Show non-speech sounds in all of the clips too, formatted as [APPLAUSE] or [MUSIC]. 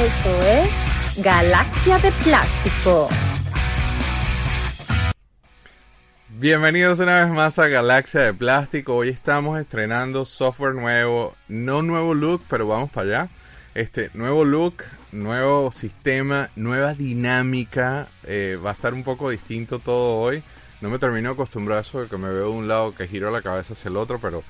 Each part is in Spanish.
Esto es Galaxia de Plástico. Bienvenidos una vez más a Galaxia de Plástico. Hoy estamos estrenando software nuevo, no nuevo look, pero vamos para allá. Este nuevo look, nuevo sistema, nueva dinámica. Eh, va a estar un poco distinto todo hoy. No me termino de acostumbrar a eso de que me veo de un lado, que giro la cabeza hacia el otro, pero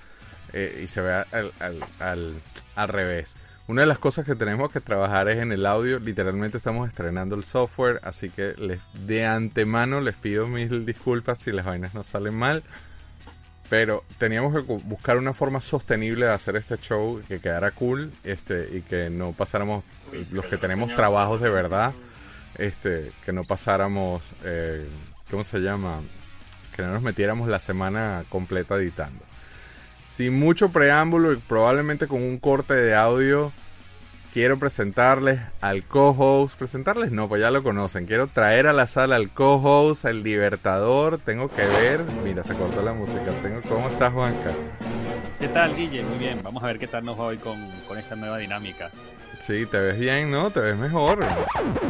eh, y se ve al, al, al, revés. Una de las cosas que tenemos que trabajar es en el audio. Literalmente estamos estrenando el software, así que les, de antemano les pido mil disculpas si las vainas no salen mal. Pero teníamos que buscar una forma sostenible de hacer este show que quedara cool este, y que no pasáramos, los que tenemos trabajos de verdad, este, que no pasáramos, eh, ¿cómo se llama? Que no nos metiéramos la semana completa editando. Sin mucho preámbulo y probablemente con un corte de audio, quiero presentarles al co-host. Presentarles no, pues ya lo conocen. Quiero traer a la sala al co-host, al libertador. Tengo que ver. Mira, se cortó la música. Tengo, ¿Cómo estás, Juanca? ¿Qué tal, Guille? Muy bien. Vamos a ver qué tal nos va hoy con, con esta nueva dinámica. Sí, te ves bien, ¿no? Te ves mejor.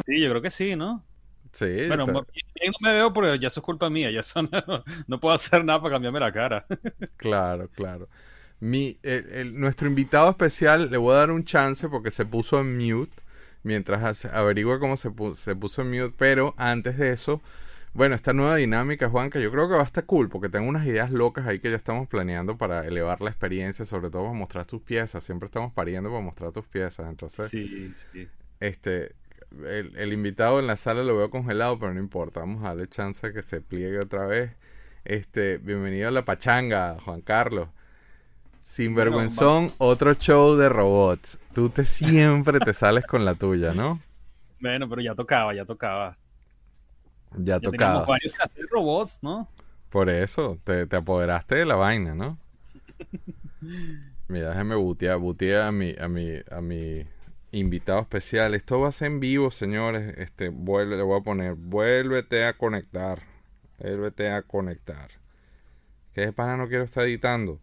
Sí, yo creo que sí, ¿no? Sí. Bueno, no me veo porque ya eso es culpa mía, ya [LAUGHS] no, puedo hacer nada para cambiarme la cara. [LAUGHS] claro, claro. Mi, nuestro invitado especial le voy a dar un chance porque se puso en mute mientras averigua cómo se, se puso en mute, pero antes de eso, bueno, esta nueva dinámica, Juan, que yo creo que va a estar cool porque tengo unas ideas locas ahí que ya estamos planeando para elevar la experiencia, sobre todo para mostrar tus piezas. Siempre estamos pariendo para mostrar tus piezas, entonces. Sí, sí. Este, el, invitado en la sala lo veo congelado, pero no importa. Vamos a darle chance a que se pliegue otra vez. Este, bienvenido a la pachanga, Juan Carlos. Sinvergüenzón, otro show de robots. Tú te siempre te sales con la tuya, ¿no? [LAUGHS] Bueno, pero ya tocaba, ya tocaba. Ya, tocaba. varios hacer robots, ¿no? Por eso, te, apoderaste de la vaina, ¿no? [LAUGHS] Mira, déjame butear, butear a mi, a mi, a mi invitado especial. Esto va a ser en vivo, señores. Este, vuelve, le voy a poner, vuélvete a conectar. Vuélvete a conectar. ¿Qué es pana no quiero estar editando?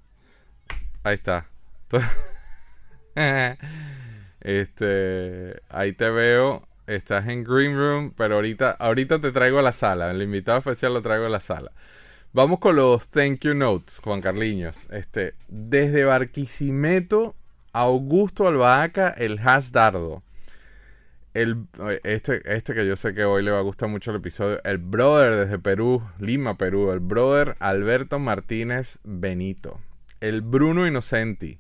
Ahí está. [LAUGHS] este, ahí te veo. Estás en Green Room, pero ahorita, ahorita te traigo a la sala. El invitado especial lo traigo a la sala. Vamos con los thank you notes, Juan Carliños. Este, desde Barquisimeto Augusto Albahaca, el Has Dardo. El, este, este que yo sé que hoy le va a gustar mucho el episodio. El brother desde Perú, Lima, Perú. El brother Alberto Martínez Benito. El Bruno Inocenti.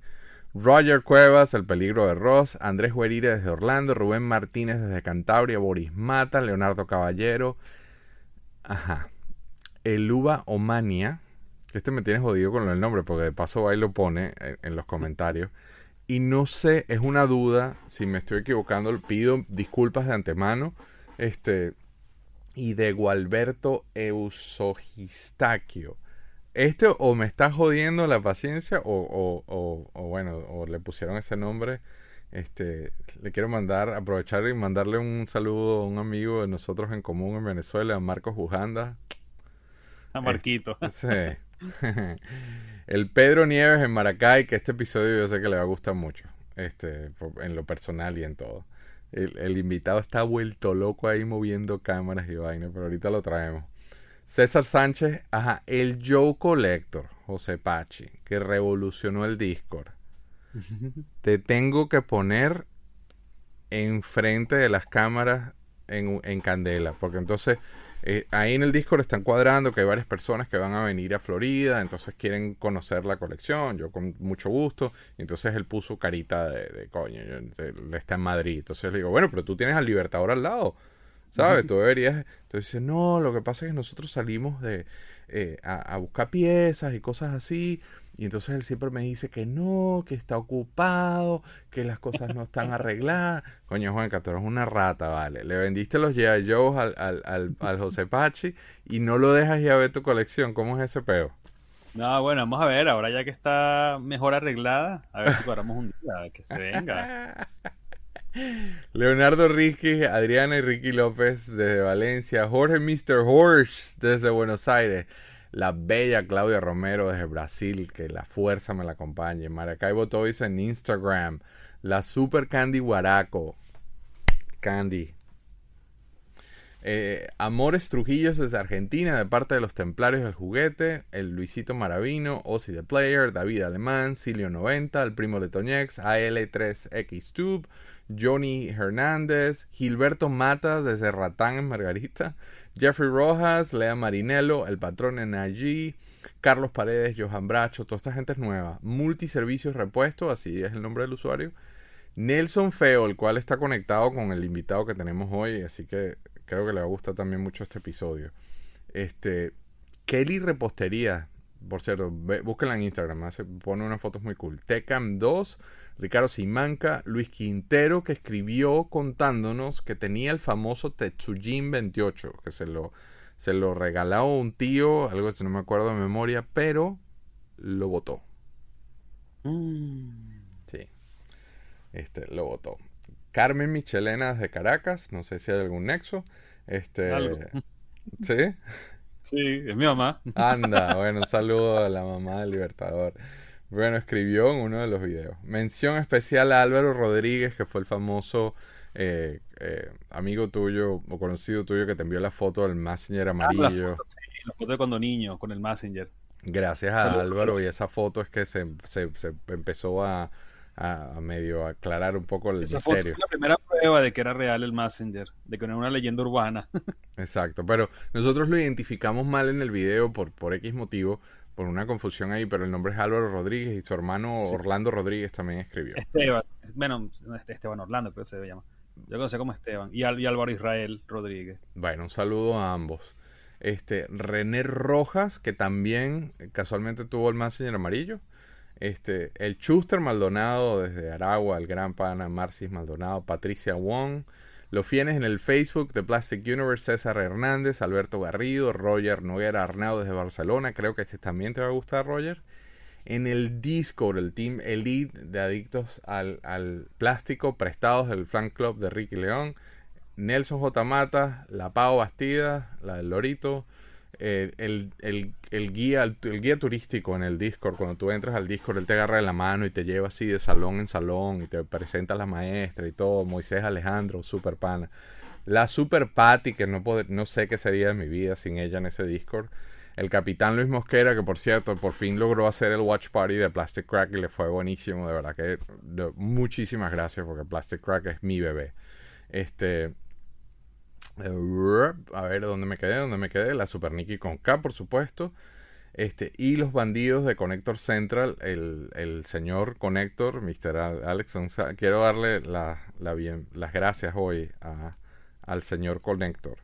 Roger Cuevas, El Peligro de Ross. Andrés Huerire desde Orlando. Rubén Martínez desde Cantabria. Boris Mata. Leonardo Caballero. Ajá. El Uva Omania. Este me tiene jodido con el nombre porque de paso ahí lo pone en los comentarios. Y no sé, es una duda, si me estoy equivocando, pido disculpas de antemano. Este, y de Gualberto Eusogistaquio. Este o me está jodiendo la paciencia o, o, o, bueno, o le pusieron ese nombre. Este, le quiero mandar, aprovechar y mandarle un saludo a un amigo de nosotros en común en Venezuela, a Marcos Bujanda. A Marquito. sí. [LAUGHS] El Pedro Nieves en Maracay, que este episodio yo sé que le va a gustar mucho, este, en lo personal y en todo. El, invitado está vuelto loco ahí moviendo cámaras y vainas, pero ahorita lo traemos. César Sánchez, ajá, el Joe Collector, José Pachi, que revolucionó el Discord. [LAUGHS] Te tengo que poner enfrente de las cámaras en, en candela, porque entonces eh, ahí en el Discord están cuadrando que hay varias personas que van a venir a Florida, entonces quieren conocer la colección, yo con mucho gusto, y entonces él puso carita de, coño, él está en Madrid, entonces le digo, bueno, pero tú tienes al Libertador al lado, ¿sabes? Tú deberías, entonces dice, no, lo que pasa es que nosotros salimos de, eh, a buscar piezas y cosas así, y entonces él siempre me dice que no, que está ocupado, que las cosas no están [LAUGHS] arregladas. Coño, Juan tú eres una rata, vale. Le vendiste los G.I. Joe al, al, al, al, José Pachi y no lo dejas ya ver tu colección. ¿Cómo es ese peo? No, bueno, vamos a ver, ahora ya que está mejor arreglada, a ver si paramos un día, que se venga. [LAUGHS] Leonardo Ricky, Adriana y Ricky López desde Valencia, Jorge Mr. Horse desde Buenos Aires la bella Claudia Romero desde Brasil, que la fuerza me la acompañe. Maracaibo Toys en Instagram. La Super Candy Guaraco. Candy. Eh, Amores Trujillos desde Argentina, de parte de los Templarios del Juguete, el Luisito Maravino, Ozzy the Player, David Alemán, Silio 90, el primo de Toñex, AL3X Tube, Johnny Hernández, Gilberto Matas desde Ratán en Margarita, Jeffrey Rojas, Lea Marinello, el patrón en allí, Carlos Paredes, Johan Bracho, toda esta gente es nueva. Multiservicios Repuesto, así es el nombre del usuario. Nelson Feo, el cual está conectado con el invitado que tenemos hoy, así que creo que le va a gustar también mucho este episodio. Este, Kelly Repostería, por cierto, búsquenla en Instagram, hace, pone unas fotos muy cool. Tecam 2, Ricardo Simanca, Luis Quintero, que escribió contándonos que tenía el famoso Tetsujin 28, que se lo, se lo regaló un tío, algo que no me acuerdo de memoria, pero lo votó. Mm. Sí, este, lo votó. Carmen Michelena de Caracas, no sé si hay algún nexo. Este, Algo. ¿Sí? Sí, es mi mamá. Anda, bueno, un saludo a la mamá del Libertador. Bueno, escribió en uno de los videos. Mención especial a Álvaro Rodríguez, que fue el famoso eh, eh, amigo tuyo o conocido tuyo que te envió la foto del Messenger Ah, la amarillo. foto, sí, la foto de cuando niño, con el Messenger. Gracias a. Álvaro y esa foto es que se, se- se empezó a, a- medio aclarar un poco el Esa foto misterio. fue la primera prueba de que era real el Messenger, de que no era una leyenda urbana. [LAUGHS] Exacto, pero nosotros lo identificamos mal en el video por, por X motivo, por una confusión ahí, pero el nombre es Álvaro Rodríguez y su hermano Sí. Orlando Rodríguez también escribió. Esteban, bueno, no, este- Esteban Orlando creo que se llama. Yo conocí como Esteban. Y, Al- y Álvaro Israel Rodríguez. Bueno, un saludo a ambos. Este, René Rojas, que también eh, casualmente tuvo el Messenger amarillo. Este, el Chuster Maldonado desde Aragua, el gran pana Marcis Maldonado, Patricia Wong. Los fienes en el Facebook de Plastic Universe, César Hernández, Alberto Garrido, Roger Noguera Arnau desde Barcelona. Creo que este también te va a gustar, Roger. En el Discord, el Team Elite de Adictos al, al Plástico, prestados del Fan Club de Ricky León. Nelson J. Mata, La Pau Bastida, la del Lorito, eh, el, el- el guía, el, guía turístico en el Discord, cuando tú entras al Discord, él te agarra de la mano y te lleva así de salón en salón y te presenta a la maestra y todo, Moisés Alejandro, super pana. La super Patty, que no, no sé qué sería de mi vida sin ella en ese Discord. El capitán Luis Mosquera, que por cierto, por fin logró hacer el watch party de Plastic Crack y le fue buenísimo, de verdad que muchísimas gracias porque Plastic Crack es mi bebé. Este, a ver, ¿dónde me quedé? ¿Dónde me quedé? La Super Nikki con K, por supuesto. Este, y los bandidos de Connector Central, el, el señor Connector, Mr. Al- Alex Sonsa- Quiero darle la, las gracias hoy al señor Connector.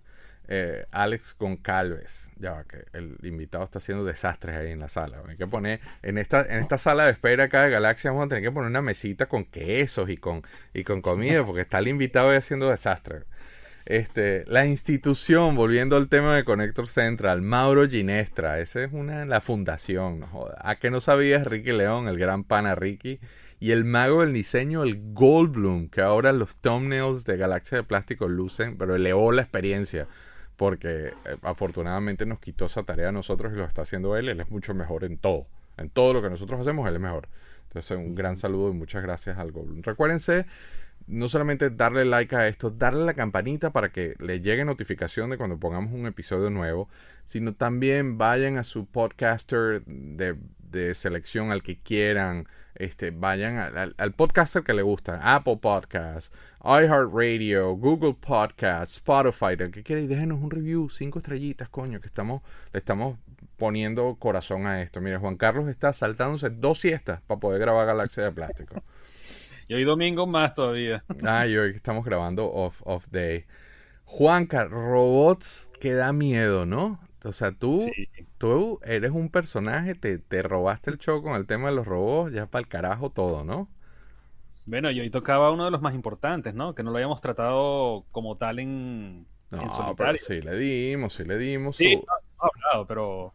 Eh, Alex Goncalves, ya va, que el invitado está haciendo desastres ahí en la sala. Hay que poner, en esta, en esta sala de espera acá de Galaxia, vamos a tener que poner una mesita con quesos y con, y con comida, porque está el invitado ahí haciendo desastres. Este, la institución, volviendo al tema de Connector Central, Mauro Ginestra, esa es una, la fundación, no joda. ¿A que no sabías Ricky León, el gran pana Ricky? Y el mago del diseño, el Goldblum, que ahora los thumbnails de Galaxia de Plástico lucen, pero elevó la experiencia, porque eh, afortunadamente nos quitó esa tarea a nosotros y lo está haciendo él, él es mucho mejor en todo, en todo lo que nosotros hacemos, él es mejor. Entonces, un gran saludo y muchas gracias al Goldblum. Recuérdense no solamente darle like a esto, darle la campanita para que le llegue notificación de cuando pongamos un episodio nuevo, sino también vayan a su podcaster de, selección al que quieran, este, vayan al podcaster que le gusta, Apple Podcasts, iHeartRadio, Google Podcasts, Spotify, el que quiera y déjenos un review, cinco estrellitas, coño, que estamos, le estamos poniendo corazón a esto. Mira, Juan Carlos está saltándose dos siestas para poder grabar Galaxia de Plástico. Y hoy domingo más todavía. [LAUGHS] Ah, y hoy estamos grabando off, off day. Juanca, robots que da miedo, ¿no? O sea, tú, Sí. tú eres un personaje, te, te robaste el show con el tema de los robots, ya para el carajo todo, ¿no? Bueno, y hoy tocaba uno de los más importantes, ¿no? Que no lo habíamos tratado como tal en, No, en pero sí le dimos, sí le dimos. Sí, su- no, hablado, pero,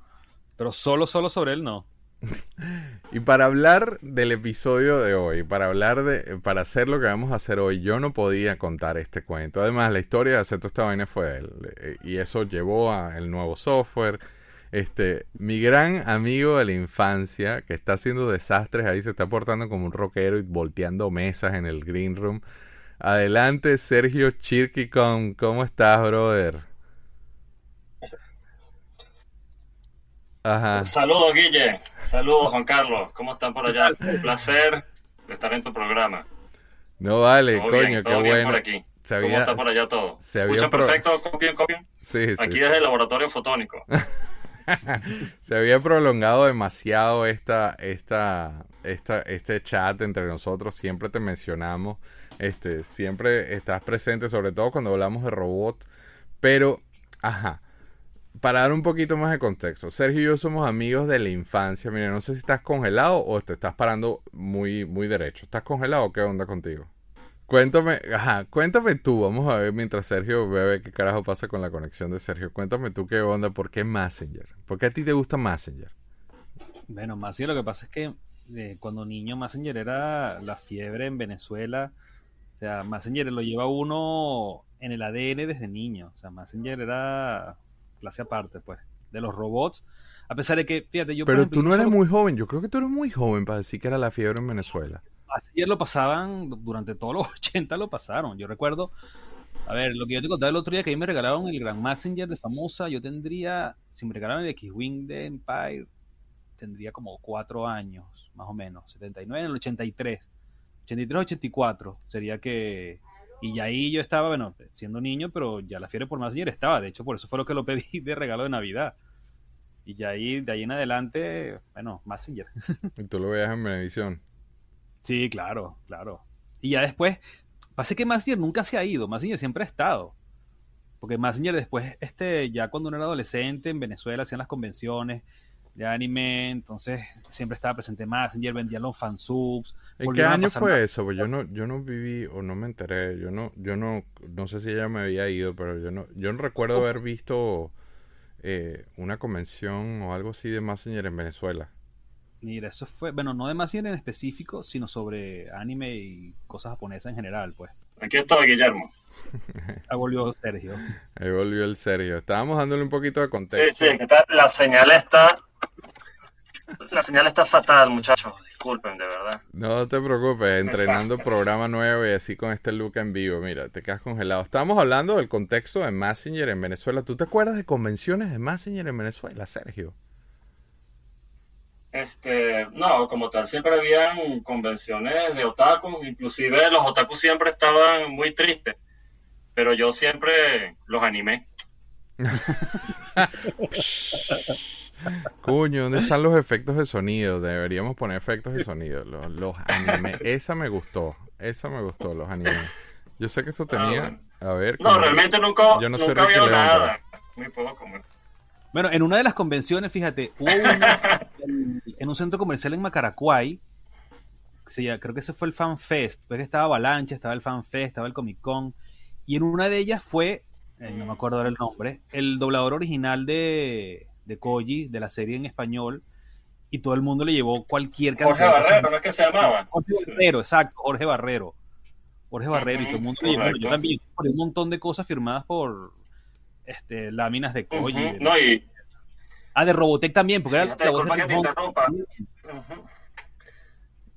pero solo, solo sobre él no. [LAUGHS] Y para hablar del episodio de hoy, para hablar de, para hacer lo que vamos a hacer hoy, yo no podía contar este cuento. Además, la historia de hacer toda esta vaina fue él. Y eso llevó a el nuevo software. Este, mi gran amigo de la infancia, que está haciendo desastres ahí, se está portando como un rockero y volteando mesas en el green room. Adelante, Sergio Chirquicón. ¿Cómo estás, brother? Ajá. Saludos, Guille. Saludos, Juan Carlos. ¿Cómo están por allá? Un placer de estar en tu programa. No vale, coño, qué bueno. Por aquí. ¿Cómo está por allá todo? Se había perfecto? ¿Copian, copian? Sí, sí. Aquí desde el laboratorio fotónico. [LAUGHS] se había prolongado demasiado esta, esta, esta, este chat entre nosotros. Siempre te mencionamos. Este, siempre estás presente, sobre todo cuando hablamos de robots. Pero, ajá para dar un poquito más de contexto, Sergio y yo somos amigos de la infancia. Mira, no sé si estás congelado o te estás parando muy, muy derecho. ¿Estás congelado o qué onda contigo? Cuéntame, ajá, cuéntame tú, vamos a ver mientras Sergio bebe qué carajo pasa con la conexión de Sergio. Cuéntame tú qué onda, ¿por qué Messenger? ¿Por qué a ti te gusta Messenger? Bueno, Messenger lo que pasa es que eh, cuando niño Messenger era la fiebre en Venezuela. O sea, Messenger lo lleva uno en el ADN desde niño. O sea, Messenger era clase aparte, pues, de los robots. A pesar de que, fíjate, yo... Pero tú no eres muy joven, yo creo que tú eres muy joven para decir que era la fiebre en Venezuela. Así lo pasaban, durante todos los [LAUGHS] 80 lo pasaron. Yo recuerdo, a ver, lo que yo te contaba el otro día, que a mí me regalaron el Grand Messenger de Famosa, yo tendría, si me regalaron el X-Wing de Empire, tendría como cuatro años, más o menos, 79 en el 83. 83, 84, sería que y ya ahí yo estaba, bueno, siendo niño, pero ya la fiebre por Messenger estaba. De hecho, por eso fue lo que lo pedí [LAUGHS] de regalo de Navidad. Y ya ahí, de ahí en adelante, bueno, Messenger. Y tú lo veías en Benevisión. Sí, claro, claro. Y ya después, pasa que Messenger nunca se ha ido. Messenger siempre ha estado. Porque Messenger después, este, ya cuando uno era adolescente en Venezuela hacían las convenciones de anime, entonces siempre estaba presente Messenger, vendían los fansubs. ¿En qué año fue eso? Pues yo no, yo no viví o no me enteré, yo no, yo no, no sé si ella me había ido, pero yo no, yo no recuerdo haber visto eh, una convención o algo así de Messenger en Venezuela. Mira, eso fue, bueno, no de Messenger en específico, sino sobre anime y cosas japonesas en general, pues. Aquí estaba Guillermo. Ahí volvió Sergio. Ahí volvió el Sergio. Estábamos dándole un poquito de contexto. Sí, sí, la señal está la señal está fatal, muchachos. Disculpen, de verdad. No te preocupes, entrenando programa nuevo y así con este look en vivo. Mira, te quedas congelado. Estábamos hablando del contexto de Messenger en Venezuela. ¿Tú te acuerdas de convenciones de Messenger en Venezuela, Sergio? Este, no, como tal, siempre habían convenciones de otakus. Inclusive los otakus siempre estaban muy tristes. Pero yo siempre los animé. [LAUGHS] Coño, ¿dónde están los efectos de sonido? Deberíamos poner efectos de sonido. Los, los animes. Esa me gustó. Esa me gustó, los animes. Yo sé que esto tenía. Ah, a ver. No, realmente nunca, yo no nunca había nada. Muy poco. Bueno, en una de las convenciones, fíjate, hubo una en, un centro comercial en Macaracuay. Sí, creo que ese fue el Fan Fest. Pues estaba Avalanche, estaba el Fan Fest, estaba el Comic Con. Y en una de ellas fue, eh, no me acuerdo ahora el nombre, el doblador original de, de Koji, de la serie en español, y todo el mundo le llevó cualquier cantidad Jorge Barrero, ¿no es que se llamaba? Jorge Barrero, exacto, Jorge Barrero. Jorge Barrero, y todo el mundo le llevó. Yo también un montón de cosas firmadas por este, láminas de Koji. No, y... Ah, de Robotech también, porque era la voz de que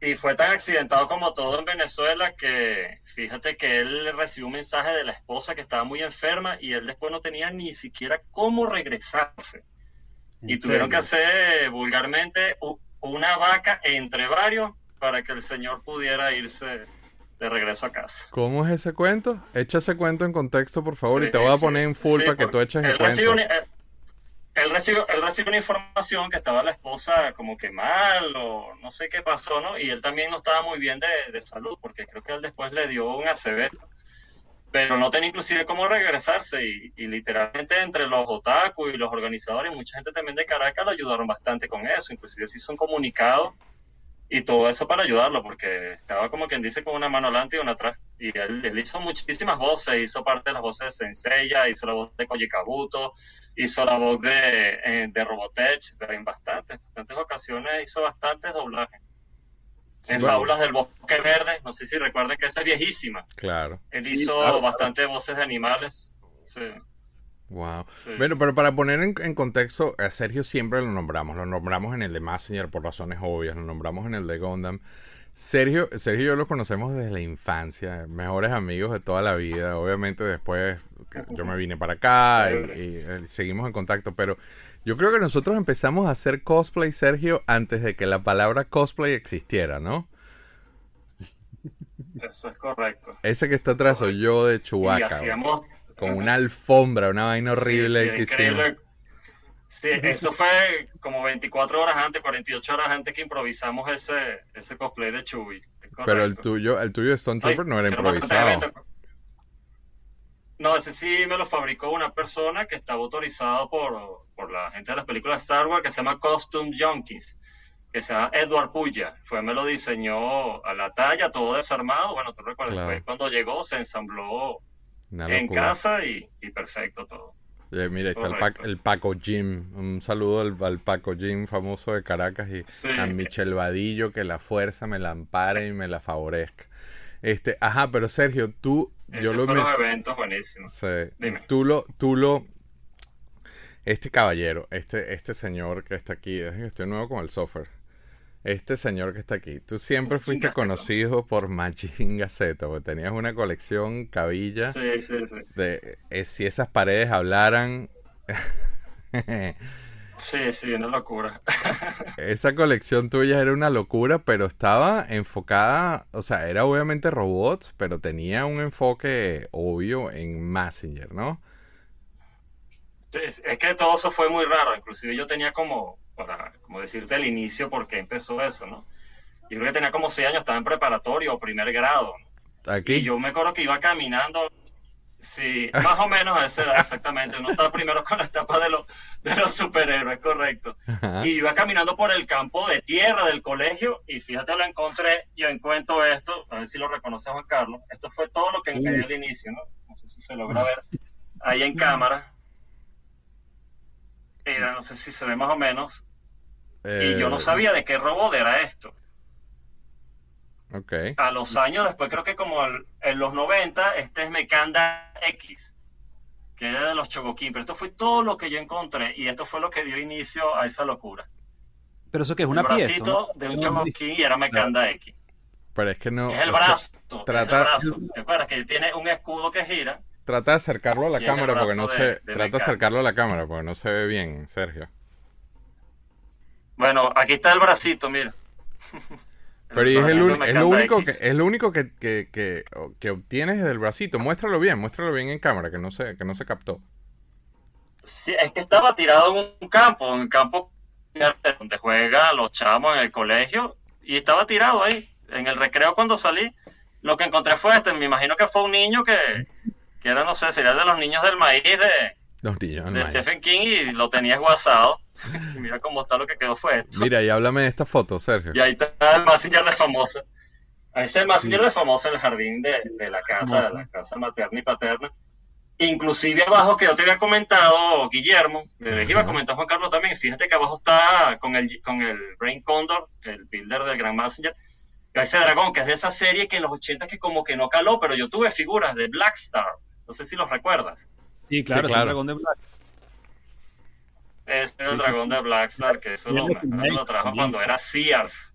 Y fue tan accidentado como todo en Venezuela que fíjate que él recibió un mensaje de la esposa que estaba muy enferma y él después no tenía ni siquiera cómo regresarse. Y tuvieron que hacer vulgarmente una vaca entre varios para que el señor pudiera irse de regreso a casa. ¿Cómo es ese cuento? Echa ese cuento en contexto, por favor, y te voy a poner en full para que tú eches el cuento. Él, recibe, él recibe una información que estaba la esposa como que mal o no sé qué pasó, ¿no? Y él también no estaba muy bien de, de salud porque creo que él después le dio un ACV pero no tenía inclusive cómo regresarse y, literalmente entre los otaku y los organizadores, mucha gente también de Caracas lo ayudaron bastante con eso, inclusive se hizo un comunicado y todo eso para ayudarlo, porque estaba como quien dice con una mano adelante y una atrás. Y él, hizo muchísimas voces, hizo parte de las voces de Senseiya, hizo la voz de Koji Kabuto, hizo la voz de, eh, de Robotech, pero en bastantes, bastantes ocasiones hizo bastantes doblajes en Fábulas del Bosque Verde, no sé si recuerden que esa es viejísima. Claro. Él hizo bastante voces de animales. Sí. Wow. Bueno, pero para poner en, contexto, a Sergio siempre lo nombramos. Lo nombramos en el de Messenger por razones obvias, lo nombramos en el de Gundam. Sergio, Sergio y yo lo conocemos desde la infancia, mejores amigos de toda la vida. Obviamente después yo me vine para acá y, y, eh, seguimos en contacto, pero yo creo que nosotros empezamos a hacer cosplay, Sergio, antes de que la palabra cosplay existiera, ¿no? Eso es correcto. Ese que está atrás soy yo de Y hacíamos... con una alfombra, una vaina horrible Sí, sí, que increíble. hicimos. Sí, eso fue como 24 horas antes, 48 horas antes que improvisamos ese, ese cosplay de Chubby. Pero el tuyo, el tuyo de Stone Ay, Trooper no era improvisado. No, ese sí me lo fabricó una persona que estaba autorizado por, por la gente de las películas de Star Wars que se llama Costume Junkies, que se llama Edward Puya. Fue, me lo diseñó a la talla, todo desarmado. Bueno, tú recuerdas, Claro. fue cuando llegó, se ensambló en casa y, y perfecto todo. Eh, mira, ahí está el, Correcto. Pac- el Paco Jim. Un saludo al, al Paco Jim famoso de Caracas y Sí. a Michel Vadillo, que la fuerza me la ampare y me la favorezca. Este, ajá, pero Sergio, tú, yo lo eventos buenísimos. Sí. Dime. Tú lo, tú lo, este caballero, este, este señor que está aquí, es que estoy nuevo con el software. Este señor que está aquí, tú siempre fuiste Gaceta. conocido por Majin Gaceta, porque tenías una colección cabilla Sí, sí, sí. de eh, si esas paredes hablaran. [LAUGHS] Sí, sí, una locura. [LAUGHS] Esa colección tuya era una locura, pero estaba enfocada, o sea, era obviamente robots, pero tenía un enfoque obvio en Messenger, ¿no? Sí, es que todo eso fue muy raro. Inclusive yo tenía como, para como decirte el inicio, por qué empezó eso, ¿no? Yo creo que tenía como seis años, estaba en preparatorio o primer grado. ¿no? Aquí. Y yo me acuerdo que iba caminando, sí, más o menos a esa edad exactamente. Uno estaba primero con la etapa de los, de los superhéroes, correcto. Ajá. Y iba caminando por el campo de tierra del colegio y fíjate, lo encontré, yo encuentro esto, a ver si lo reconoce Juan Carlos. Esto fue todo lo que dio al inicio, ¿no? No sé si se logra ver ahí en cámara. Mira, no sé si se ve más o menos. Y yo no Eh, sabía de qué robot era esto. A los años después, creo que como el- en los 90, este es Mecanda X, que era de los Chogoquín. Pero esto fue todo lo que yo encontré y esto fue lo que dio inicio a esa locura. Pero eso que es una el pieza. bracito ¿no? de un Chogoquín y era Mecanda X. Pero es que no. Es el es brazo. es trata- el brazo. ¿Te acuerdas que tiene un escudo que gira? Trata de acercarlo a la es cámara porque no se. de- Trata de acercarlo a la cámara porque no se ve bien, Sergio. Bueno, aquí está el bracito, mira. [LAUGHS] Pero y es, el es lo único que es lo único que, que, que, que obtienes del bracito. Muéstralo bien, muéstralo bien en cámara, que no se, que no se captó. Sí, es que estaba tirado en un campo, en un campo donde juegan los chamos en el colegio, y estaba tirado ahí. En el recreo cuando salí, lo que encontré fue este, me imagino que fue un niño que, que era, no sé, sería de los niños del maíz de, Los niños del de maíz. Stephen King y lo tenía guasado. [LAUGHS] Mira cómo está lo que quedó fue esto. Mira, y háblame de esta foto, Sergio. Y ahí está el Massinger de famosa. Ahí está el Massinger Sí. de famosa en el jardín de, de la casa, de la casa materna y paterna. Inclusive abajo que yo te había comentado, Guillermo, que les iba a comentar Juan Carlos también, fíjate que abajo está con el, con el Brain Condor, el builder del Gran Messenger, y ese dragón, que es de esa serie que en los 80 que como que no caló, pero yo tuve figuras de Black Star, no sé si los recuerdas. Sí, claro, es claro. un dragón de Black. Este es el Sí, sí. dragón de Black Star, que eso lo, el me- lo trajo cuando era Sears.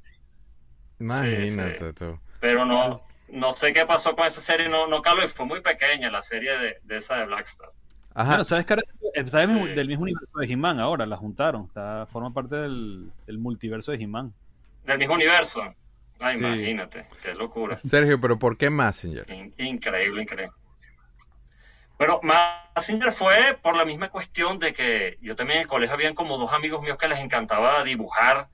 Imagínate Sí, sí. tú. pero no, no sé qué pasó con esa serie, no, no caló y fue muy pequeña la serie de, de esa de Blackstar. Ajá. Bueno, ¿sabes que ahora está del mismo, Sí. del mismo universo de He-Man ahora? La juntaron. Está, forma parte del, del multiverso de He-Man. Del mismo universo. Ay, Sí. imagínate, qué locura. Sergio, pero ¿por qué Messenger? In- increíble, increíble. Pero Massinger fue por la misma cuestión de que yo también en el colegio habían como dos amigos míos que les encantaba dibujar.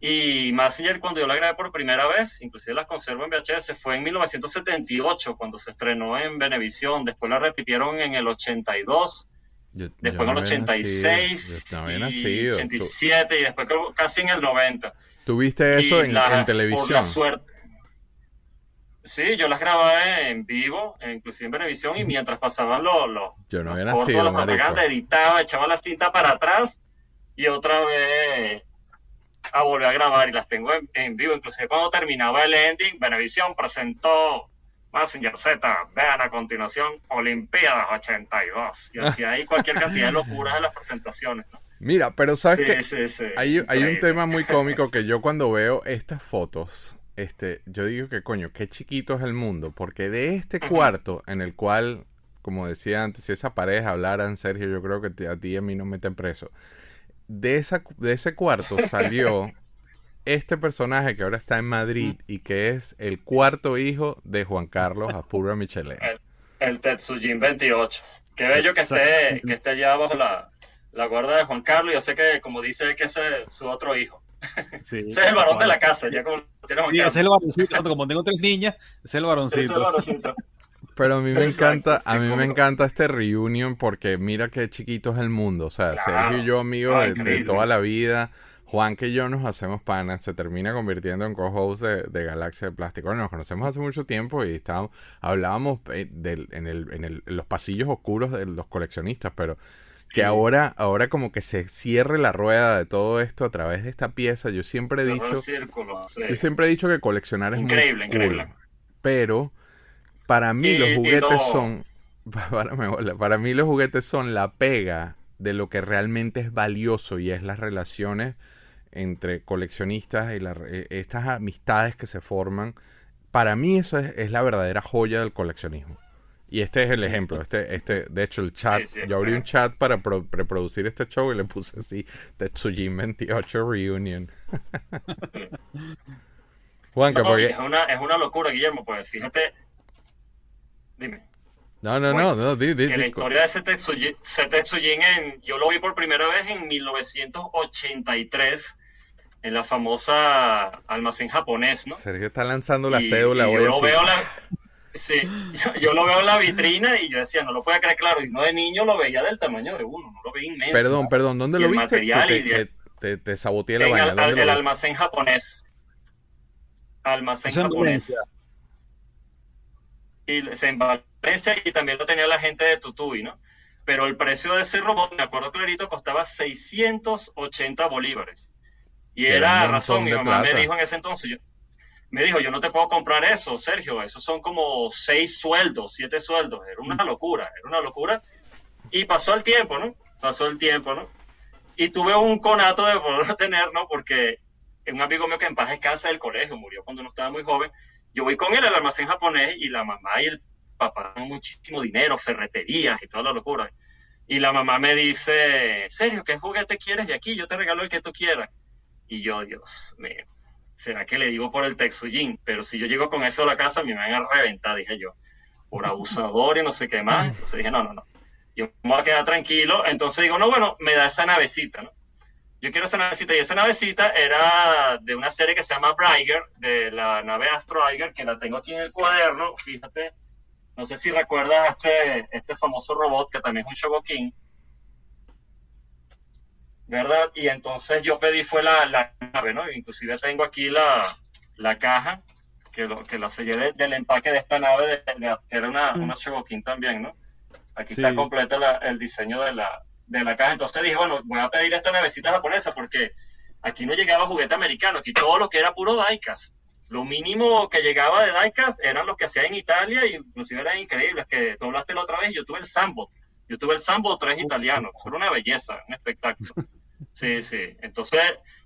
Y Massinger, cuando yo la grabé por primera vez, inclusive las conservo en VHS, fue en 1978, cuando se estrenó en Venevisión. Después la repitieron en el 82. Yo- yo después no en el había 86, nacido, yo y nacido. Tú- 87 y después casi en el 90. ¿Tú viste eso en, las- en Por televisión? la suerte. Sí, yo las grabé en vivo, inclusive en Venevisión, y mientras pasaban los, los, Yo no los había cortos de nacido, la propaganda, editaba, echaba la cinta para atrás y otra vez a volver a grabar y las tengo en, en vivo. Inclusive cuando terminaba el ending, Venevisión presentó Messenger Z, vean a continuación Olimpiadas 82. Y hacía ahí cualquier cantidad de locuras en las presentaciones. ¿no? Mira, pero ¿sabes Sí, qué? sí, sí. Hay, hay un tema muy cómico que yo cuando veo estas fotos este, yo digo que coño, qué chiquito es el mundo, porque de este cuarto en el cual, como decía antes, si esa pareja hablaran, Sergio, yo creo que a ti y a mí nos meten preso. De, esa, de ese cuarto salió [LAUGHS] este personaje que ahora está en Madrid y que es el cuarto hijo de Juan Carlos Apura Michelet. El, Tetsujin 28. Qué bello que esté, que esté allá bajo la, la guarda de Juan Carlos. Yo sé que, como dice él, que ese es su otro hijo. Ese es el varón de la casa, ya como ese es el varoncito, como tengo tres niñas, ese es el varoncito. [LAUGHS] Pero a mí me encanta, a mí me encanta este reunion porque mira qué chiquito es el mundo. O sea, Sergio y yo amigos de, toda la vida. Juan que yo nos hacemos panas, se termina convirtiendo en co-host de, Galaxia de Plástico. Bueno, nos conocemos hace mucho tiempo y estábamos, hablábamos eh, en, el, en, los pasillos oscuros de los coleccionistas, pero que ahora, ahora como que se cierre la rueda de todo esto a través de esta pieza. Yo siempre he dicho, yo siempre he dicho que coleccionar es increíble, muy increíble. Pero para mí los juguetes son, [LAUGHS] para, para mí los juguetes son la pega de lo que realmente es valioso y es las relaciones entre coleccionistas y eh, estas amistades que se forman, para mí eso es, la verdadera joya del coleccionismo. Y este es el ejemplo. Este, este, de hecho, el chat, yo abrí un chat para reproducir este show y le puse así, Tetsujin 28 Reunion. [LAUGHS] Juanca, porque... es, una, es una locura, Guillermo, pues fíjate. Dime. No, no, no, no, di, di, que la historia de ese Tetsujin, en, yo lo vi por primera vez en 1983 en la famosa almacén japonés, ¿no? Sergio está lanzando la cédula. yo, lo veo la, sí, yo, lo veo en la vitrina y yo decía, no lo puedo creer, claro, y no de niño lo veía del tamaño de uno, no lo veía inmenso. Perdón, perdón, ¿dónde lo viste? Te, te, te, saboteé la vaina. El, el almacén japonés. Almacén japonés. Y se en Valencia y también lo tenía la gente de Tutubi, ¿no? Pero el precio de ese robot, me acuerdo clarito, costaba 680 bolívares. Y era razón, mi mamá me dijo en ese entonces, yo, me dijo, yo no te puedo comprar eso, Sergio, esos son como seis sueldos, siete sueldos, era una locura, era una locura. Y pasó el tiempo, ¿no? Pasó el tiempo, ¿no? Y tuve un conato de poderlo [LAUGHS] tener, ¿no? Porque un amigo mío que en paz descansa del colegio, murió cuando uno estaba muy joven, yo voy con él al almacén japonés y la mamá y el papá muchísimo dinero, ferreterías y toda la locura. Y la mamá me dice, Sergio, ¿qué juguete quieres de aquí? Yo te regalo el que tú quieras. Y yo, Dios mío, ¿será que le digo por el Texujin? Pero si yo llego con eso a la casa, me van a reventar, dije yo, por abusador y no sé qué más. Entonces dije, no, no, no, yo me voy a quedar tranquilo. Entonces digo, no, bueno, me da esa navecita, ¿no? Yo quiero esa navecita y esa navecita era de una serie que se llama Braiger, de la nave Astro que la tengo aquí en el cuaderno, fíjate. No sé si recuerdas este, este famoso robot que también es un Shogokin ¿verdad? Y entonces yo pedí fue la, la nave, ¿no? Inclusive tengo aquí la, la caja que, lo, que la sellé del empaque de esta nave, de, que era una, mm. una Shogokin también, ¿no? Aquí está completa el diseño de la, de la caja. Entonces dije, bueno, voy a pedir esta navecita japonesa porque aquí no llegaba juguete americano, aquí todo lo que era puro diecast. Lo mínimo que llegaba de diecast eran los que hacía en Italia y inclusive eran increíbles, que tú hablaste la otra vez, yo tuve el Sambo, yo tuve el Sambo 3 italiano, era una belleza, un espectáculo. [LAUGHS] Sí, sí. Entonces,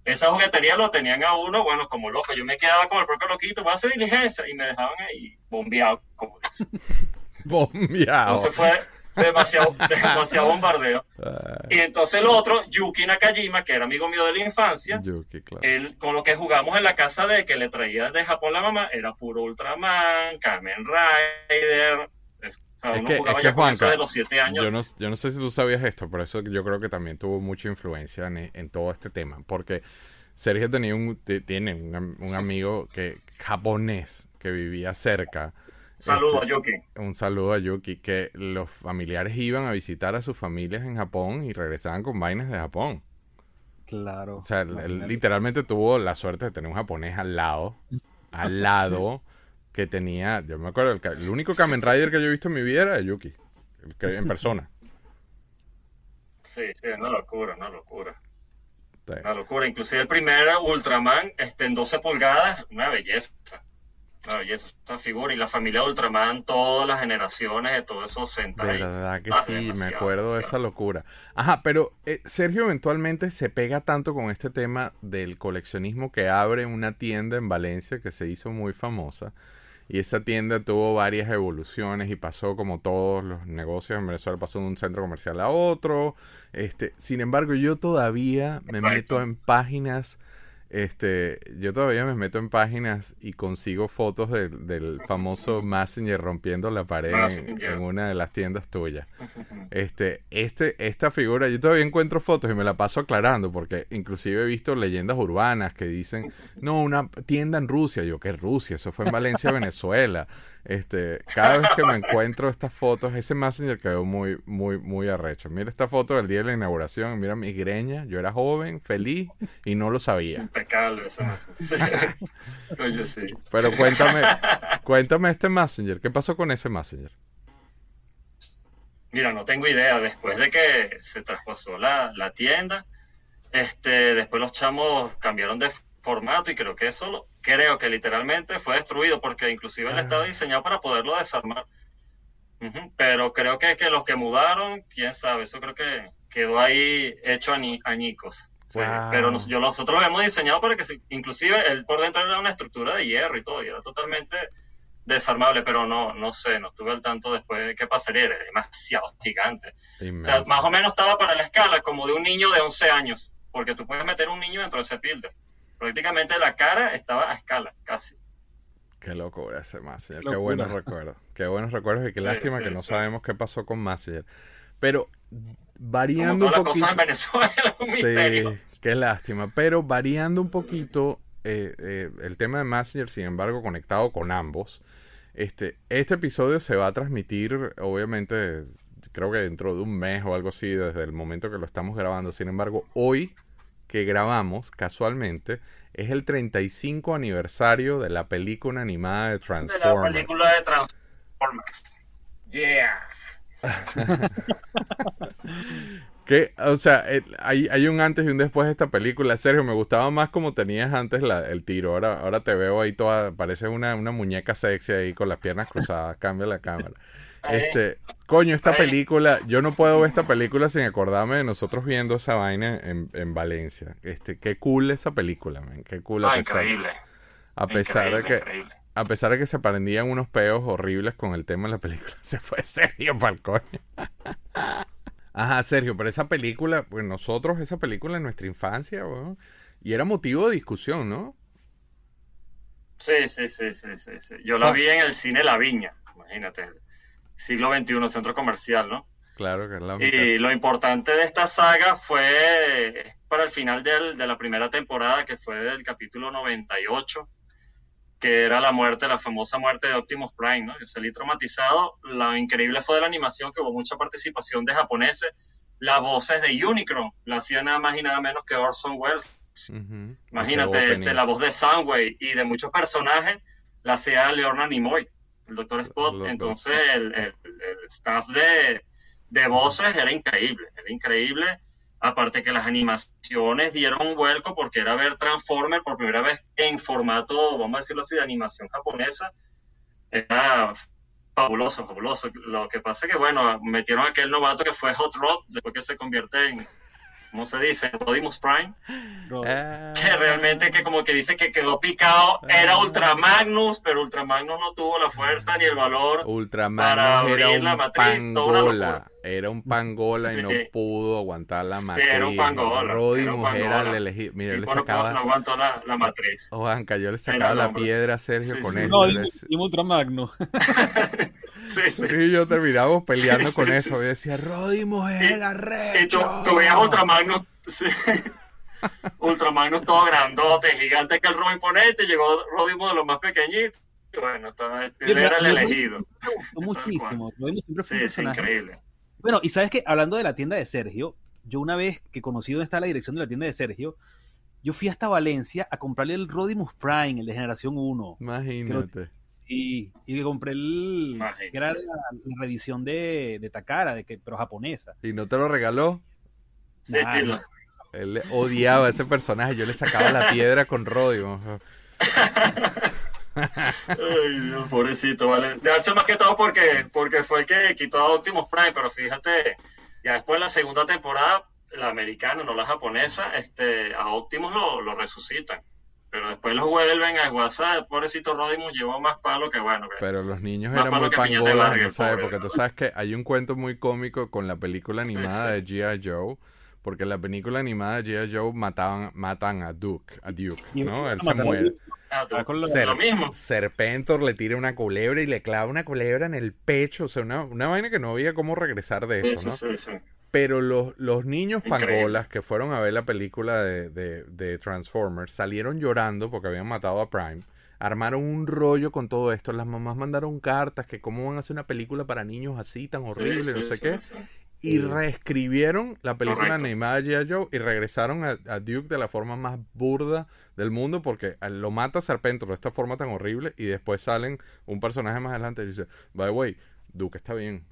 esa juguetería lo tenían a uno, bueno, como loco. Yo me quedaba con el propio loquito, voy a hacer diligencia. Y me dejaban ahí bombeado, como dice. [LAUGHS] bombeado. Entonces fue demasiado, [LAUGHS] demasiado bombardeo. Ah. Y entonces el otro, Yuki Nakajima, que era amigo mío de la infancia, Yuki, claro. él, con lo que jugamos en la casa de que le traía de Japón la mamá, era puro Ultraman, Kamen Rider, es que, de los siete años. Yo no, yo no sé si tú sabías esto, pero eso yo creo que también tuvo mucha influencia en, todo este tema. Porque Sergio tenía un, tiene un, amigo que japonés que vivía cerca. Saludo este, a Yuki. Un saludo a Yuki, que los familiares iban a visitar a sus familias en Japón y regresaban con vainas de Japón. Claro. O sea, él, literalmente tuvo la suerte de tener un japonés al lado, al lado [LAUGHS] que tenía, yo me acuerdo, el, único Kamen Rider que yo he visto en mi vida era Yuki, en persona. [LAUGHS] Sí, sí, una locura, una locura. Una locura. Inclusive el primer Ultraman este, en 12 pulgadas, una belleza. La belleza, esta figura y la familia de Ultraman, todas las generaciones de todos esos Sentai. Verdad que Ah, sí, me demasiado, acuerdo de esa locura. Ajá, pero eh, Sergio eventualmente se pega tanto con este tema del coleccionismo que abre una tienda en Valencia que se hizo muy famosa. Y esa tienda tuvo varias evoluciones y pasó como todos los negocios en Venezuela, pasó de un centro comercial a otro. Este, sin embargo, yo todavía me meto en páginas, este, yo todavía me meto en páginas y consigo fotos del, del famoso Messenger rompiendo la pared en, una de las tiendas tuyas. [LAUGHS] Este, este, esta figura, yo todavía encuentro fotos y me la paso aclarando, porque inclusive he visto leyendas urbanas que dicen, no, una tienda en Rusia. Yo, ¿qué Rusia? Eso fue en Valencia, Venezuela. Este, cada vez que me encuentro estas fotos, ese Messenger quedó muy, muy, muy arrecho. Mira esta foto del día de la inauguración, mira mi greña, yo era joven, feliz y no lo sabía. Impecable. [LAUGHS] Coño, sí. Pero cuéntame, cuéntame este Messenger, ¿qué pasó con ese Messenger? Mira, no tengo idea. Después de que se traspasó la, la tienda, este, después los chamos cambiaron de formato y creo que eso, lo- creo que literalmente fue destruido porque inclusive él Ah. estaba diseñado para poderlo desarmar. Pero creo que, que los que mudaron, quién sabe, eso creo que quedó ahí hecho añi- añicos. Sí, Wow. Pero nos- yo, nosotros lo habíamos diseñado para que, inclusive, él por dentro era una estructura de hierro y todo, y era totalmente desarmable, pero no, no sé, no estuve al tanto después de qué pasaría, era demasiado gigante. O sea, más o menos estaba para la escala como de un niño de 11 años, porque tú puedes meter un niño dentro de ese builder. Prácticamente la cara estaba a escala, casi. Qué locura ese Messenger, Qué buenos recuerdos. Qué buenos recuerdos y qué Sí, lástima sí, que no sí. sabemos qué pasó con Messenger. Pero Como variando un todas las cosas poquito. en Venezuela, [LAUGHS] un misterio. Sí, qué lástima. Pero variando un poquito eh, eh, el tema de Messenger, sin embargo, conectado con ambos. Este, este episodio se va a transmitir, obviamente, creo que dentro de un mes o algo así, desde el momento que lo estamos grabando. Sin embargo, hoy que grabamos, casualmente, es el 35 aniversario de la película animada de De la Transformers. película de Transformers. Yeah. [LAUGHS] Que, o sea, eh, hay, hay un antes y un después de esta película. Sergio, me gustaba más como tenías antes la- el tiro. Ahora, ahora te veo ahí toda, parece una, una muñeca sexy ahí con las piernas cruzadas. Cambia la cámara. Ahí. Este, coño, esta Ahí. película, yo no puedo ver esta película sin acordarme de nosotros viendo esa vaina en, en Valencia. Este, qué cool esa película, man. Qué cool a Ah, pesar, increíble. a pesar de que, increíble. a pesar de que se prendían unos peos horribles con el tema de la película, [LAUGHS] se fue Sergio pa'l coño. Ajá, Sergio, pero esa película, pues nosotros, esa película en nuestra infancia, weón, y era motivo de discusión, ¿no? Sí, sí, sí, sí, sí, sí. Yo la Ah. vi en el cine La Viña, imagínate. Siglo XXI, centro comercial, ¿no? Claro que es la Y única. lo importante de esta saga fue para el final del- de la primera temporada, que fue del capítulo 98, que era la muerte, la famosa muerte de Optimus Prime, ¿no? Yo salí traumatizado. Lo increíble fue de la animación, que hubo mucha participación de japoneses. Las voces de Unicron la hacía nada más y nada menos que Orson Welles. Imagínate, este, la voz de Soundwave y de muchos personajes la hacía Leonard Nimoy, el Doctor Spot. Entonces, el, el- el staff de, de voces era increíble, era increíble. Aparte que las animaciones dieron un vuelco porque era ver Transformer por primera vez en formato, vamos a decirlo así, de animación japonesa. Era fabuloso, fabuloso. Lo que pasa es que, bueno, metieron a aquel novato que fue Hot Rod, después que se convierte en, ¿cómo se dice? Rodimus Prime Ah, que realmente que como que dice que quedó picado era Ultra Magnus, pero Ultra Magnus no tuvo la fuerza ni el valor. para Ultramagnus era abrir la un matriz, toda una pangola, era un pangola y no Sí. pudo aguantar la Sí, matriz. era un pangola, Rodimus era un el elegido. Mira, le sacaba, no aguantó la, la matriz. Juanca, yo le sacaba la piedra a Sergio Sí, con sí. eso. No, y, le- y Ultra Magno. [LAUGHS] Sí, sí. Y yo terminábamos peleando Sí, con sí, eso. sí. Yo decía, Rodimus Y- era Y tú, veías Ultra Magnus, sí. [LAUGHS] Ultra Magnus todo grandote, gigante que el Robin Ponente, llegó Rodimus de los más pequeñitos. Y Bueno, estaba, él era el elegido. Me gustó muchísimo. Rodimus siempre fue Sí, un personaje. increíble. Bueno, y sabes que hablando de la tienda de Sergio, yo una vez que conocí dónde está la dirección de la tienda de Sergio, yo fui hasta Valencia a comprarle el Rodimus Prime, el de generación 1. Imagínate. Sí, y compré el. Imagínate. que era la, la reedición de, de Takara, de que, pero japonesa. ¿Y no te lo regaló? Sí, Nah, estilo. Él le odiaba a ese personaje. Yo le sacaba la piedra con Rodimus. Ay, Dios, pobrecito, vale. De darse más que todo porque, porque fue el que quitó a Optimus Prime, pero fíjate, ya después de la segunda temporada, la americana, no la japonesa, este, a Optimus lo, lo resucitan. Pero después los vuelven a WhatsApp, pobrecito Rodimus llevó más palo que bueno. que- Pero los niños eran muy pangolas en esa época. Tú sabes que hay un cuento muy cómico con la película animada sí. de G.I. Joe. Porque en la película animada de G.I. Joe mataban, matan a Duke, a Duke, ¿no? Él se muere. Ah, Ah, con lo- Ser- lo mismo. Serpentor le tira una culebra y le clava una culebra en el pecho. O sea, una, una vaina que no había cómo regresar de Sí, eso, sí, ¿no? Pero los, los niños Increíble. pangolas que fueron a ver la película de, de- de Transformers salieron llorando porque habían matado a Prime. Armaron un rollo con todo esto. Las mamás mandaron cartas que cómo van a hacer una película para niños así tan horrible, Sí, no sé sí, qué. sí. Y reescribieron la película Correcto. animada de G.I. Joe y regresaron a, a Duke de la forma más burda del mundo porque a- lo mata Serpentor de esta forma tan horrible y después salen un personaje más adelante y dice, by the way, Duke está bien.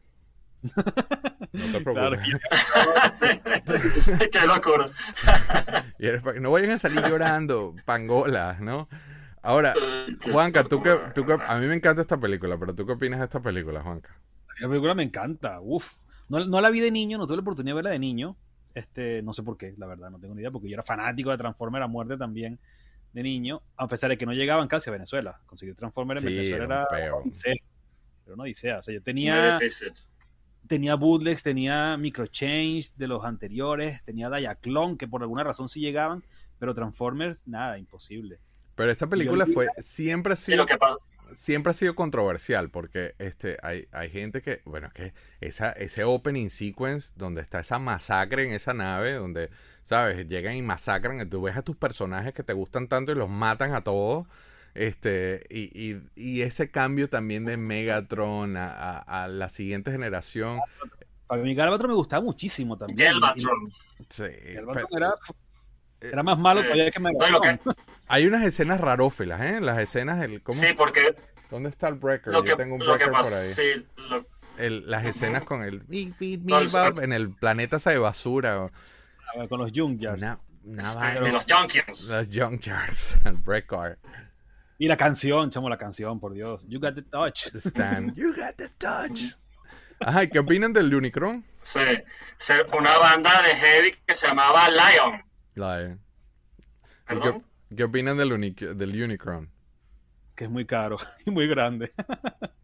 No te [LAUGHS] Claro, preocupes. [LAUGHS] Qué locura. [LAUGHS] Y eres pa- no vayan a salir llorando, pangolas, ¿no? Ahora, Juanca, tú que, tú que- a mí me encanta esta película, pero tú qué opinas de esta película, Juanca? La película me encanta, uf. No, no la vi de niño, no tuve la oportunidad de verla de niño. Este, no sé por qué, la verdad, no tengo ni idea, porque yo era fanático de Transformer a muerte también de niño, a pesar de que no llegaban casi a Venezuela. Conseguir Transformer en Sí, Venezuela era un era peo. una odisea. Era una odisea. O sea, yo Muy tenía, difícil. Tenía bootlegs, tenía microchange de los anteriores, tenía Diaclone, que por alguna razón sí llegaban, pero Transformers, nada, imposible. Pero esta película fue, siempre ha Sí, sido pasa. siempre ha sido controversial porque este hay, hay gente que, bueno, es que esa, ese opening sequence donde está esa masacre en esa nave, donde, ¿sabes? Llegan y masacran, tú ves a tus personajes que te gustan tanto y los matan a todos. Este, y, y, y ese cambio también de Megatron a, a- a la siguiente generación. Para mí Galvatron me gustaba muchísimo también. Galvatron. Sí, Galvatron pero- era, era más malo Sí. todavía que Megatron. hay unas escenas rarófilas, ¿eh? Las escenas, el, ¿cómo? Sí, porque ¿Dónde está el breaker? lo Yo tengo un lo que breaker por ahí. sí, lo- el- las escenas con el en el planeta esa de basura. con los Junkyards. Una, una los Junkions. Los Junkyards, [LAUGHS] el break car. Y la canción, chamo, la canción, por Dios. You got the touch. The stand. You got the touch. Ajá, ¿y ¿qué opinan del Unicron? Sí, una banda de heavy que se llamaba Lion. ¿y qué, opinan del, uni- del Unicron? Que es muy caro [LAUGHS] y muy grande.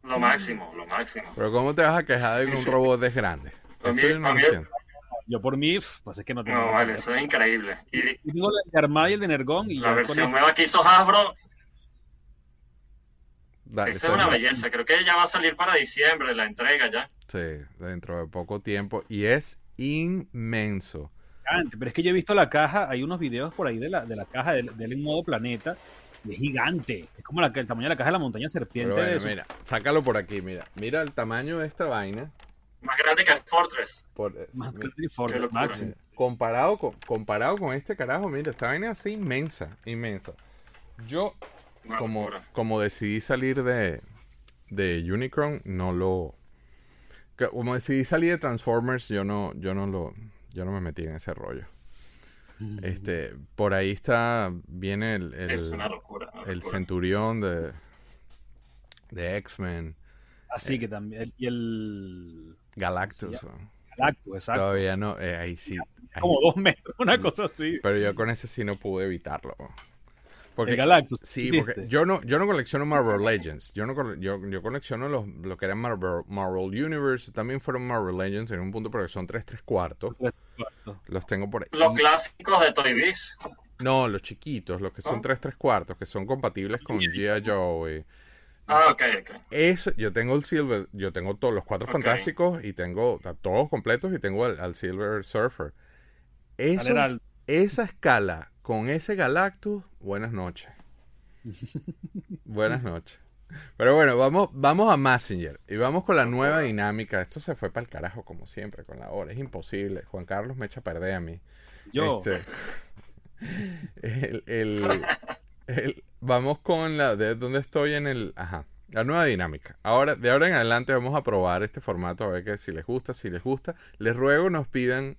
Lo máximo, lo máximo. Pero ¿cómo te vas a quejar de que un Sí. robot es grande? A mí- Eso yo no mí- entiendo. Yo por mí, pues es que no tengo. No, vale, eso es increíble. Y tengo el de Armada y el de Nergón y la versión eso- nueva que hizo Hasbro, Dale, esa es una belleza. Creo que ya va a salir para diciembre la entrega ya. Sí, dentro de poco tiempo. Y es inmenso. gigante, Pero es que yo he visto la caja, hay unos videos por ahí de la, de la caja de, de él en modo planeta. y es gigante. Es como la, el tamaño de la caja de la montaña serpiente. Bueno, de mira, sácalo por aquí, mira. Mira el tamaño de esta vaina. Más grande que el Fortress. Por, más mira. grande Qué locura. máximo. Comparado con, comparado con este carajo, mira, esta vaina es así inmensa, inmensa. Yo, como, locura. como decidí salir de, de Unicron, no lo... Como decidí salir de Transformers, yo no, yo no lo... Yo no me metí en ese rollo. Este, por ahí está, viene el, el, es una locura. una el locura. centurión de, de X-Men, Así que también. Y el. Galactus. Galactus, exacto. Todavía no, eh, ahí sí. ahí Como sí. dos metros, una cosa así. Pero yo con ese sí no pude evitarlo. Porque, Galactus. sí, ¿viste? [LAUGHS] porque yo no, yo no colecciono Marvel Legends. Yo no cole- yo, yo colecciono los, lo que eran Marvel, Marvel Universe. También fueron Marvel Legends en un punto porque son 3 3 cuartos. Los tengo por ahí. Los clásicos de Toy Biz. no, los chiquitos, los que son ¿Oh? 3 3 cuartos, que son compatibles con G.I. Joe. Ah, ok, ok. Eso, yo tengo el Silver, yo tengo todos los cuatro fantásticos y tengo todos completos y tengo al, al Silver Surfer. Eso, General, esa escala con ese Galactus, buenas noches. [LAUGHS] buenas noches. Pero bueno, vamos, vamos a Messenger y vamos con la nueva dinámica. Esto se fue para el carajo como siempre con la hora. Es imposible. Juan Carlos me echa a perder a mí. yo. Este, el- el- el- vamos con la de donde estoy en el. Ajá. La nueva dinámica. Ahora, de ahora en adelante vamos a probar este formato a ver que si les gusta, si les gusta. Les ruego nos pidan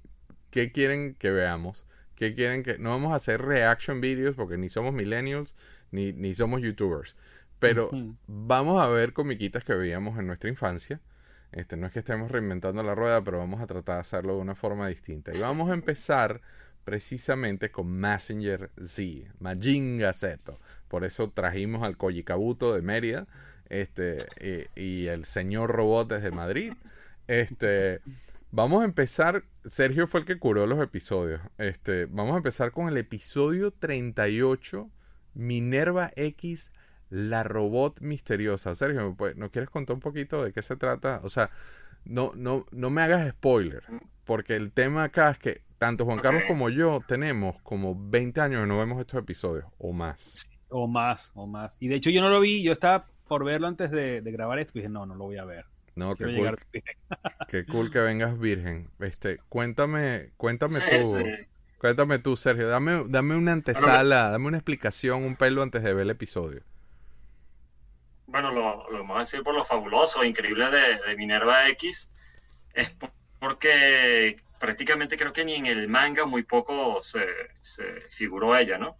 qué quieren que veamos. ¿Qué quieren que.? No vamos a hacer reaction videos porque ni somos millennials ni, ni somos youtubers. Pero vamos a ver comiquitas que veíamos en nuestra infancia. Este, no es que estemos reinventando la rueda, pero vamos a tratar de hacerlo de una forma distinta. Y vamos a empezar precisamente con Messenger Z, Majinga Z. Por eso trajimos al Koji Kabuto de Mérida este, y, y el señor robot desde Madrid. Este, vamos a empezar. Sergio fue el que curó los episodios. Este, vamos a empezar con el episodio 38, Minerva X, la robot misteriosa. Sergio, ¿me puede- ¿no quieres contar un poquito de qué se trata? O sea, no, no, no me hagas spoiler, porque el tema acá es que tanto Juan Carlos como yo tenemos como 20 años que no vemos estos episodios, o más. O más, o más. Y de hecho yo no lo vi, yo estaba por verlo antes de, de grabar esto y dije, no, no lo voy a ver. No, qué Quiero cool, [LAUGHS] llegar. qué cool que vengas virgen. Este, cuéntame, cuéntame Sí, tú, sí. cuéntame tú, Sergio, dame, dame una antesala, dame una explicación, un pelo antes de ver el episodio. Bueno, lo, lo vamos a decir por lo fabuloso, increíble de, de Minerva X, es por- porque prácticamente creo que ni en el manga muy poco se, se figuró ella, ¿no?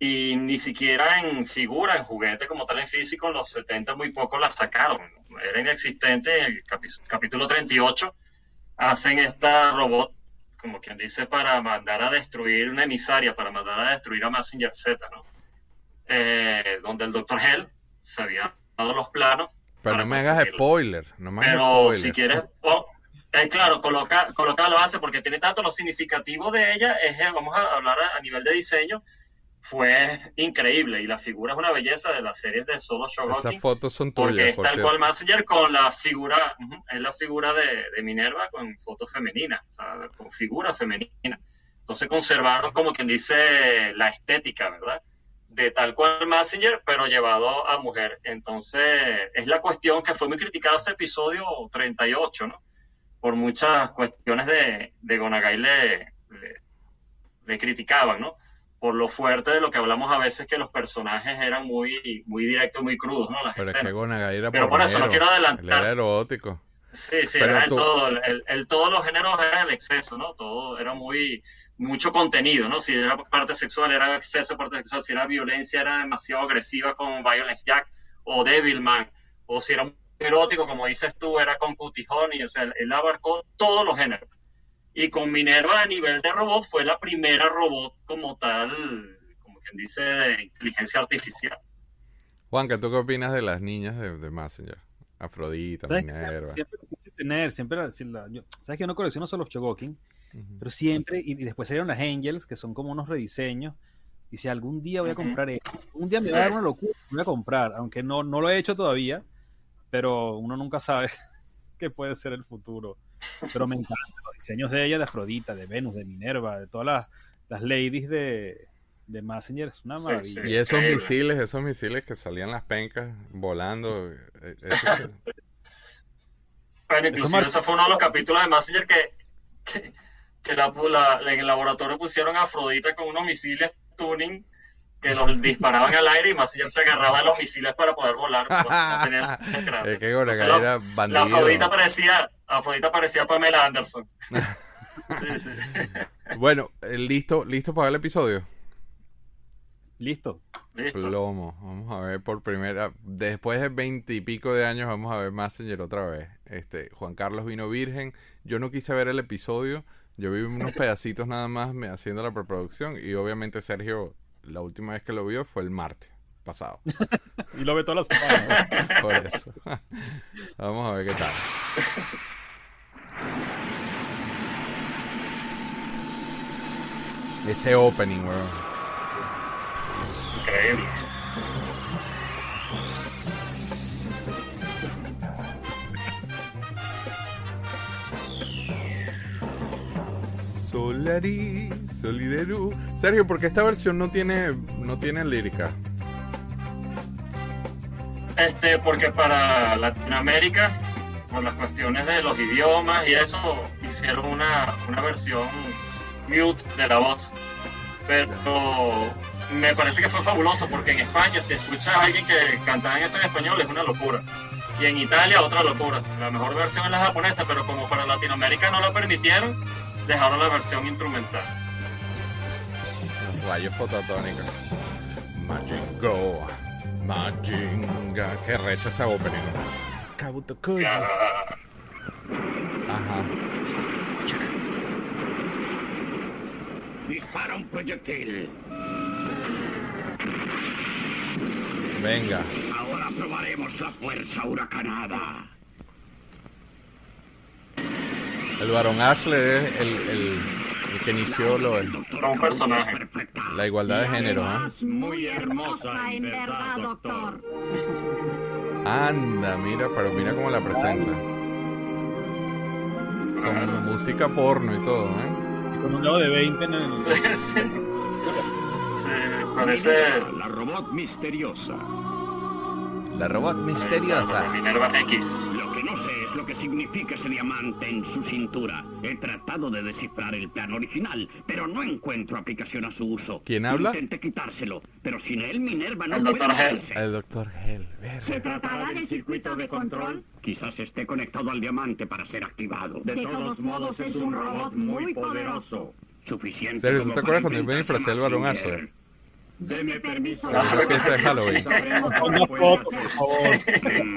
Y ni siquiera en figura, en juguete como tal en físico, en los 70 muy poco la sacaron. ¿no? Era inexistente en el capítulo 38. Hacen esta robot, como quien dice, para mandar a destruir una emisaria, para mandar a destruir a Messenger Z, ¿no? Eh, donde el Dr. Hell se había dado los planos. Pero no me hagas spoiler, no me hagas Pero spoiler. si quieres, oh, eh, claro, coloca, coloca lo hace porque tiene tanto lo significativo de ella, es, eh, vamos a hablar a, a nivel de diseño, fue increíble y la figura es una belleza de las series de Solo Esas Shogoki. fotos son Porque tuyas, es por tal cierto. cual Messenger con la figura, es la figura de, de Minerva con fotos femeninas, con figura femenina. Entonces conservaron, como quien dice, la estética, ¿verdad? De tal cual Messenger, pero llevado a mujer. Entonces, es la cuestión que fue muy criticado ese episodio 38, ¿no? Por muchas cuestiones de, de Gonagai le, le, le criticaban, ¿no? Por lo fuerte de lo que hablamos a veces, que los personajes eran muy, muy directos, muy crudos, ¿no? Las Pero es escenas. que Gonagai era Pero por eso no quiero adelantar. era erótico. Sí, sí, Pero era el tú- todo, el, el- el- todos los géneros era el exceso, ¿no? Todo era muy, mucho contenido, ¿no? Si era parte sexual, era exceso de parte sexual, si era violencia, era demasiado agresiva con Violence Jack o Devilman, o si era muy erótico, como dices tú, era con Cutie Honey, o sea, él abarcó todos los géneros. Y con Minerva a nivel de robot fue la primera robot como tal, como quien dice, de inteligencia artificial. Juanca, ¿tú qué opinas de las niñas de, de Messenger? Afrodita. Minerva. Siempre quise tener, siempre la- yo- sabes que yo no colecciono solo los Chogokin, pero siempre, y, y después salieron las Angels, que son como unos rediseños, y si algún día voy a comprar esto, un día me Sí. va a dar una locura, voy a comprar, aunque no, no lo he hecho todavía, pero uno nunca sabe [LAUGHS] qué puede ser el futuro. Pero me encantan los diseños de ella, de Afrodita, de Venus, de Minerva, de todas las, las ladies de, de Messenger, es una Sí, maravilla. Y esos Increíble. misiles, esos misiles que salían las pencas volando. eh, eso [LAUGHS] se- Bueno, inclusive ese fue uno de los capítulos de Messenger que, que, que la, la- en el laboratorio pusieron a Afrodita con unos misiles tuning que los disparaban al aire y Messenger se agarraba de los misiles para poder volar. [LAUGHS] cráneo. es que Gonagai Entonces, era la, bandido. la Afrodita parecía, Afrodita parecía Pamela Anderson. [LAUGHS] Sí, sí. Bueno, eh, listo, listo para el episodio. Listo. Listo. Plomo. Vamos a ver por primera. Después de veinte y pico de años, vamos a ver Messenger otra vez. Este, Juan Carlos vino virgen. Yo no quise ver el episodio. Yo vi unos pedacitos nada más me- haciendo la preproducción. Y obviamente Sergio, la última vez que lo vio fue el martes pasado. [LAUGHS] Y lo ve todas las semanas. [LAUGHS] Por eso. [LAUGHS] Vamos a ver qué tal. Ese opening, weón. Increíble. Solari, Solireru. Sergio, porque esta versión no tiene, no tiene lírica. Este, porque para Latinoamérica, por las cuestiones de los idiomas y eso, hicieron una, una versión mute de la voz. Pero me parece que fue fabuloso porque en España, si escuchas a alguien que cantaba en eso en español, es una locura. Y en Italia, otra locura. La mejor versión es la japonesa, pero como para Latinoamérica no la permitieron, dejaron la versión instrumental. Rayos fototónicos. Majin Go. Majinga. Qué recho este opening. Kabuto Koji. Ajá. Dispara un proyectil. Venga. Ahora probaremos la fuerza huracanada. El varón Ashley es el, el, el que inició lo, el- Era un personaje. la igualdad de género. ¿ah? Muy hermosa, en verdad, doctor. Anda, mira, pero mira cómo la presenta. Con música porno y todo, ¿eh? Con un grado de 20 en el. Sí, [LAUGHS] sí. Sí, parece La robot misteriosa. La robot misteriosa. Minerva X. Lo que no sé es lo que significa ese diamante en su cintura. He tratado de descifrar el plan original, pero no encuentro aplicación a su uso. ¿Quién habla? Intenté quitárselo, pero sin él Minerva no El. Hell. moverse. El doctor Hell. ¿Se tratará del circuito de control? Quizás esté conectado al diamante para ser activado. De todos modos, es un robot muy poderoso. Suficiente. ¿Serio? ¿Tú te acuerdas cuando él me enfrentarse disfracé del a varón Mazinger. Deme permiso. Ah, La fiesta de Halloween. Por favor.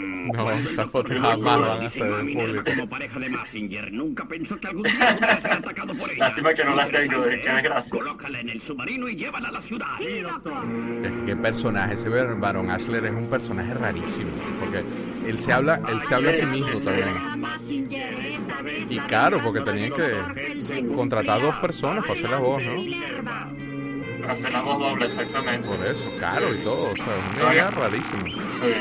[LAUGHS] No, fotos Dr. jamás van a ser público. Como pareja de Massinger, nunca pensó que algún día pudiera ser atacado por ella. Lástima que no las tengo, qué Interesante, ¿eh? desgracia. Colócala en el submarino y llévala a la ciudad. Sí, doctor. Es que personaje, ese varón Ashler es un personaje rarísimo. Porque él se habla, él se habla a sí mismo también. Y la venganza porque tenían que contratar dos personas para hacer la voz, ¿no? Hacer la voz doble, exactamente. Por eso, caro y todo. O sea, es una idea rarísima. Sí.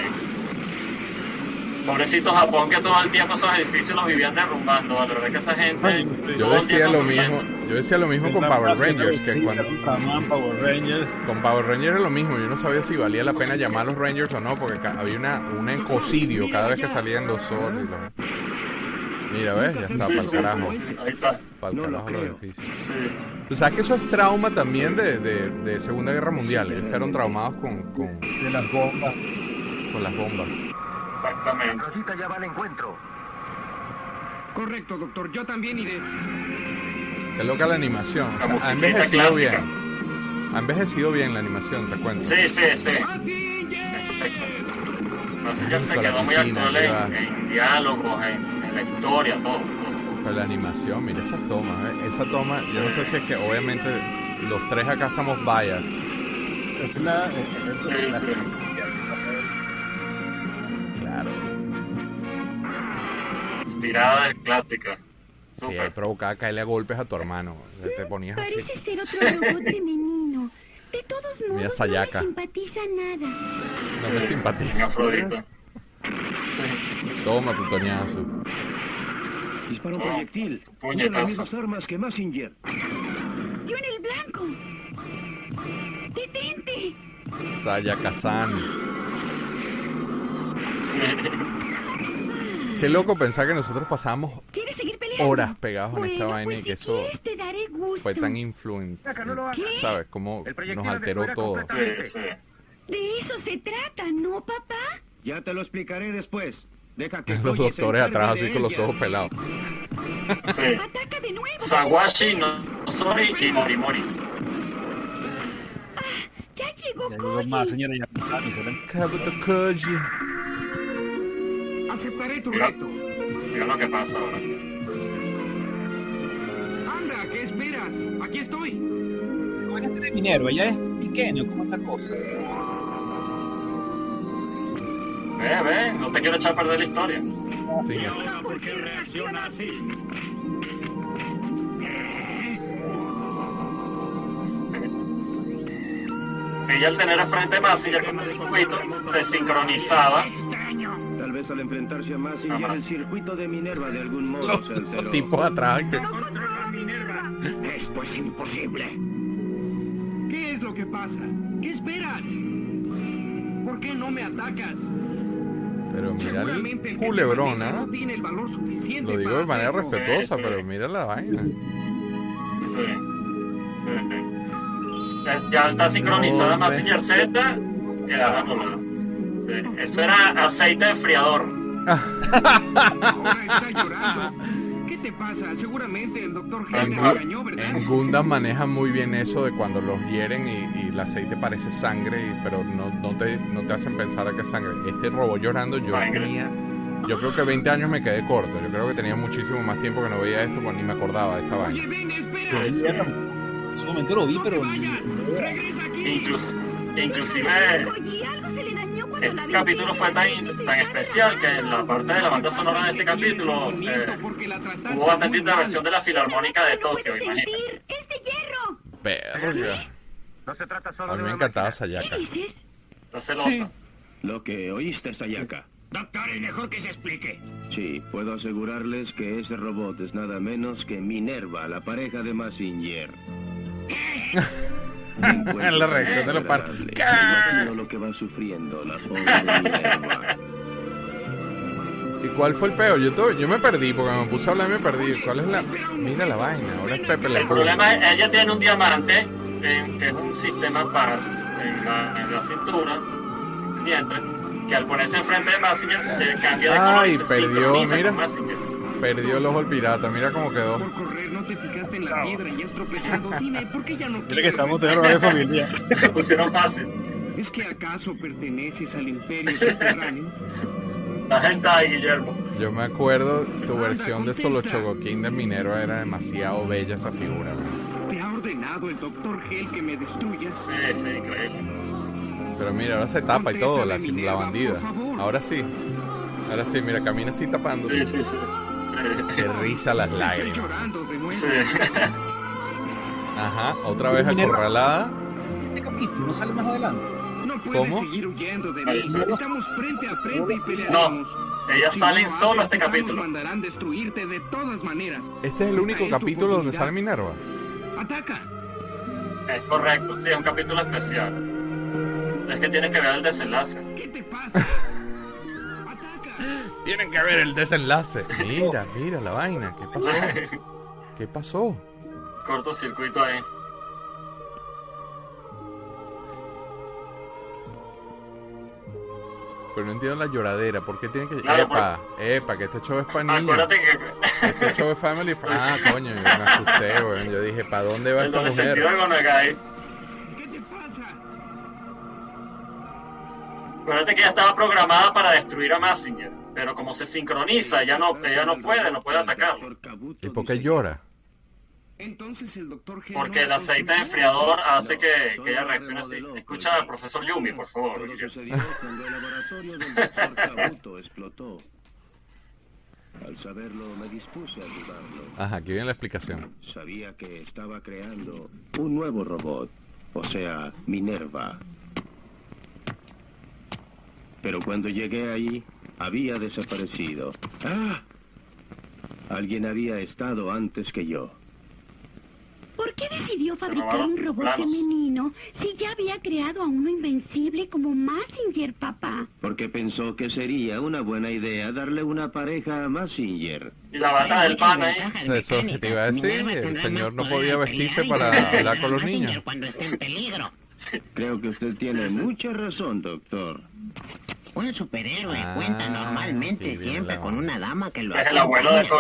Pobrecito Japón que todo el tiempo esos edificios los vivían derrumbando, ¿vale? La verdad que esa gente. Ay, Yo decía lo mismo, yo decía lo mismo con Power Rangers, que cuando Power Rangers. con Power Rangers es lo mismo, yo no sabía si valía la pena llamar a los Rangers o no, porque había una, un ecocidio cada vez que salían los los... Mira, ves, ya está, Sí, para el sí, carajo, sí, sí, Ahí está. para el carajo los edificios. Sí. Tú sabes que eso es trauma también de, de, de Segunda Guerra Mundial, ellos quedaron traumados con, con, de las bombas. con las bombas. Exactamente. Rosita ya va al encuentro. Correcto, doctor. Yo también iré. Qué loca la animación, o La sea, ha envejecido clásica. bien. Ha envejecido bien la animación, te cuento. Sí, sí, sí. Así que se quedó muy actual en, en diálogos, en, en la historia, todo. todo. Pero la animación, mira esas tomas, ¿eh? esa toma, yo no sé si es que obviamente los tres acá estamos bias. Es la. es- es- Sí, sí. Claro. Tirada de clásica. Sí, provocaba caerle a golpes a tu hermano. Te ponías así. Parece ser otro robot femenino. De todos modos, no Sayaka. me simpatiza nada. No me simpatiza. Afrodita. Sí. Toma tu toñazo. Dispara un proyectil. puñetazo. Usa las mismas armas que Massinger. Yo en el blanco. ¡Detente! Sayaka-san. Sí. Qué loco pensar que nosotros pasamos horas pegados en esta Bueno, vaina pues y que si eso quieres, te daré gusto. fue tan influente. ¿Sabes? Cómo nos alteró todo. De eso se trata, ¿no, papá? Ya te lo explicaré después. Deja que Los doctores atrás así con los ojos pelados. sí. Ataca de nuevo. Sawashi, no Sori y Morimori. Ya llegó Ya llegó Koji. más, señora. Ya Kabuto Koji. Aceptaré tu Mira. reto. Mira lo que pasa ahora. Anda, ¿qué esperas? Aquí estoy. ¿Cómo es este de Minerva? Ya es pequeño, ¿cómo es la cosa? Ve, ve, no te quiero echar a perder la historia. Sí. ¿Por qué reacciona así? Ella al tener al frente a Massinger con ese circuito, se sincronizaba. Vez al enfrentarse a el circuito de Minerva de algún modo Los, se alteró. los tipos atrás. que- Esto es imposible. ¿Qué es lo que pasa? ¿Qué esperas? ¿Por qué no me atacas? Pero mira el culebrón, ¿ah? no tiene el valor suficiente Lo digo de manera hacerlo. respetuosa, Sí, sí. pero mira la vaina. Sí. Sí. Ya, ya está sincronizada No, Massinger Z, anulada. Sí. Eso era aceite de friador. Ahora está llorando. ¿Qué te pasa? Seguramente el doctor En, regañó, ¿verdad? en Gundam manejan muy bien eso de cuando los hieren y, y el aceite parece sangre, y- pero no, no, te, no te hacen pensar a que es sangre. Este robot llorando, yo Sangre. tenía, yo creo que 20 años me quedé corto. Yo creo que tenía muchísimo más tiempo que no veía esto, pues ni me acordaba de esta Oye, vaina. ven, espera. Sí, sí. En su momento lo vi, No te pero vayas. Regresa aquí. Inclus- inclusive este capítulo fue tan, tan especial que en la parte de la banda sonora de este capítulo eh, hubo bastante intervención de la Filarmónica de Tokio, imagínate. este. Verga. No se trata solo A mí de me una encantaba. Sayaka. ¿Qué dices? Está celosa. Lo que oíste, Sayaka. Doctor, es mejor que se explique. Sí, puedo asegurarles que ese robot es nada menos que Minerva, la pareja de Massinger. [LAUGHS] [LAUGHS] [LAUGHS] La reacción de los. Imagino lo que va sufriendo la pobre Minerva. ¿Y cuál fue el peo? Yo, to- yo me perdí porque me puse a hablar y me perdí. ¿Cuál es la...? Mira la vaina, ahora es Pepe Le El problema es, ella tiene un diamante, eh, que es un sistema par en la, en la cintura, vientre, que al ponerse enfrente de Massinger se cambia de color Ay, y se perdió, mira. Perdió el ojo el pirata, mira cómo quedó. Por correr no te fijaste en la piedra y has tropezado. Dime, ¿por qué ya no [LAUGHS] Mira que quieres estamos teniendo una familia. Se pusieron fácil. ¿Es que acaso perteneces al imperio subterráneo? La gente ahí, Guillermo. Yo me acuerdo tu Anda, versión de contesta. Solo Chogoquín de Minero era demasiado bella esa figura. man. ¿Te ha ordenado el doctor Hell que me destruyas? Sí, sí, increíble. Pero mira, ahora se tapa y todo, la, Contéstame, la bandida. Ahora sí. Ahora sí, mira, camina así Sí, tapándose. sí, sí. Qué risa las lágrimas. llorando de nuevo. Sí. [LAUGHS] Ajá, otra vez Minerva. acorralada. Este capítulo no sale más adelante. No puedes ¿Cómo? seguir huyendo de mí. Estamos frente a frente y pelearemos. Ellas Si salen no solo haces este capítulo. mandarán destruirte de todas maneras. Este es el único Esta capítulo donde sale Minerva. Ataca. Es correcto, sí, es un capítulo especial. Es que tienes que ver el desenlace. ¿Qué te pasa? [LAUGHS] Ataca. Tienen que ver el desenlace. Mira, mira la vaina. ¿Qué pasó? [LAUGHS] ¿Qué pasó? Cortocircuito ahí. Pero no entiendo la lloradera. ¿Por qué tienen que.? Claro, epa, epa, que este show es para niños. Acuérdate que Este show es family. Ah, [LAUGHS] coño, me asusté, weón. Yo dije, ¿para dónde va el esta mujer? sentido de Gonagai. ¿Qué te pasa? Acuérdate que ella estaba programada para destruir a Massinger. Pero como se sincroniza, ella no, ella no puede, no puede atacarlo. ¿Y por qué llora? Entonces el doctor Porque el aceite construyó. enfriador hace que, que ella la reaccione así. Escucha al profesor Yumi, por favor. Cuando el laboratorio del doctor [LAUGHS] Kabuto explotó. Al saberlo, me dispuse a ayudarlo. Ajá, aquí viene la explicación. Sabía que estaba creando un nuevo robot, o sea, Minerva. Pero cuando llegué ahí, había desaparecido. ¡Ah! Alguien había estado antes que yo. ¿Por qué decidió fabricar un robot planos. femenino si ya había creado a uno invencible como Massinger, papá? Porque pensó que sería una buena idea darle una pareja a Massinger. Y la bata del pan ahí. Eso es lo que te iba a decir. El señor no podía vestirse para hablar con los niños. Cuando esté en peligro. Creo que usted tiene mucha razón, doctor. Un superhéroe Ah, cuenta normalmente sí, siempre con una dama que lo Es el abuelo de. [LAUGHS]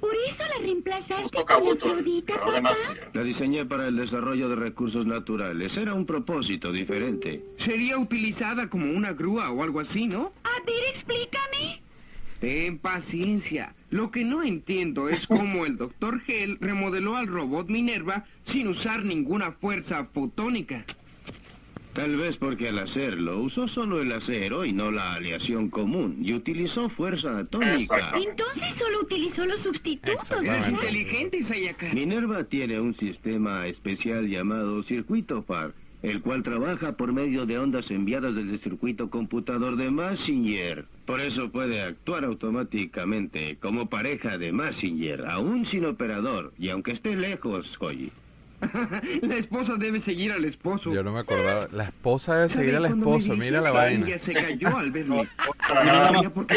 Por eso la reemplazaste Justo con Afrodita, papá. La diseñé para el desarrollo de recursos naturales. Era un propósito diferente. Sería utilizada como una grúa o algo así, ¿no? A ver, explícame. Ten paciencia. Lo que no entiendo es cómo el doctor Hell remodeló al robot Minerva sin usar ninguna fuerza fotónica. Tal vez porque al hacerlo usó solo el acero y no la aleación común y utilizó fuerza atómica. Exacto. Entonces solo utilizó los sustitutos. Eres inteligente, Sayaka. Minerva tiene un sistema especial llamado circuito FAR, el cual trabaja por medio de ondas enviadas desde el circuito computador de Massinger. Por eso puede actuar automáticamente como pareja de Massinger, aún sin operador, y aunque esté lejos, Koji. La esposa debe seguir al esposo. Yo no me acordaba. La esposa debe ¿Sabe seguir al esposo. Mira la vaina. Se cayó al verme. Ah, ¿Sabía por qué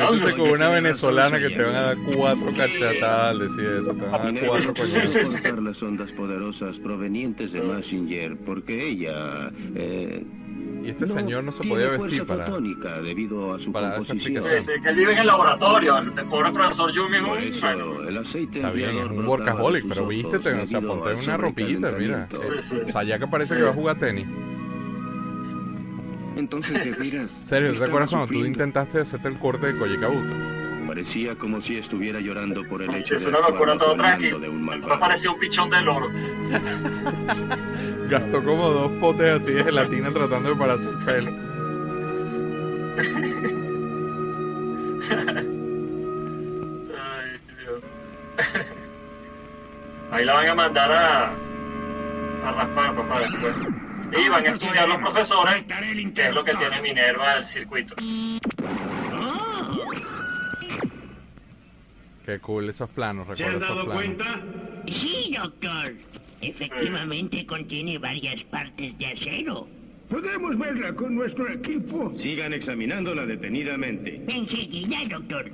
emocionó? Métete con No, una no, venezolana no, que te van a dar cuatro cachetadas al decir eso. Te van a dar cuatro puede Sí, sí, coñazos. sí. cortar las ondas poderosas provenientes de Massinger, porque ella eh, Y este No, señor no se podía vestir para... debido a su para esa composición. aplicación. Sí, sí, que él vive en el laboratorio. El, el pobre profesor Yumi bueno, el aceite Está bien, es un workaholic, pero vístete, o sea, ponte una ropita, mira. Sí, sí. O sea, ya que parece Sí. que va a jugar tenis. Entonces, de [LAUGHS] veras. Serio, ¿te acuerdas cuando tú intentaste hacerte el corte de Koyikabuto? Parecía como si estuviera llorando por el hecho es de una actuar locura todo bajo el tranqui. mando de un Me parecía un pichón de loro. Gastó como dos potes así de gelatina tratando de pararse el pelo. Ay, Dios. Ahí la van a mandar a, a raspar, papá, después. Y van a estudiar los profesores, que es lo que tiene Minerva del circuito. Qué cool esos planos, ¿Se han recuerdo esos dado planos. cuenta? Sí, doctor. Efectivamente contiene varias partes de acero. Podemos verla con nuestro equipo. Sigan examinándola detenidamente. Enseguida, doctor.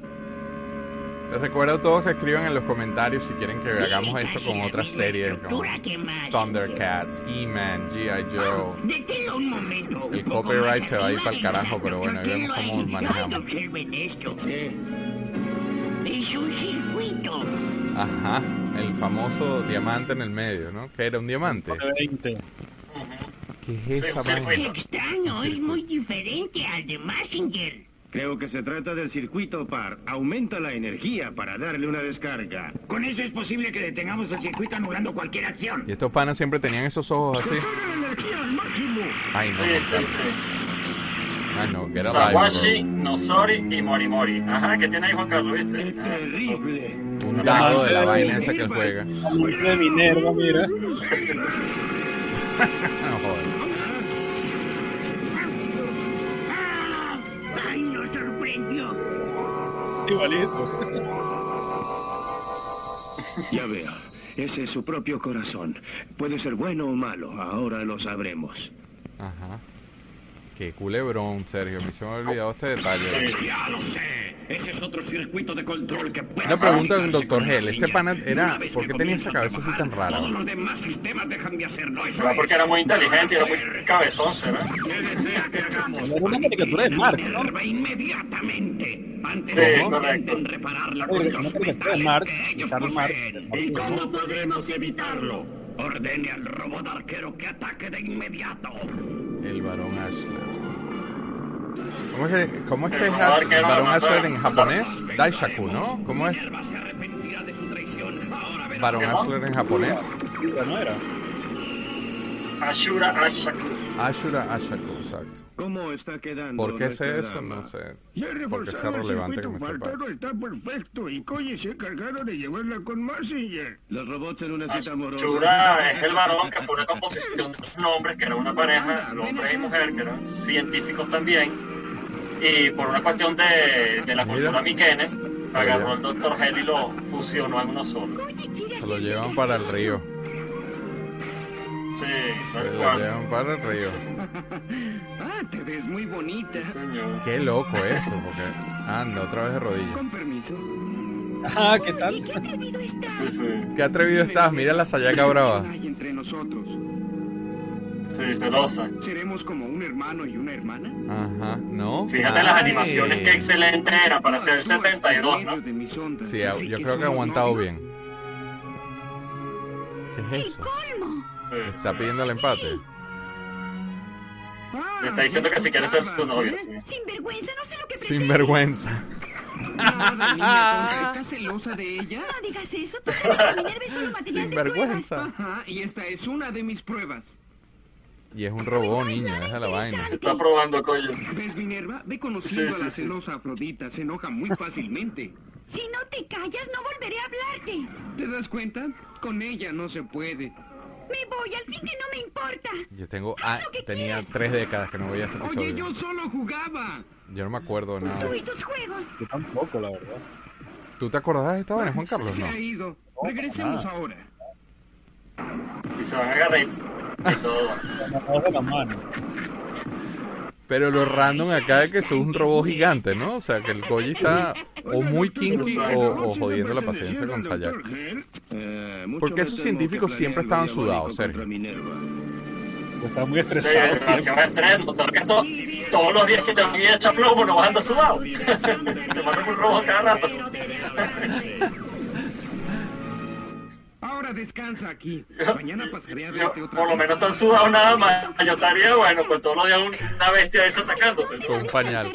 Les recuerdo a todos que escriban en los comentarios si quieren que hagamos esto con otras series como que. Thundercats, He-Man, G.I. Joe. Deténlo un momento. El Un copyright se va a ir pa'l de carajo, pero bueno, ahí vemos cómo manejamos. Es un circuito. Ajá, el famoso diamante en el medio, ¿no? ¿Qué era un diamante? 20. ¿Qué es esa circuito. Extraño, es muy diferente al de Massinger. Creo que se trata del circuito par. Aumenta la energía para darle una descarga. Con eso es posible que detengamos el circuito anulando cualquier acción. Y estos panas siempre tenían esos ojos así. La energía al máximo. Ay, no, Sí, sí, sí. Ay, no, get a life, Sawashi. Nosori y Morimori. Ajá, ¿qué tiene ahí Juan Carlos, viste? ¡Qué Ah, terrible! Un dado de la vaina esa que él juega. De Minerva, mira. [LAUGHS] Igualito. Ya veo. Ese es su propio corazón. Puede ser bueno o malo. Ahora lo sabremos. Ajá. Qué culebrón, Sergio. Me se me había olvidado este detalle. Ya lo sé. Ese es otro circuito de control que puede... Una pregunta del con Hell. Este pana era... ¿Por qué tenía esa cabeza así tan rara? Todos los demás sistemas dejan de hacerlo. Eso es. porque era muy inteligente y era muy [LAUGHS] cabezón, ¿será? ¿Qué desea que hagamos? Era una caricatura de Marx, ¿no? Inmediatamente. Antes Sí, de intenten repararla con una los metales que ellos poseen. ¿Y cómo podremos evitarlo? Ordene al robot arquero que ataque de inmediato. El varón Ashler. ¿Cómo es que, cómo es, que El es mataron. en japonés? Daishaku, ¿no? ¿Cómo es que- Ashler en japonés? No era. Ashura Ashaku. Ashura Ashaku, exacto. ¿Cómo está quedando? ¿Por qué sé eso? dama? No sé. Ya Porque sea el relevante que circuito me par, sepa todo eso. está perfecto y Koye se encargaron de llevarla con Massinger. Los robots en una cita amorosa. Ashura es el varón que fue una composición de dos nombres, que era una pareja, hombre y mujer, que eran científicos también. Y por una cuestión de, de la Mira. cultura miquene, Se agarró al Dr. Hell y lo fusionó en uno solo. Se lo llevan para el río. Sí, Se cual. llevan para el río. [LAUGHS] Ah, te ves muy bonita. Señor. Qué loco esto, porque anda otra vez de rodillas. Con permiso. Ah, ¿qué tal? ¿Qué atrevido está? Sí, sí. Qué atrevido estás, mira la sayaca brava. Hay entre nosotros. Sí, celosa. ¿Seremos como un hermano y una hermana? Ajá, ¿no? Fíjate las animaciones, qué excelente era para ser el 72, ¿no? Sí, yo creo que ha aguantado bien. ¿Qué es eso? Sí, Está pidiendo el empate. Ah, Le está diciendo que si quiere ser su novio. ¿eh? sí. Sin vergüenza, no sé lo que Sin vergüenza. No, de niña, ¿estás celosa de ella? No digas eso. Tú [LAUGHS] sabes que Minerva es solo material Sin de vergüenza. Ajá, y esta es una de mis pruebas. Y es un robot, niño, deja la vaina. Está probando, coño. ¿Ves, Minerva? Ve conociendo Sí, a la celosa Afrodita. Se enoja muy fácilmente. Si no te callas, no volveré a hablarte. ¿Te das cuenta? Con ella no se puede. Me voy, al fin que no me importa. Yo tengo. Ah, tenía tres décadas que no veía este Oye, episodio. yo solo jugaba. Yo no me acuerdo de nada. Tú y tus juegos. Yo tampoco, la verdad. ¿Tú te acordás de esta vaina, Juan Carlos? Se No. ha ido. Regresemos nada. ahora. Y se van a agarrar y todo. [LAUGHS] De la mano. Pero lo random acá es que es un robot gigante, ¿no? O sea, que el Koji está o muy kinky o, o jodiendo la paciencia con. Eh, mucho Porque esos científicos siempre estaban sudados, Sergio. Está muy Sí, estresado. estrés. ¿Sabes que esto, todos los días que te voy a echar plomo no vas a andar sudado? te mandan un robo cada rato. Ahora descansa aquí. Mañana pasaré a Yo, verte otra por lo menos tan sudado nada más. Yo estaría, bueno, pues todos los días un- una bestia esa atacándote. Con un pañal.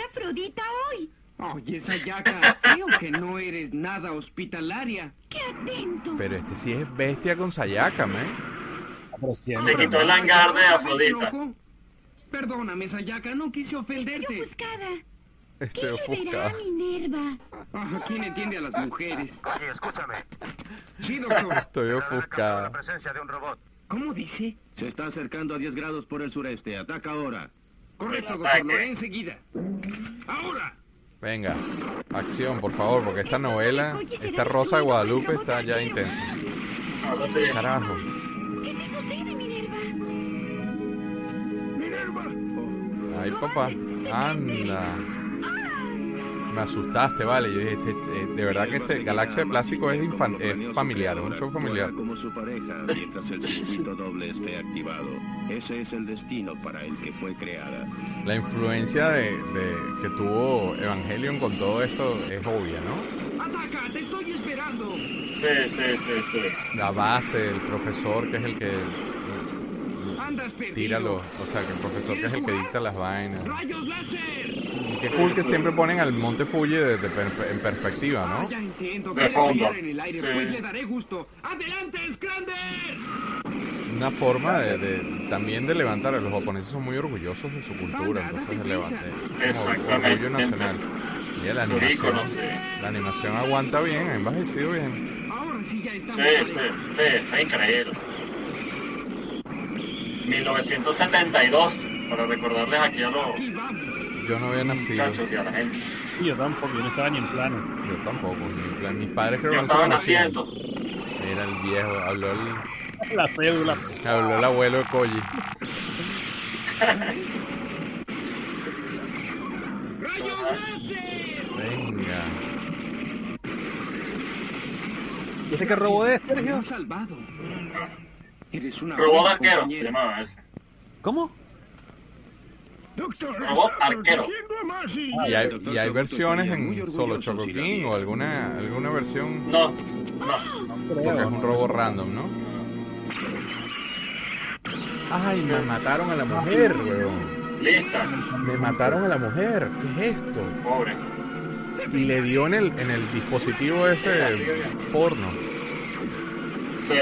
Hoy. Oye, Sayaka, [LAUGHS] creo que no eres nada hospitalaria. ¡Qué atento! Pero este sí es bestia con Sayaka, man. Pero Le quitó el hangar de ¿Ves, Afrodita. Perdóname, Sayaka, no quise ofenderte. ofuscada. Este ¿Qué le verá ofuscado. a Minerva? Ah, ¿Quién entiende a las mujeres? Sí, escúchame. Sí, doctor. Estoy La ofuscado. presencia de un robot. ¿Cómo dice? Se está acercando a 10 grados por el sureste. Ataca ahora. Correcto, doctor. Lo haré enseguida. ¡Ahora! Venga, acción, por favor, porque esta novela, esta Rosa de Guadalupe está ya intensa. Ahora sí. Carajo. ¿Qué te sucede, Minerva? Ay, papá. Anda. Me asustaste, vale. Yo dije, este- este- de verdad que este Galaxia de Plástico es, es familiar, un show familiar. Como su pareja mientras el circuito doble esté activado. Ese es el destino para el que fue creada. La influencia de, de- que tuvo Evangelion con todo esto es obvia, ¿no? ¡Ataca! ¡Te estoy esperando! Sí, sí, sí, sí. La base, el profesor que es el que Andas tira los, o sea, que el profesor que es el que dicta las vainas. ¡Rayos láser! Qué cool que siempre ponen al Monte Fuji de- de per- en perspectiva, Ah, ¿no? ya entiendo. De fondo. en el aire, Sí. pues le daré gusto. ¡Adelante, Scrander! Una forma de, de- también de levantar. Los japoneses son muy orgullosos de su cultura, entonces de levantar. Exactamente. Orgullo nacional. Y la animación, la animación aguanta bien, ha envejecido bien. Ahora sí ya estamos. Sí, sí, sí, fue increíble. 1972, para recordarles aquí a los Aquí vamos. Yo no había nacido, muchachos la gente. Yo tampoco, yo no estaba ni en plano. yo tampoco. ni en plan, mis padres creo que no se estaba conocían. naciendo. Era el viejo, habló el, [LAUGHS] La cédula. habló el abuelo de Koji. Venga. ¿Y este qué robot es, Sergio? salvado. Eres una Robot buena arquero, se llamaba ese. ¿Cómo? Robot arquero. Y hay, Doctor y hay versiones en Solo si Choco la King viera. o alguna, alguna versión. No, no. Porque es un robo random, ¿no? Ay, me mataron a la mujer, weón. Lista, Me mataron a la mujer. ¿Qué es esto? pobre. Y le dio en el, en el dispositivo ese porno. Sí.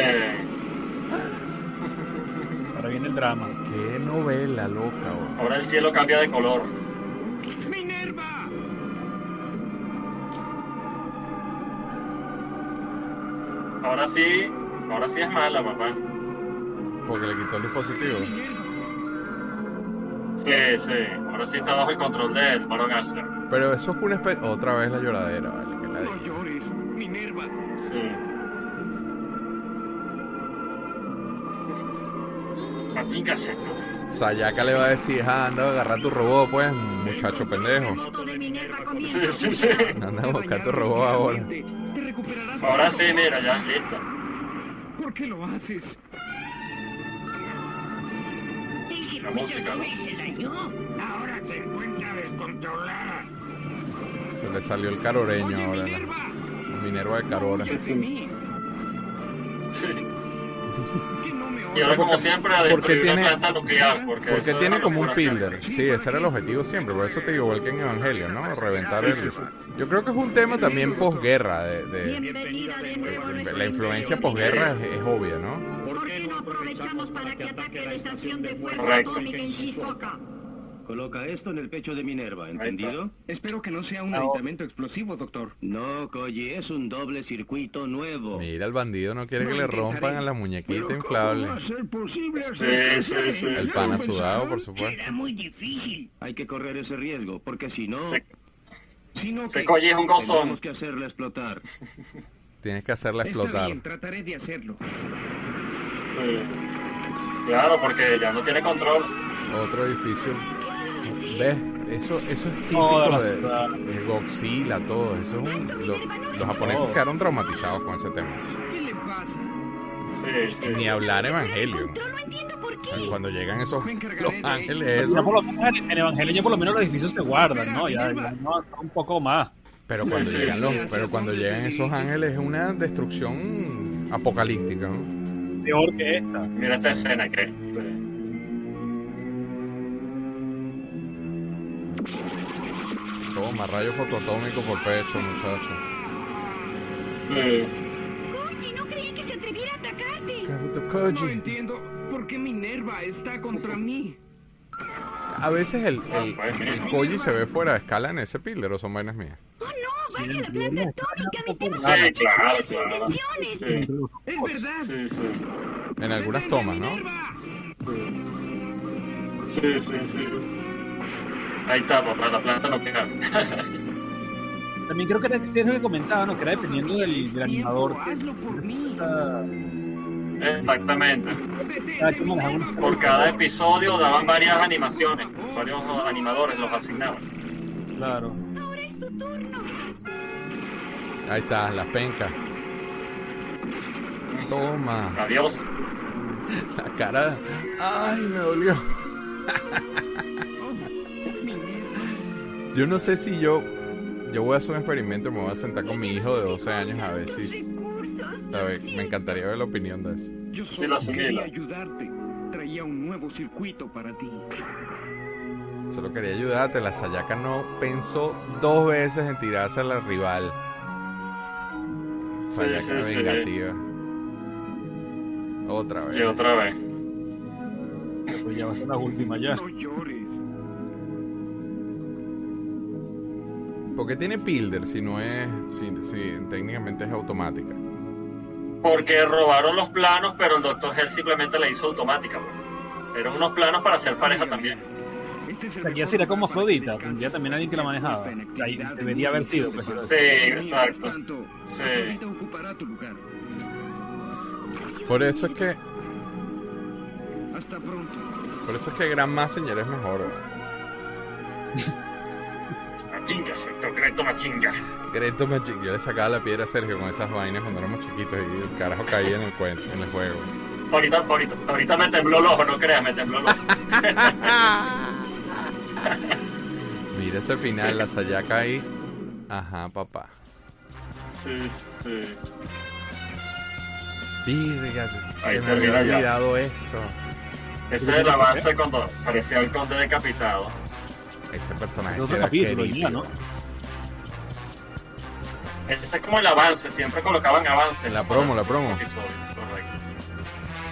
Viene el drama. Qué novela loca, weón. Ahora el cielo cambia de color. ¡Minerva! Ahora sí, ahora sí es mala, papá. Porque le quitó el dispositivo. Sí, sí. Ahora sí está bajo el control del Baron Ashler. Pero eso es una especie... Otra vez la lloradera, vale. que la No llores, Minerva. Sí. Martín Caseto. Sayaka le va a decir, ah, anda a agarrar tu robot, pues, muchacho pendejo. Sí, sí, sí. Anda a buscar tu robot ahora. Ahora sí, mira, ya, listo. ¿Por qué lo haces? La música, doble se dañó. Ahora se encuentra descontrolada. Se le salió el caroreño ahora. La Minerva de Carora. Mí. Sí. Y ahora, oyes. como siempre, a porque tiene- una planta nuclear. Porque, Porque tiene como un pilder. Sí, ese era el objetivo siempre. Por eso te digo, igual que en Evangelio, ¿no? Reventar Sí, el... sí, sí. Yo creo que es un tema también posguerra. De, de- Bienvenida de de- la influencia posguerra es, es obvia, ¿no? ¿Por qué no aprovechamos para que ataque la estación de fuerza atómica en Shizuoka? Coloca esto en el pecho de Minerva, ¿entendido? Espero que no sea un aditamento explosivo, doctor. No, Koji, es un doble circuito nuevo. Mira, el bandido no quiere que le rompan a la muñequita inflable. ser posible Sí, sí, sí. El pana sudado, por supuesto. Será muy difícil. Hay que correr ese riesgo, porque si no, Se, Sino se que... colle es un gozón. tenemos que hacerla explotar. Tienes que hacerla Está explotar. bien, trataré de hacerlo. Sí. Claro, porque ya no tiene control. Otro edificio. ¿Ves? Eso, eso es típico de, de Godzilla, todo. Eso es un, lo- los japoneses quedaron traumatizados con ese tema. ¿Qué le pasa? Sí, sí. Ni hablar Evangelion. Encontró, no entiendo por O sea, qué. cuando llegan esos los ángeles, Ya eso. por lo menos en, Evangelio ya por lo menos los edificios se guardan, ¿no? Ya, ya no, hasta un poco más. Pero cuando sí, llegan sí. los, pero cuando llegan esos ángeles es una destrucción apocalíptica, ¿no? Peor que esta. Mira esta escena que. Toma, rayo fotoatómico por pecho, muchacho. Sí. Oye, no creí que se atreviera a atacarte. Kabuto No Koji. entiendo por qué Minerva está contra mí. A veces el, el, pues, el Koji se ve fuera de escala en ese pilder o son vainas mías. Oh, no, vaya a la planta atómica. Mi tema Sí, claro, sus claro. intenciones. Sí, Es verdad. sí, sí. En algunas tomas, ¿no? Sí, sí, sí. Ahí está, papá, la planta no queda. También creo que era lo que comentaba, ¿no? Que era dependiendo del, del animador. o sea, Exactamente. una- Por cada episodio daban varias animaciones, varios animadores los asignaban. Claro. Ahora es tu turno. Ahí está, las pencas. Toma. Adiós. La cara. Ay, me dolió. [LAUGHS] Yo no sé si yo. Yo voy a hacer un experimento. Me voy a sentar con mi hijo de 12 años a ver si. A ver, me encantaría ver la opinión de eso. Yo solo quería ayudarte. Traía un nuevo circuito para ti. Solo quería ayudarte. La Sayaka no pensó dos veces en tirarse a la rival. Sayaka sí, sí. vengativa. Otra vez. Y otra vez. Pues ya va a ser la última ya. No llores. ¿Por qué tiene Pilder si no es. Si, si técnicamente es automática? Porque robaron los planos, pero el Dr. Hell simplemente la hizo automática. bro. Eran unos planos para ser pareja también. Este Aquí sería como Afrodita, tendría también alguien que la manejaba. Ahí debería haber sido, pues. Sí, exacto. Sí. Por eso es que. Hasta pronto. Por eso es que Gran Messenger es mejor. [LAUGHS] Machinga, secreto machinga. Greto Magic, yo le sacaba la piedra a Sergio con esas vainas cuando éramos chiquitos y el carajo caía en el cuento, en el juego. Ahorita, ahorita, ahorita me tembló el ojo, no creas, me tembló el ojo. [LAUGHS] Mira ese final, la Sayaka ahí. Ajá, papá. Sí, sí. Virga, se me había ya. olvidado esto. Ese es el avance cuando aparecía el conde decapitado. Ese personaje Es otro era capítulo ya, ¿no? Ese es como el avance, siempre colocaban avance. La promo, la promo. Episodio, correcto.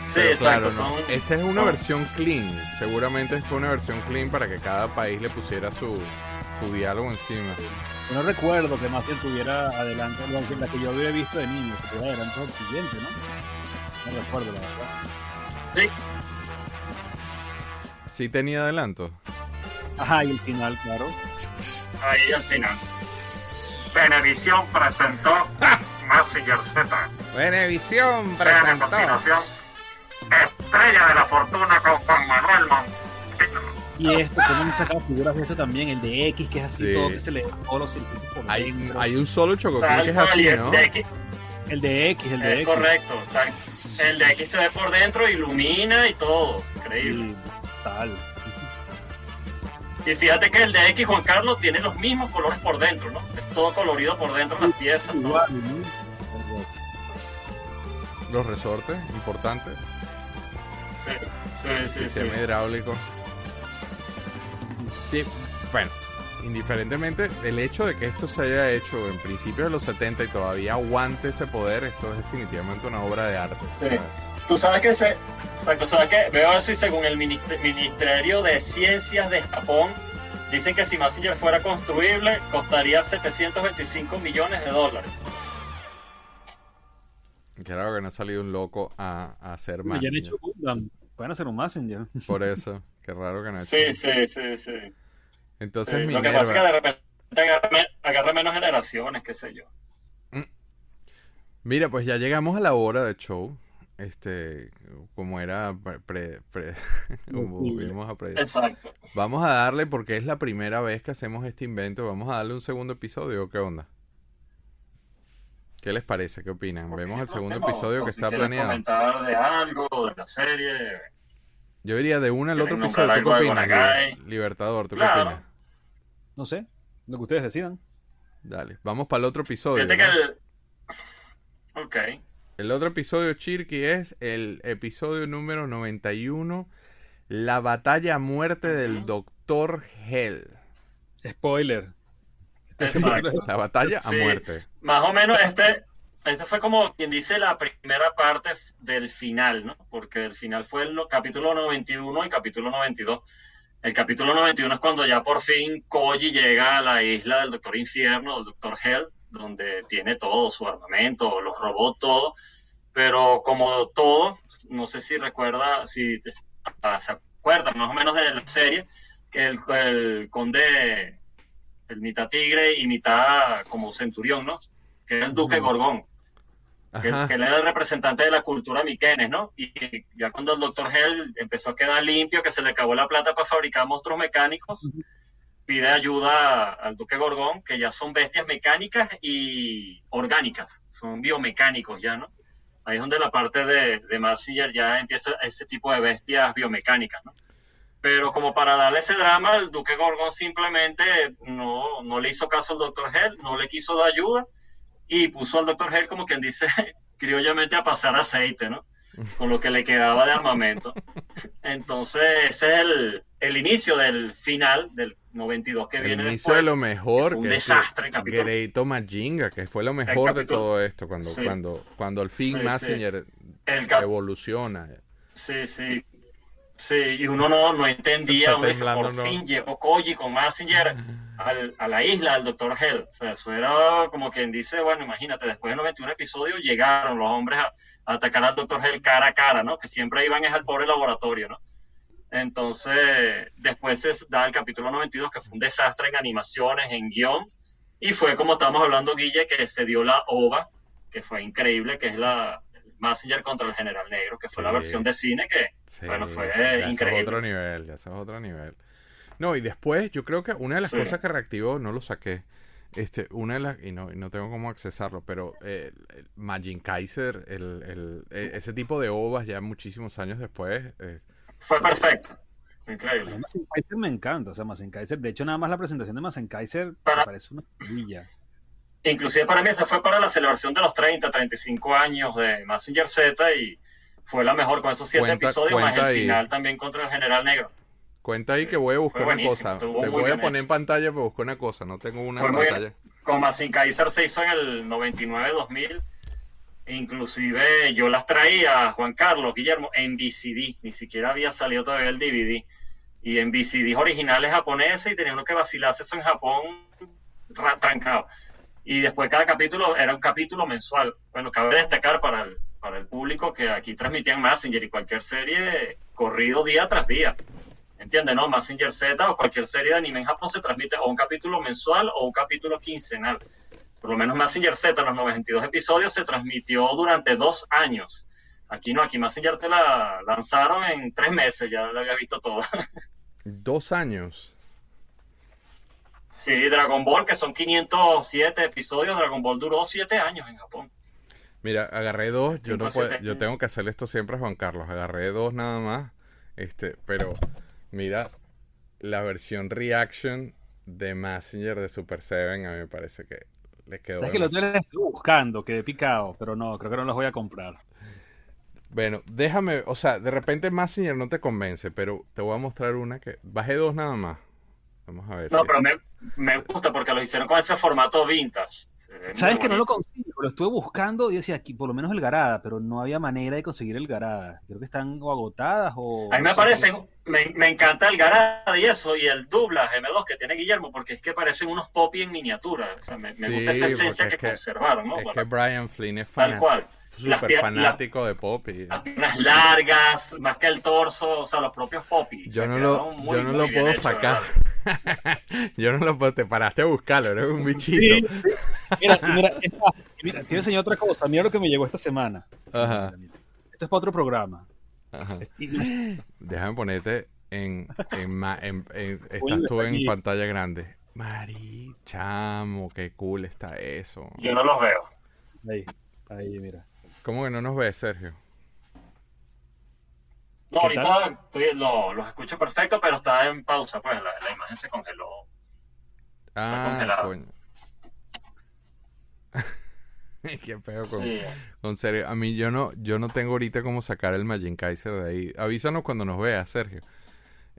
Sí, Pero exacto. claro, no. son- Esta es una son- versión clean. Seguramente fue una versión clean para que cada país le pusiera su, su diálogo encima. Yo no recuerdo que más tuviera adelante, la que- la que yo había visto de niño, que tuviera adelante el siguiente, ¿no? No recuerdo, la verdad. Sí, Sí tenía adelanto. Ajá, y el final, claro. ahí al final. Venevisión presentó Massinger Z. A continuación Estrella de la Fortuna con Juan Manuel Montino. Y esto, cómo han sacado figuras de esto también, el de X, que es así Sí. todo, que se le todos los circuitos por Hay, dentro. hay un solo Tal que es así, el ¿no? de X- El de X, el de Es X. correcto. tal- El de X se ve por dentro, ilumina y todo. Increíble. Sí, tal. Y fíjate que el de X, Juan Carlos, tiene los mismos colores por dentro, ¿no? Es todo colorido por dentro, las piezas, todo. Igual, ¿no? Los resortes, importante. Sí, sí, sí. sí. Sistema hidráulico. Sí, bueno, indiferentemente del hecho de que esto se haya hecho en principios de los 70 y todavía aguante ese poder, esto es definitivamente una obra de arte. O Sí. sea, Tú sabes que se, exacto, sabes que veo eso y según el Minist- Ministerio de Ciencias de Japón, dicen que si Massinger fuera construible, costaría 725 millones de dólares. Claro que no ha salido un loco a, a hacer más. Ya han hecho Gundam. Pueden hacer un Messenger. Por eso, qué raro que no ha hecho. Sí, sí, sí, sí. Entonces, Sí, lo que pasa es que de repente agarra, me- agarra menos generaciones, qué sé yo. Mira, pues ya llegamos a la hora del show. Este, como era pre, pre- pre- [LAUGHS] como Sí. íbamos a. Exacto. Vamos a darle, porque es la primera vez que hacemos este invento, vamos a darle un segundo episodio, ¿o ¿qué onda? ¿Qué les parece? ¿Qué opinan? Vemos el segundo No, episodio que si está planeado. comentar de algo, de la serie. Yo iría de una al otro ¿Quieren episodio. ¿Tú qué opinas, Libertador? ¿Tú Claro. qué opinas? No sé, lo que ustedes decidan. Dale, vamos para el otro episodio. Fíjate que ¿no? el. Ok. El otro episodio, Chirky, es el episodio número 91, La batalla a muerte del Doctor Hell. Spoiler. Exacto. La batalla a Sí. muerte. Más o menos este, este fue como quien dice la primera parte del final, ¿no? Porque el final fue el capítulo 91 y capítulo 92. El capítulo 91 es cuando ya por fin Koji llega a la isla del Doctor Infierno, del Doctor Hell, donde tiene todo, su armamento, los robots, todo. Pero como todo, no sé si recuerda, si te- ah, se acuerdan más o menos de la serie, que el, el conde, el mitad tigre y mitad como centurión, ¿no? Que era el duque Gorgón que, que él era el representante de la cultura miquenes, ¿no? Y ya cuando el doctor Hell empezó a quedar limpio, que se le acabó la plata para fabricar monstruos mecánicos, pide ayuda al duque Gorgón, que ya son bestias mecánicas y orgánicas, son biomecánicos ya, ¿no? Ahí es donde la parte de, de Massinger ya empieza ese tipo de bestias biomecánicas, ¿no? Pero como para darle ese drama, el duque Gorgón simplemente no, no le hizo caso al doctor Hell, no le quiso dar ayuda y puso al doctor Hell como quien dice [LAUGHS] criollamente a pasar aceite, ¿no? Con lo que le quedaba de armamento. [LAUGHS] Entonces, ese es el, el inicio del final del 92 que El viene inicio después. de lo mejor. fue un que es desastre el capítulo. Greito Majinga, que fue lo mejor de todo esto. Cuando, Sí. cuando, cuando al fin Sí, sí. Massinger El cap- evoluciona. Sí, sí. Sí, y uno no, no entendía, uno dice, por ¿no? fin llegó Koji con Massinger al- a la isla del Dr. Hell. O sea, eso era como quien dice, bueno, imagínate, después de 91 episodios llegaron los hombres a, a atacar al Dr. Hell cara a cara, ¿no? Que siempre iban es al pobre laboratorio, ¿no? Entonces, después se da el capítulo 92, que fue un desastre en animaciones, en guion, y fue como estamos hablando, Guille, que se dio la OVA, que fue increíble, que es la Massinger contra el General Negro, que fue la versión de cine que, Sí, bueno, fue sí, ya eso es increíble. otro nivel, ya eso es otro nivel. No, y después yo creo que una de las cosas que reactivó, no lo saqué, este, una de las, y no, y no tengo cómo accesarlo, pero eh, el Majin Kaiser, el, el- e- ese tipo de ovas ya muchísimos años después, eh, Fue perfecto. Fue increíble. Massen Kaiser me encanta, o sea, Massen Kaiser, de hecho nada más la presentación de Massen Kaiser Para- me parece una maravilla. Inclusive para mí esa fue para la celebración de los 30, 35 años de Massinger Z y fue la mejor con esos siete Cuenta- episodios, más cuenta el ahí. final también contra el General Negro. cuenta ahí que voy a buscar una cosa, te voy a poner hecho. en pantalla, pero busco una cosa, no tengo una Fue en pantalla. Con Massinger Kaiser se hizo en el 99-2000. Inclusive yo las traía, Juan Carlos, Guillermo, en VCD. Ni siquiera había salido todavía el DVD. Y en VCD originales japoneses y tenía uno que vacilarse eso en Japón ra- trancado. Y después cada capítulo era un capítulo mensual. Bueno, cabe destacar para el, para el público que aquí transmitían Massinger y cualquier serie corrido día tras día. ¿Entiendes? No, Massinger Z o cualquier serie de anime en Japón se transmite o un capítulo mensual o un capítulo quincenal. Por lo menos Massinger Z, los 92 episodios, se transmitió durante dos años. Aquí no, aquí Massinger te la lanzaron en tres meses, ya la había visto toda. [LAUGHS] Dos años. Sí, Dragon Ball, que son 507 episodios, Dragon Ball duró siete años en Japón. Mira, agarré dos, yo no puedo, yo tengo que hacer esto siempre a Juan Carlos, agarré dos nada más, este, pero mira, la versión reaction de Messenger de Super 7 a mí me parece que le quedó Sabes que los tres estoy buscando, quedé picado, pero no, creo que no los voy a comprar. Bueno, déjame, o sea, de repente Messenger no te convence, pero te voy a mostrar una que bajé dos nada más. Vamos a ver. No, si- pero me, me gusta porque lo hicieron con ese formato vintage. Ve Sabes que no lo consigo, lo estuve buscando y decía aquí por lo menos el Garada, pero no había manera de conseguir el Garada. Creo que están o agotadas o. A mí me parecen, me, me encanta el Garada y eso, y el Dubla M2 que tiene Guillermo, porque es que parecen unos popis en miniatura. O sea, me, me Sí, gusta esa esencia que, conservaron, ¿no? es Para- que Brian Flynn es Tal fana- cual. Las súper fanático de pop y Las piernas largas, más que el torso, o sea, los propios popis. yo no lo, muy, yo no lo puedo sacar. ¿verdad? [LAUGHS] yo no lo puedo, te paraste a buscarlo, eres un bichito. Sí, sí. Mira, mira, es más, y mira, te voy a enseñar otra cosa. Mira lo que me llegó esta semana. Ajá, Esto es para otro programa. ajá. Déjame ponerte en, en, ma- en- en- estás tú en aquí. pantalla grande. Mari, chamo, qué cool está eso. Yo no los veo. Ahí, ahí, mira. ¿Cómo que no nos ves, Sergio? No, ¿Qué ahorita estoy- lo- los escucho perfecto, pero está en pausa, pues la, la imagen se congeló. Ah, congelado. coño. [LAUGHS] Qué feo con, Sí. con Sergio. A mí yo no, yo no tengo ahorita cómo sacar el Magic Kaiser de ahí. Avísanos cuando nos veas, Sergio.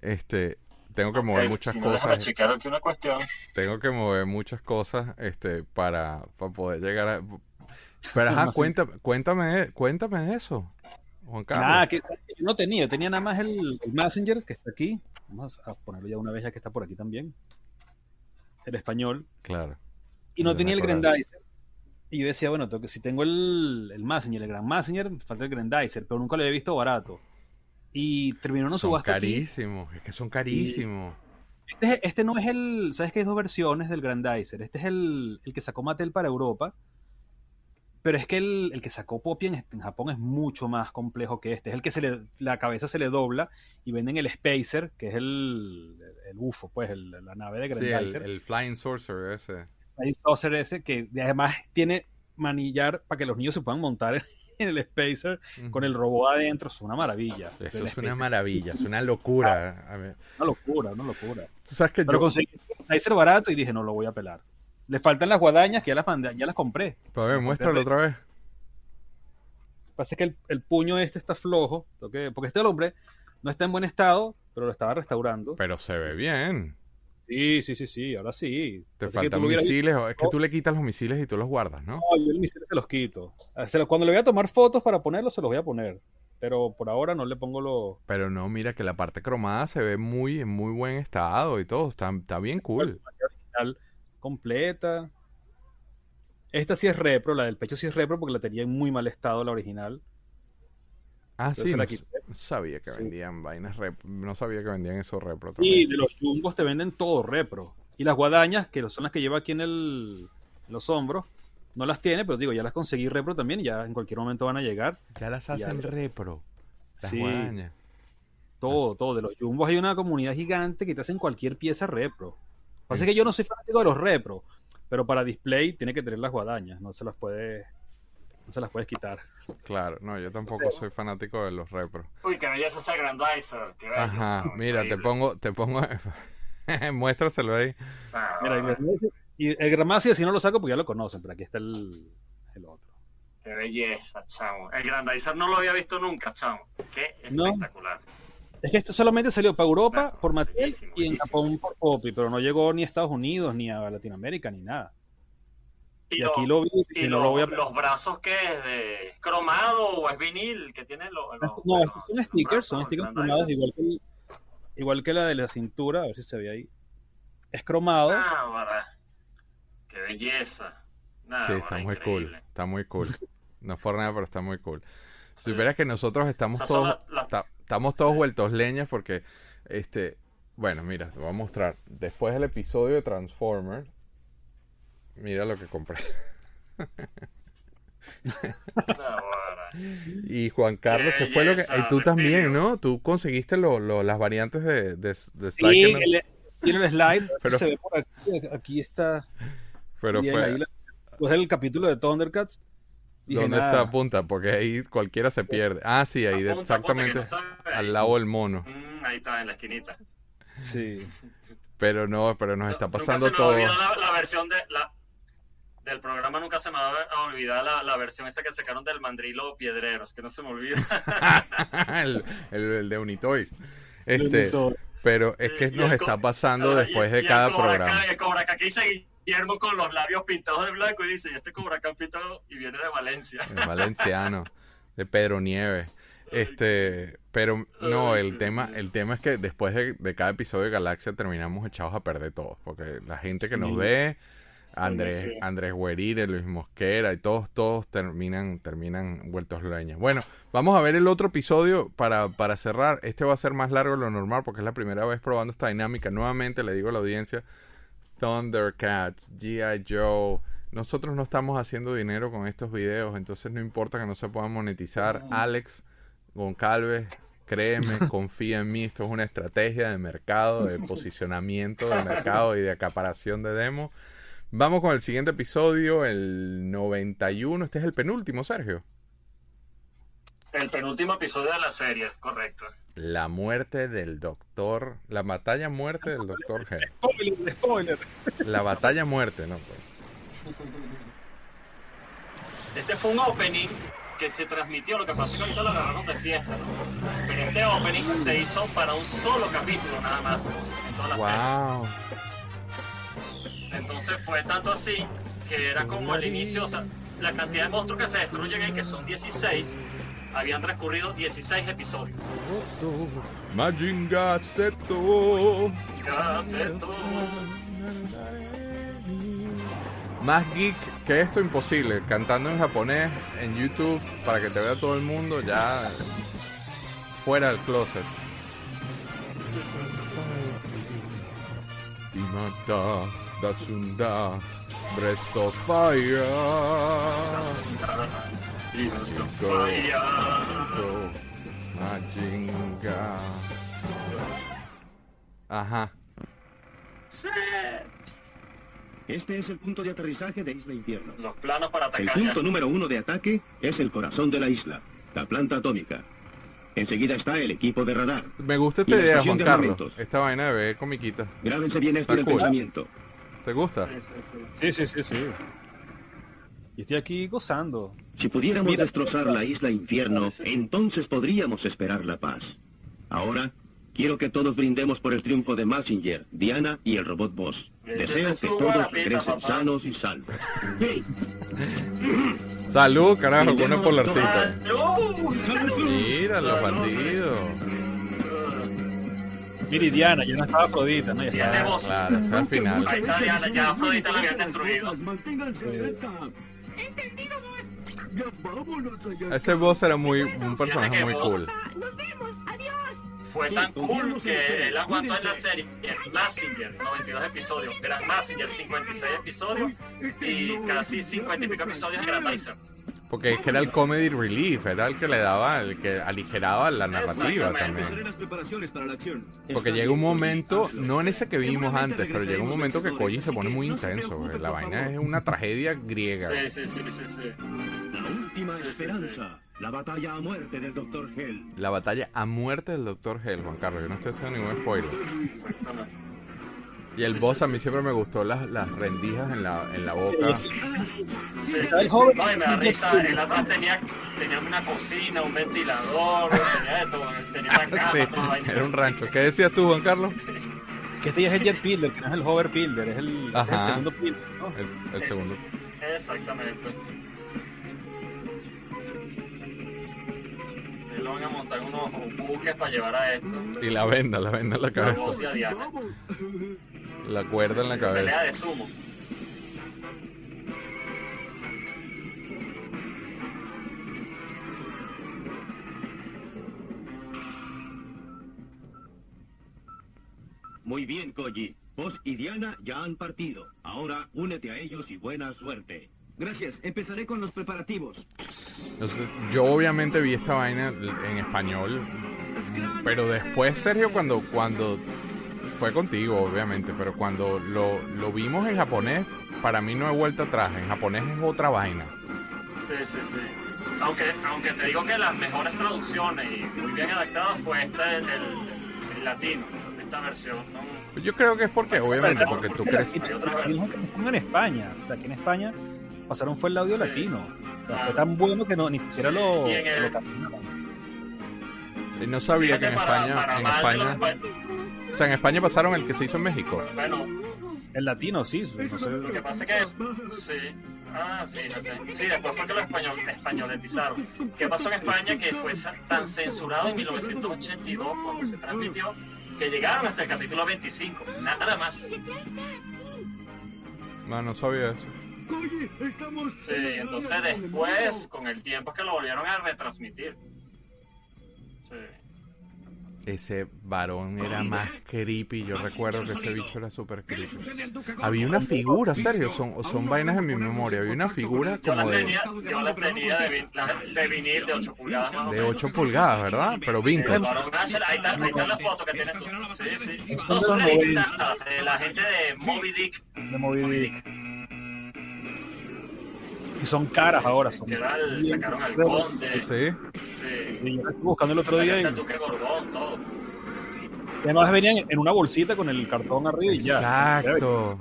Este, tengo que mover muchas si no, déjame cosas. chequear aquí una cuestión. Tengo que mover muchas cosas, este, para, para poder llegar a. Pero ajá, cuéntame, cuéntame, cuéntame eso, Juan Carlos. Nada, que yo no tenía, tenía nada más el, el Messenger que está aquí. Vamos a ponerlo ya una vez ya que está por aquí también. El español. Claro. Y no tenía el. Grandizer. Y yo decía, bueno, tengo que- si tengo el, el Messenger, el Grand Messenger, me falta el Grandizer, pero nunca lo había visto barato. Y terminó una subasta aquí. carísimos, es que son carísimos. Este, es- este no es el. ¿Sabes que hay dos versiones del Grandizer? Este es el, el que sacó Mattel para Europa. Pero es que el, el que sacó Poppy en, Japón es mucho más complejo que este. Es el que se le, la cabeza se le dobla y venden el Spacer, que es el, el UFO, pues, el- la nave de Sí, el, Grandizer. el Flying Sorcerer ese. Hay Saucer ese que además tiene manillar para que los niños se puedan montar en, el Spacer con el robot adentro. Es una maravilla. Eso es una Spacer. maravilla, es una locura. A ver, Una locura, una locura. tú sabes que Pero yo, conseguí el Grandizer barato y dije, no lo voy a pelar. Le faltan las guadañas que ya las, mandé- ya las compré. a ver, muéstralo otra vez. Lo que pasa es que el, el puño este está flojo, que- porque este hombre no está en buen estado, pero lo estaba restaurando. Pero se ve bien. Sí, sí, sí, sí, ahora sí. Te Así que faltan hubieras misiles. o- Es que tú le quitas los misiles y tú los guardas, ¿no? No, yo el misil se los quito. Ah, Cuando le voy a tomar fotos para ponerlos, se los voy a poner. Pero por ahora no le pongo los... Pero no, mira que la parte cromada se ve muy en muy buen estado y todo. Está, está bien cool. original completa. Esta sí es repro, la del pecho sí es repro porque la tenía en muy mal estado la original. Ah, Entonces sí. la No, quité. no sabía que Sí. vendían vainas rep. No sabía que vendían esos repro Sí, también. de los jumbos te venden todo repro. Y las guadañas, que son las que lleva aquí en, el, en los hombros, no las tiene, pero digo, ya las conseguí repro también y ya en cualquier momento van a llegar. Ya las hacen ya. repro. Las Sí. guadañas. Todo, todo. De los jumbos hay una comunidad gigante que te hacen cualquier pieza repro. Pasa que yo no soy fanático de los repro, pero para display tiene que tener las guadañas, no se las puede, no se las puedes quitar. Claro, no, yo tampoco soy fanático de los repro. Uy, qué belleza ese Grandizer. Qué bello, Ajá, mira, te pongo, te pongo, [LAUGHS] muéstraselo ahí. Ah, Mira, y el Gramacia si no lo saco porque ya lo conocen, pero aquí está el, el otro. Qué belleza, chamo. El Grandizer no lo había visto nunca, chamo. Qué No. Es que esto solamente salió para Europa Claro, por Mattel bellísimo, y en. Japón por Poppy, pero no llegó ni a Estados Unidos, ni a Latinoamérica, ni nada. Y aquí lo vi y, y no lo- lo voy a los brazos que es de ¿es cromado o es vinil que tiene los, los- No, los- estos son stickers, son stickers cromados igual que, igual que la de la cintura, a ver si se ve ahí. Es cromado, Ah, verdad. Qué belleza. Nah, Sí, está muy increíble. cool, está muy cool. No es por nada, pero está muy cool. Si supieras que nosotros estamos O sea, son todos, la- la- ta- estamos todos Sí. vueltos leñas porque, este, bueno, mira, te voy a mostrar. Después del episodio de Transformers, mira lo que compré. [LAUGHS] Y Juan Carlos, ¿qué fue lo que? Y tú también. ¿no? Tú conseguiste lo- lo- las variantes de, de, de sí, el, tiene el slide, [LAUGHS] Pero- se ve por aquí, aquí está, pero bien, fue, ahí la- pues el capítulo de Thundercats. Dije, ¿dónde nada, está apunta? Porque ahí cualquiera se pierde. Ah, sí, ahí exactamente no al lado del mono. Mm, ahí está, en la esquinita. Sí. Pero no, pero nos está Nunca pasando se me todo. olvida la, la versión de la, del programa, nunca se me va a olvidar la, la versión esa que sacaron del mandrilo Piedreros, que no se me olvida. [LAUGHS] el, el- el de Unitoys. Este, pero es que Y nos está pasando después y de cada programa. Kai- el Cobra Kai que Guillermo con los labios pintados de blanco y dice, y este Cobra Kai pintado y viene de Valencia. El valenciano, de Pedro Nieves. Este, pero no, el tema, el tema es que después de, de cada episodio de Galaxia terminamos echados a perder todos, porque la gente que nos ve, Andrés. Andrés Guerire, Luis Mosquera y todos, todos terminan, terminan vueltos leñas. Bueno, vamos a ver el otro episodio para, para cerrar. Este va a ser más largo de lo normal porque es la primera vez probando esta dinámica. Nuevamente le digo a la audiencia, Thundercats, G.I. Joe. Nosotros no estamos haciendo dinero con estos videos, entonces no importa que no se puedan monetizar. Alex Goncalves, créeme, [LAUGHS] confía en mí. Esto es una estrategia de mercado, de [LAUGHS] posicionamiento de mercado y de acaparación de demos. Vamos con el siguiente episodio, el 91. Este es el penúltimo, Sergio. El penúltimo episodio de la serie, es correcto. La muerte del doctor. La batalla muerte del doctor G. Spoiler, spoiler. La batalla muerte, ¿no? Pues. Este fue un opening que se transmitió, lo que pasa es que ahorita lo agarraron de fiesta, ¿no? Pero este opening se hizo para un solo capítulo nada más en toda la Wow. serie. Entonces fue tanto así que era como el inicio, o sea, la cantidad de monstruos que se destruyen ahí, que son 16, habían transcurrido 16 episodios. Majinga Seto. Gaceto. Más geek que esto imposible. Cantando en japonés en YouTube para que te vea todo el mundo ya fuera del closet. Imata, Datsunda, Breast of Fire. Go, go, Majinga. Ajá. Este es el punto de aterrizaje de Isla Infierno. Los planos para El atacar ya. punto número uno de ataque es el corazón de la isla, la planta atómica. Enseguida está el equipo de radar. Me gusta esta idea, Juan de Carlos. Esta vaina de ver comiquita. Grábense bien el cool. pensamiento. ¿Te gusta? Sí, sí, sí, sí. Y estoy aquí gozando. Si pudiéramos Mira. destrozar la isla infierno, entonces podríamos esperar la paz. Ahora, quiero que todos brindemos por el triunfo de Massinger, Diana y el robot Boss. Deseo que todos regresen sanos y salvos. [LAUGHS] Salud, carajo, con una polarcita. Mira, los bandidos. Miridiana, ya no estaba Afrodita, ¿no? Ya estaba. Claro, está al final. Ahí está Diana, ya Afrodita la habían destruido. Manténganse Ya vámonos allá. Ese boss era muy un personaje muy cool. Nos vemos. Adiós. Fue tan cool que él aguantó en la serie Massinger, 92 episodios, Gran Massinger, 56 episodios y casi 50 y pico episodios en Grandizer. Porque es que era el comedy relief, era el que le daba, el que aligeraba la narrativa también. Porque llega un momento, no en ese que vimos antes, pero llega un momento que Koji se pone muy intenso. güey. La vaina es una tragedia griega. Sí, sí, sí, sí, sí. La última esperanza. La batalla a muerte del Dr. Hell. La batalla a muerte del Dr. Hell, Juan Carlos. Yo no estoy haciendo ningún spoiler. Exactamente. Y el boss a mí siempre me gustó las, las rendijas en la, en la boca. Sí, El sí. joven- No, y me da risa, él atrás tenía, tenía una cocina, un ventilador, tenía todo, tenía una [LAUGHS] cama, era un rancho. ¿Qué decías tú, Juan Carlos? Que este ya es el Jet Pilder, que no es el Hover Pilder, es el, es Ajá. el segundo Pilder, ¿no? El, el segundo. Exactamente. Y lo van a montar unos buques para llevar a esto. Y la venda, la venda en la La cabeza. voz y a Diana. La cuerda en la Pelea cabeza. de sumo. Muy bien, Koji. Vos y Diana ya han partido. Ahora únete a ellos y buena suerte. Gracias. Empezaré con los preparativos. Yo obviamente vi esta vaina en español, pero después, Sergio, cuando, cuando fue contigo, obviamente, pero cuando lo, lo vimos en japonés, para mí no hay vuelta atrás. En japonés es otra vaina. Sí, sí, sí. Aunque, aunque te digo que las mejores traducciones y muy bien adaptadas fue esta, el, el- el latino, esta versión. ¿no? Yo creo que es porque, obviamente, porque tú crees. En España. O sea, aquí en España pasaron fue el audio Sí. latino. O sea, fue tan bueno que no, ni siquiera Sí, lo, y en el- lo cambiaron. Y no sabía que en para- España, para en España, espa- o sea, en España pasaron el que se hizo en México. Bueno, El latino, sí. No sé. lo que pasa es que es, sí, ah, fíjate, sí, después fue que lo español, españoletizaron. ¿Qué pasó en España? Que fue tan censurado en 1982 cuando se transmitió que llegaron hasta el capítulo 25, nada más. No, no sabía eso. Sí, entonces después, con el tiempo es que lo volvieron a retransmitir. Sí. Ese varón era más creepy. Yo recuerdo que ese bicho era súper creepy. Había una figura, serio, son, son vainas en mi memoria. Había una figura como de, yo las tenía de, de vinil de 8 pulgadas más de menos. 8 pulgadas, ¿verdad? Pero vintage. Ahí está, ahí está la foto que tienes tú. Sí, sí. Son No son de la gente de Moby Dick. De Moby Dick. Y son caras ahora. Son sacaron al conde. Sí. Sí. Y yo la estuve buscando el otro día todo. y además venían en una bolsita con el cartón arriba y ya. Exacto.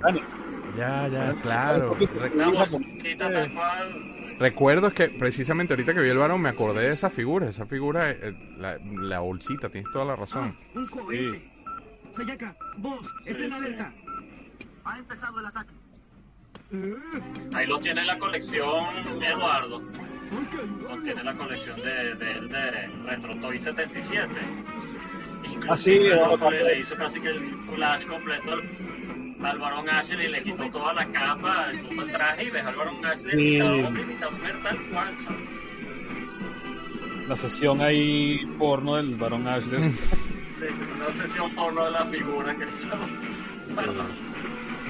Ya, ya, claro. Re- Una bolsita tal cual. sí. Recuerdo que precisamente ahorita que vi el varón me acordé de esa figura, esa figura, eh, la, la bolsita, tienes toda la razón. Un cohete. Sayaka, vos, Sí, estén sí. alerta. Ha empezado el ataque. Ahí los tiene en la colección Eduardo. Tiene en la colección de, de, él de Retro Toy 77. Inclusive Ah, sí, Eduardo eh, le, le hizo casi que el collage completo al, al varón Ashley, le quitó toda la capa, todo el traje y ves al varón Ashley, Sí. mitad hombre y mitad mujer tal cual. chaval. la sesión ahí porno del varón Ashley. [LAUGHS] Sí, sí, una sesión porno de la figura que hizo.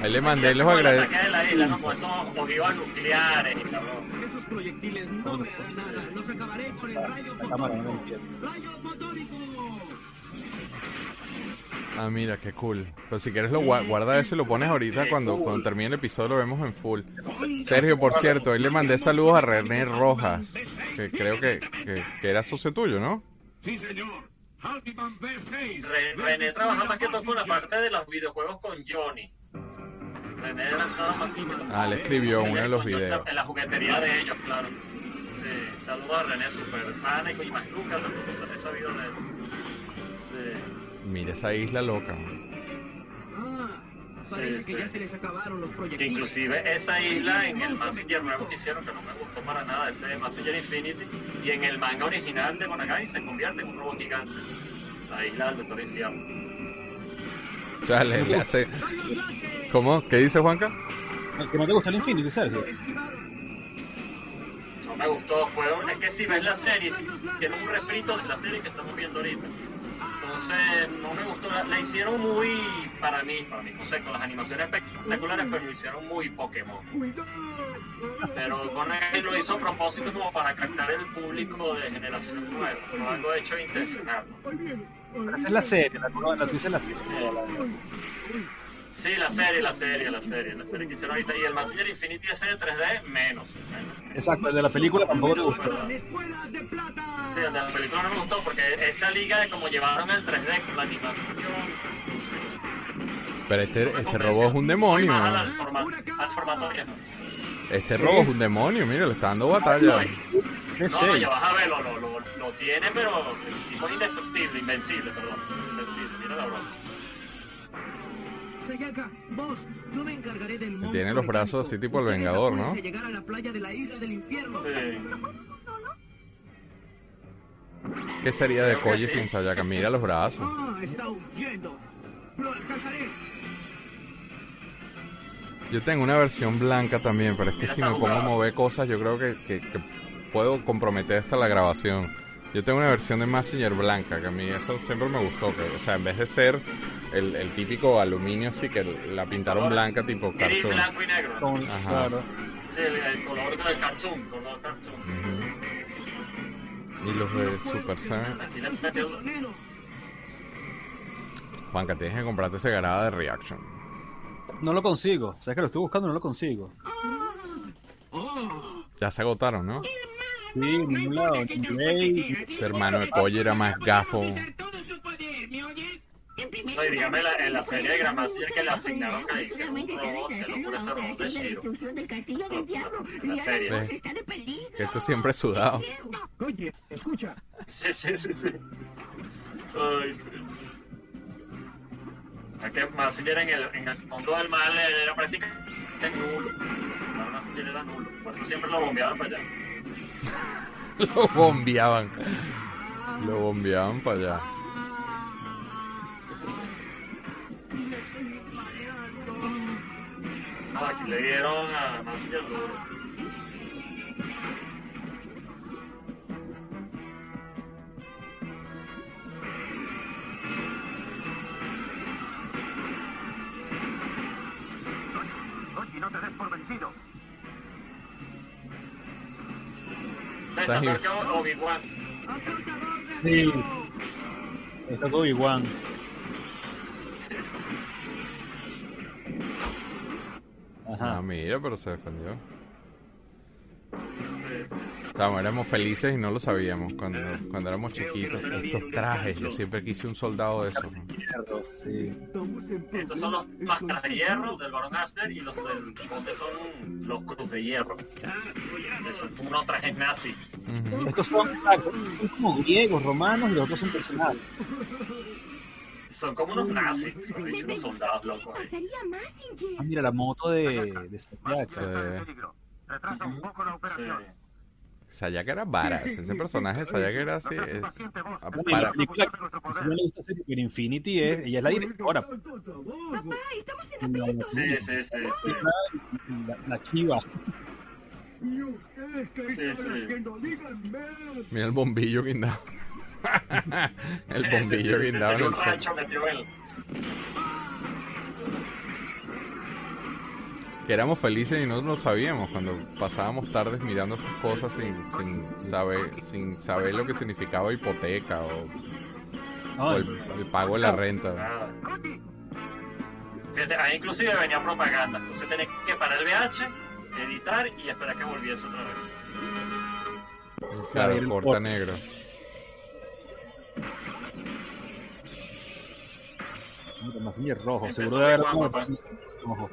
Ahí le mandé los agradecimientos. de la isla, ¿no? Con estos ojivas nucleares y cabrón. Esos proyectiles no me harán nada. Los acabaré con el rayo fotónico. ¡Rayo fotónico! Ah, mira, qué cool. Pero si quieres lo gua- guarda eso y lo pones ahorita cuando, cuando termine el episodio lo vemos en full. Sergio, por cierto, hoy le mandé saludos a René Rojas, que creo que, que, que era socio tuyo, ¿no? Sí, señor. Altiman B6. Re- René trabaja más que todo con la parte de los videojuegos con Johnny. René era más que Ah, le escribió uno de los videos. En la juguetería de ellos, claro. Sí, saludos a René, super pánico y más nunca tampoco he sabido de él. Sí. Mira esa isla loca. Ah, parece sí. que ya se les acabaron los Que proyectiles. inclusive esa isla en el Messenger nuevo que hicieron, que no me gustó para nada, ese Messenger Infinity, y en el manga original de Monagai se convierte en un robot gigante. La isla del Doctor Infiamma. O sea, le, le [LAUGHS] hace... ¿Cómo? ¿Qué dice Juanca? ¿Que no te gusta el Infinity, Sergio? No me gustó, fue un- es que si ves la serie, si- tiene un refrito de la serie que estamos viendo ahorita. Entonces, no me gustó, la, la hicieron muy, para mí, para mí, no sé, con las animaciones espectaculares, pero lo hicieron muy Pokémon. Pero Konami lo hizo a propósito como para captar el público de generación nueva, fue algo hecho intencional. Esa es la serie, la, la, la tú dices la serie. Sí, la serie, la serie, la serie, la serie que hicieron ahorita. Y el Messenger Infinity ese de 3D, menos. menos. Exacto, el de la película tampoco te gustó. ¡Escuelas de plata! Sí, el de la película no me gustó porque esa liga de como llevaron el 3D con la animación. no sé. Pero este, este robot es un demonio. más al, forma- al formato viejo. Este Sí. robot es un demonio, mira, le está dando batalla. No, seis. ya vas a ver, lo, lo, lo, lo tiene, pero el tipo es indestructible, invencible, perdón. Invencible, mira la broma. Sayaka, vos, yo me encargaré del monstruo Tiene los brazos así tipo el Vengador, ¿no? apúrense a llegar a la playa de la isla del infierno. Sí. ¿Qué sería de Koji sin Sayaka? Mira los brazos. Ah, está huyendo. Lo alcanzaré. Yo tengo una versión blanca también, pero es que si me pongo a mover cosas, yo creo que, que- que puedo comprometer hasta la grabación. Yo tengo una versión de Messenger blanca, que a mí eso siempre me gustó. Que, o sea, en vez de ser el, el típico aluminio, así que la pintaron blanca tipo Gris, cartoon. blanco y negro. Con- Ajá. claro. Sí, el, el color del cartoon, color cartoon. Ujú. Y los de Super metió Juanca, tienes que comprarte ese garada de Reaction. No lo consigo. Sabes que lo estoy buscando y no lo consigo. Ya se agotaron, ¿no? Sí, en ningún lado. Ese hermano de Koji era más gafo. Todo su poder, ¿me oyes? En primer No, y dígame la- en la serie de Gramacier que le la asignaron que dice un robot, que locura ese robot de Shiro. En la serie. esto siempre es sudado. Oye, escucha. Sí, sí, sí, sí. Ay, qué- o sea que Massinger en el, en el fondo del mal era prácticamente nulo. Massinger era nulo. Por eso siempre lo bombeaban para allá. [LAUGHS] Lo bombeaban. Lo bombeaban para allá. No, aquí le dieron a duro. Oye, no te des por vencido. Que Obi-Wan. ¡Acortador de Sí. Está todo igual. Ah, Ajá. mira, pero se defendió. Sí. O sea, éramos felices y no lo sabíamos cuando, cuando éramos chiquitos. Estos trajes, yo siempre quise un soldado de esos. ¿no? Sí. Estos son los máscaras de hierro del Barón Asner y los del bote son los cruz de hierro. Esos son unos trajes nazis. Estos son, son como griegos, romanos y los otros son personajes. Son como unos nazis, son unos soldados locos. Ah, mira, la moto de, de. Sí. Retrasa un poco la Sí. operación. Sayaka era varas. Ese personaje [LAUGHS] Sayaka era así. a- Bueno, y para- película Infinity es, ella es la directora. Papá, estamos en La, aprietos. Sí, sí, sí, sí. la- la chiva. Sí, sí. Mira el bombillo guindado. [LAUGHS] el Sí, sí, bombillo sí, guindado en el un sol. rancho metido en Que éramos felices y no lo sabíamos cuando pasábamos tardes mirando estas cosas sin, sin saber sin saber lo que significaba hipoteca o, el, el pago de la renta. Fíjate, ahí inclusive venía propaganda. Entonces tenía que parar el VH, editar y esperar que volviese otra vez. Claro, el corta negro. Massinger rojo, seguro de haber rojo.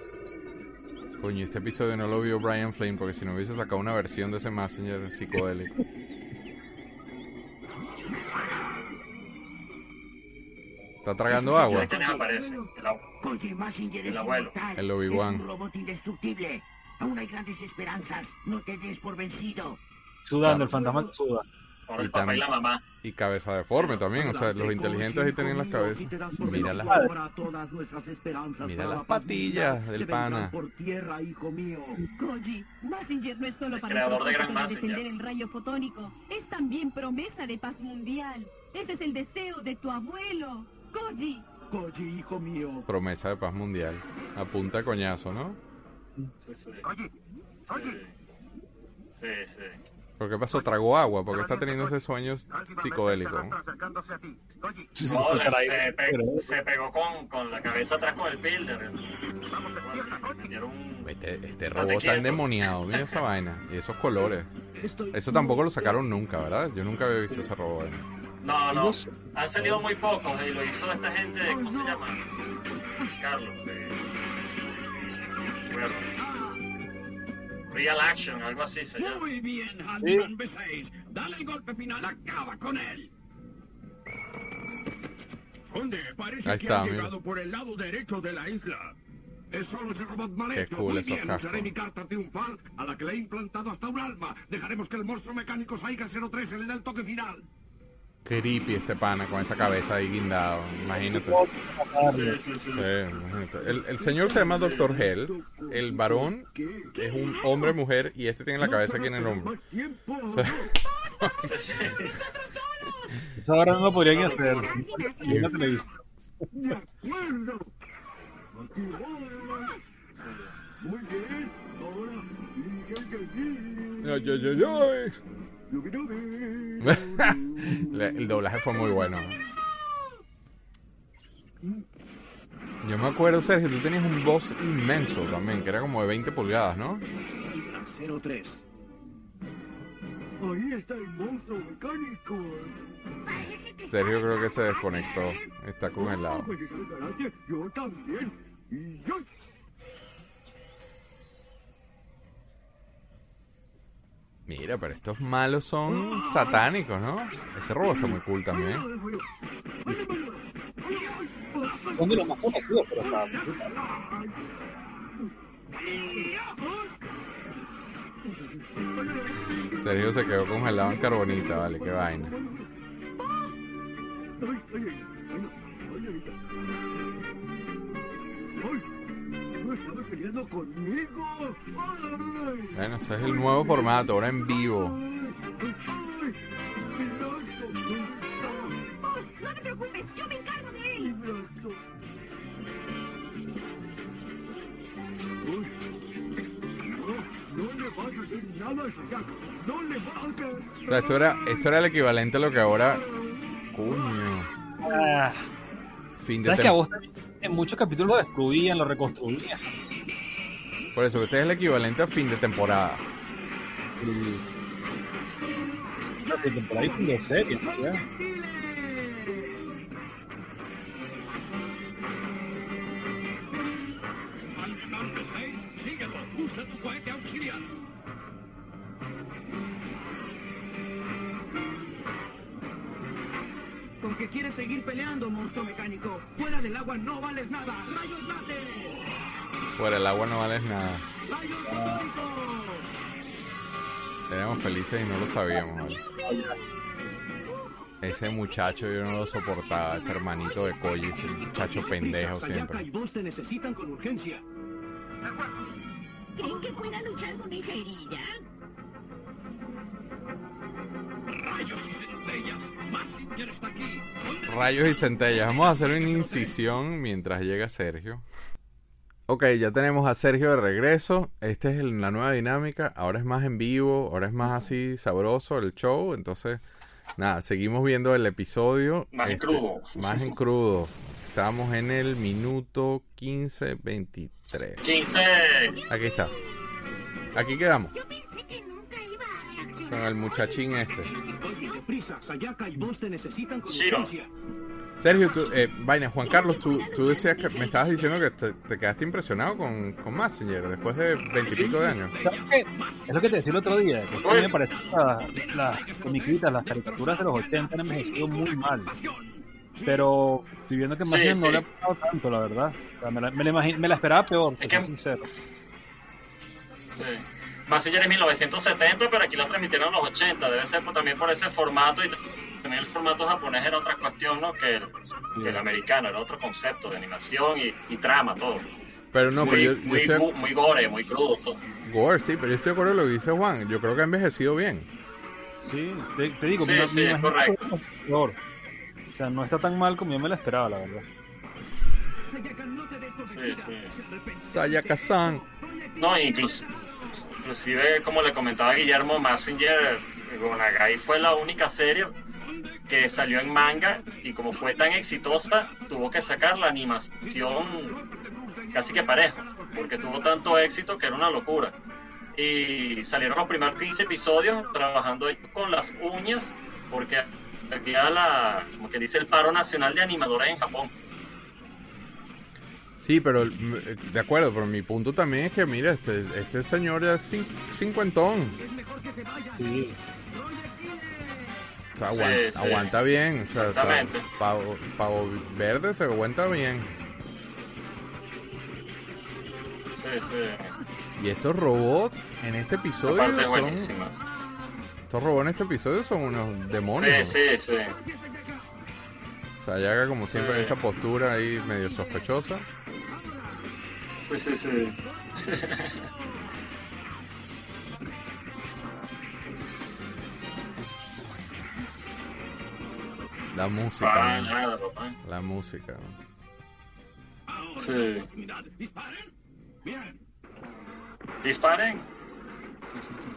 Coño, este episodio no lo vio Brian Flynn porque si no hubiese sacado una versión de ese Messenger psicodélico. ¿Está tragando ¿Y agua? aparece? El agua. Oye, Massinger El es abuelo. inmortal. El Obi-Wan. Es un robot indestructible. Aún hay grandes esperanzas. No te des por vencido. Sudando, el fantasma suda. Por el papá y la mamá. Y cabeza deforme también, o sea, los inteligentes ahí tenían las cabezas. Mira las, Mira para las patillas del pana. por tierra, hijo mío. Koji, Massinger no es solo El para creador de Gran defender el rayo fotónico, es también promesa de paz mundial. Ese es el deseo de tu abuelo. Koji, Koji, hijo mío. promesa de paz mundial. A punta de coñazo, ¿no? Sí, sí. Oye, Sí. Sí, sí. ¿Por qué pasó? Tragó agua, porque está teniendo ese sueño psicodélico. No, se, pe- pero- se pegó con, con la cabeza atrás con el builder. Un... Este, este robot está endemoniado, mira esa vaina. Y esos colores. Eso tampoco lo sacaron nunca, ¿verdad? Yo nunca había visto ese robot. No, no. Han salido muy pocos y lo hizo esta gente, ¿cómo se llama? Carlos. De... bueno, Real Action, algo así se llama. Muy bien, Handyman B6. Dale el golpe final, acaba con él. Conde, parece Ahí que está, ha mira. llegado por el lado derecho de la isla. Es solo ese robot mal Qué hecho. cool Muy bien, cascos. usaré mi carta triunfal a la que le he implantado hasta un alma. Dejaremos que el monstruo mecánico Saiga 03 le dé el toque final. Creepy este pana con esa cabeza ahí guindado. Imagínate. Sí, sí, sí. Sí, imagínate. El, el señor se llama Dr. Hell. El varón es un hombre, mujer, y este tiene la cabeza aquí en el hombro. O sea. Eso ahora no lo podrían hacer. En la televisión. Muy bien. Ahora. ay, ay, ay, ay. Le- El doblaje fue muy bueno. Yo me acuerdo, Sergio, tú tenías un boss inmenso también, que era como de 20 pulgadas, ¿no? 03. Ahí está el monstruo mecánico. Sergio creo que se desconectó. Está congelado. Yo también. Y yo. Mira, pero estos malos son satánicos, ¿no? Ese robot está muy cool también. Son de los más conocidos, pero está. Sergio se quedó congelado en carbonita, vale, qué vaina. ¿No estabas peleando conmigo? Bueno, ese es el nuevo formato, ahora en vivo. No te preocupes, yo me encargo de él. O sea, esto era, esto era el equivalente a lo que ahora... Coño. Ah, Fin de ¿Sabes que a vos en muchos capítulos lo destruían, lo reconstruían? Por eso, este es el equivalente a fin de temporada. La temporada y de serie, ¿no? Ya. Almirante 6, síguelo. Usa tu cohete auxiliar. ¿Con qué quieres seguir peleando, monstruo mecánico? Fuera del agua no vales nada. ¡Rayos láser! Fuera el agua no vales nada. ¡Rayos! Éramos felices y no lo sabíamos. ¿vale? Ese muchacho yo no lo soportaba, ese hermanito de Koji, ese muchacho pendejo siempre. y vos te necesitan con urgencia. ¿Creen que pueda luchar con esa herida? Rayos y centellas. Vamos a hacer una incisión mientras llega Sergio. Ok, ya tenemos a Sergio de regreso. Esta es la nueva dinámica. Ahora es más en vivo, ahora es más así sabroso el show. Entonces, nada, seguimos viendo el episodio. Más en Este, crudo. Más en crudo. Estamos en el minuto 15-23. 15. Aquí está. Aquí quedamos. Yo pensé que nunca iba a reaccionar. Con el muchachín este. Oye, deprisa. Sayaka y vos te necesitan con Shiro. urgencia. Sergio, tú, eh, vaina, Juan Carlos, tú, tú decías que me estabas diciendo que te, te quedaste impresionado con, con Massinger después de veintipico de años. ¿Sabes qué? Es lo que te decía el otro día. que a mí me parece que las, las comiquitas, las caricaturas de los 80 han envejecido muy mal. Pero estoy viendo que Sí, bien sí. no le ha pasado tanto, la verdad. O sea, me, la, me, la imagin- me la esperaba peor, Es que- soy sincero. Sí. Massinger es 1970, pero aquí la transmitieron en los 80. Debe ser también por ese formato y también el formato japonés era otra cuestión, ¿no? Que el, que el americano, era otro concepto de animación y, y trama, todo. Pero no, muy, pero yo, yo muy, estoy... muy gore, muy crudo. todo. Gore, sí, pero yo estoy de acuerdo con lo que dice Juan. Yo creo que ha envejecido bien. Sí, te, te digo, Sí, me, sí, es correcto. peor. O sea, no está tan mal como yo me la esperaba, la verdad. Sayaka, no te des por Sí, sí. Sayaka-san. No, incluso, inclusive, como le comentaba Guillermo, Massinger Gonagai fue la única serie que salió en manga y como fue tan exitosa, tuvo que sacar la animación casi que parejo, porque tuvo tanto éxito que era una locura. Y salieron los primeros 15 episodios trabajando con las uñas, porque había la, como que dice, el paro nacional de animadores en Japón. Sí, pero mm, de acuerdo, pero mi punto también es que, mira, este, este señor ya es cin- cincuentón. Sí. O sea, aguanta, sí. aguanta bien. O sea, Exactamente. pavo, pavo verde se aguanta bien. Sí, sí. Y estos robots en este episodio Aparte son... Estos robots en este episodio son unos demonios. Sí, sí, sí. O sea, ya como siempre en esa postura ahí medio sospechosa. Sí, sí, sí. La música. Para ¿no? nada, papá. La música. ¿no? Sí. Bien. Disparen.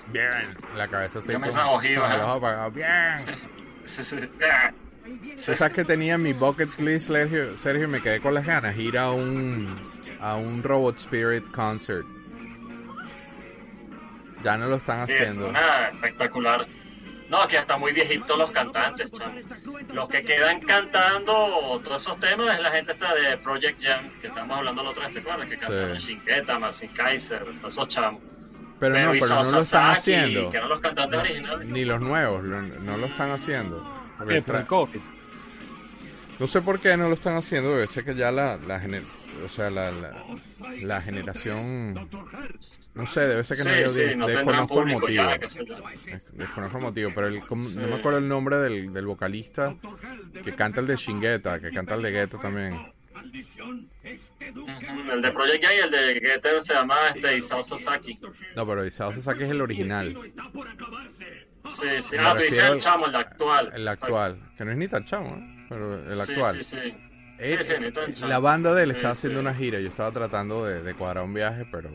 Bien. La cabeza el ¿eh? ojo apagado. Bien. [LAUGHS] Sí, sí. Ah. Tú sabes que tenía en mi bucket list, Sergio, Sergio, me quedé con las ganas, ir a un, a un Robot Spirit concert. Ya no lo están Sí, es haciendo. una espectacular. No, que hasta muy viejitos los cantantes, chamo. Los que quedan cantando todos esos temas es la gente esta de Project Jam, que estamos hablando la otra vez, ¿te acuerdas? Que cantaron Sí. Shingueta, Massin Kaiser, esos chamos. Pero no, pero no lo están haciendo. Que eran los cantantes originales. Ni los nuevos, lo- no lo están haciendo. Porque. ¿Por el COVID? No sé por qué no lo están haciendo, debe ser que ya la, la, gener- o sea, la, la, la generación, no sé, debe ser que no Sí, no desconozco el motivo, desconozco el motivo, pero el, Sí. no me acuerdo el nombre del, del vocalista que canta el de Shingeta, que canta el de Guetta también. El de Project y el de Getter se llama este, Isao Sasaki. No, pero Isao Sasaki es el original, Sí, sí. Me Ah, tú dices el chamo, el actual. el actual, que no es ni tan chamo, ¿eh? Pero el actual. Sí, sí. Eh, Sí, sí, chamo. la banda de él estaba haciendo una gira, yo estaba tratando de, de cuadrar un viaje, pero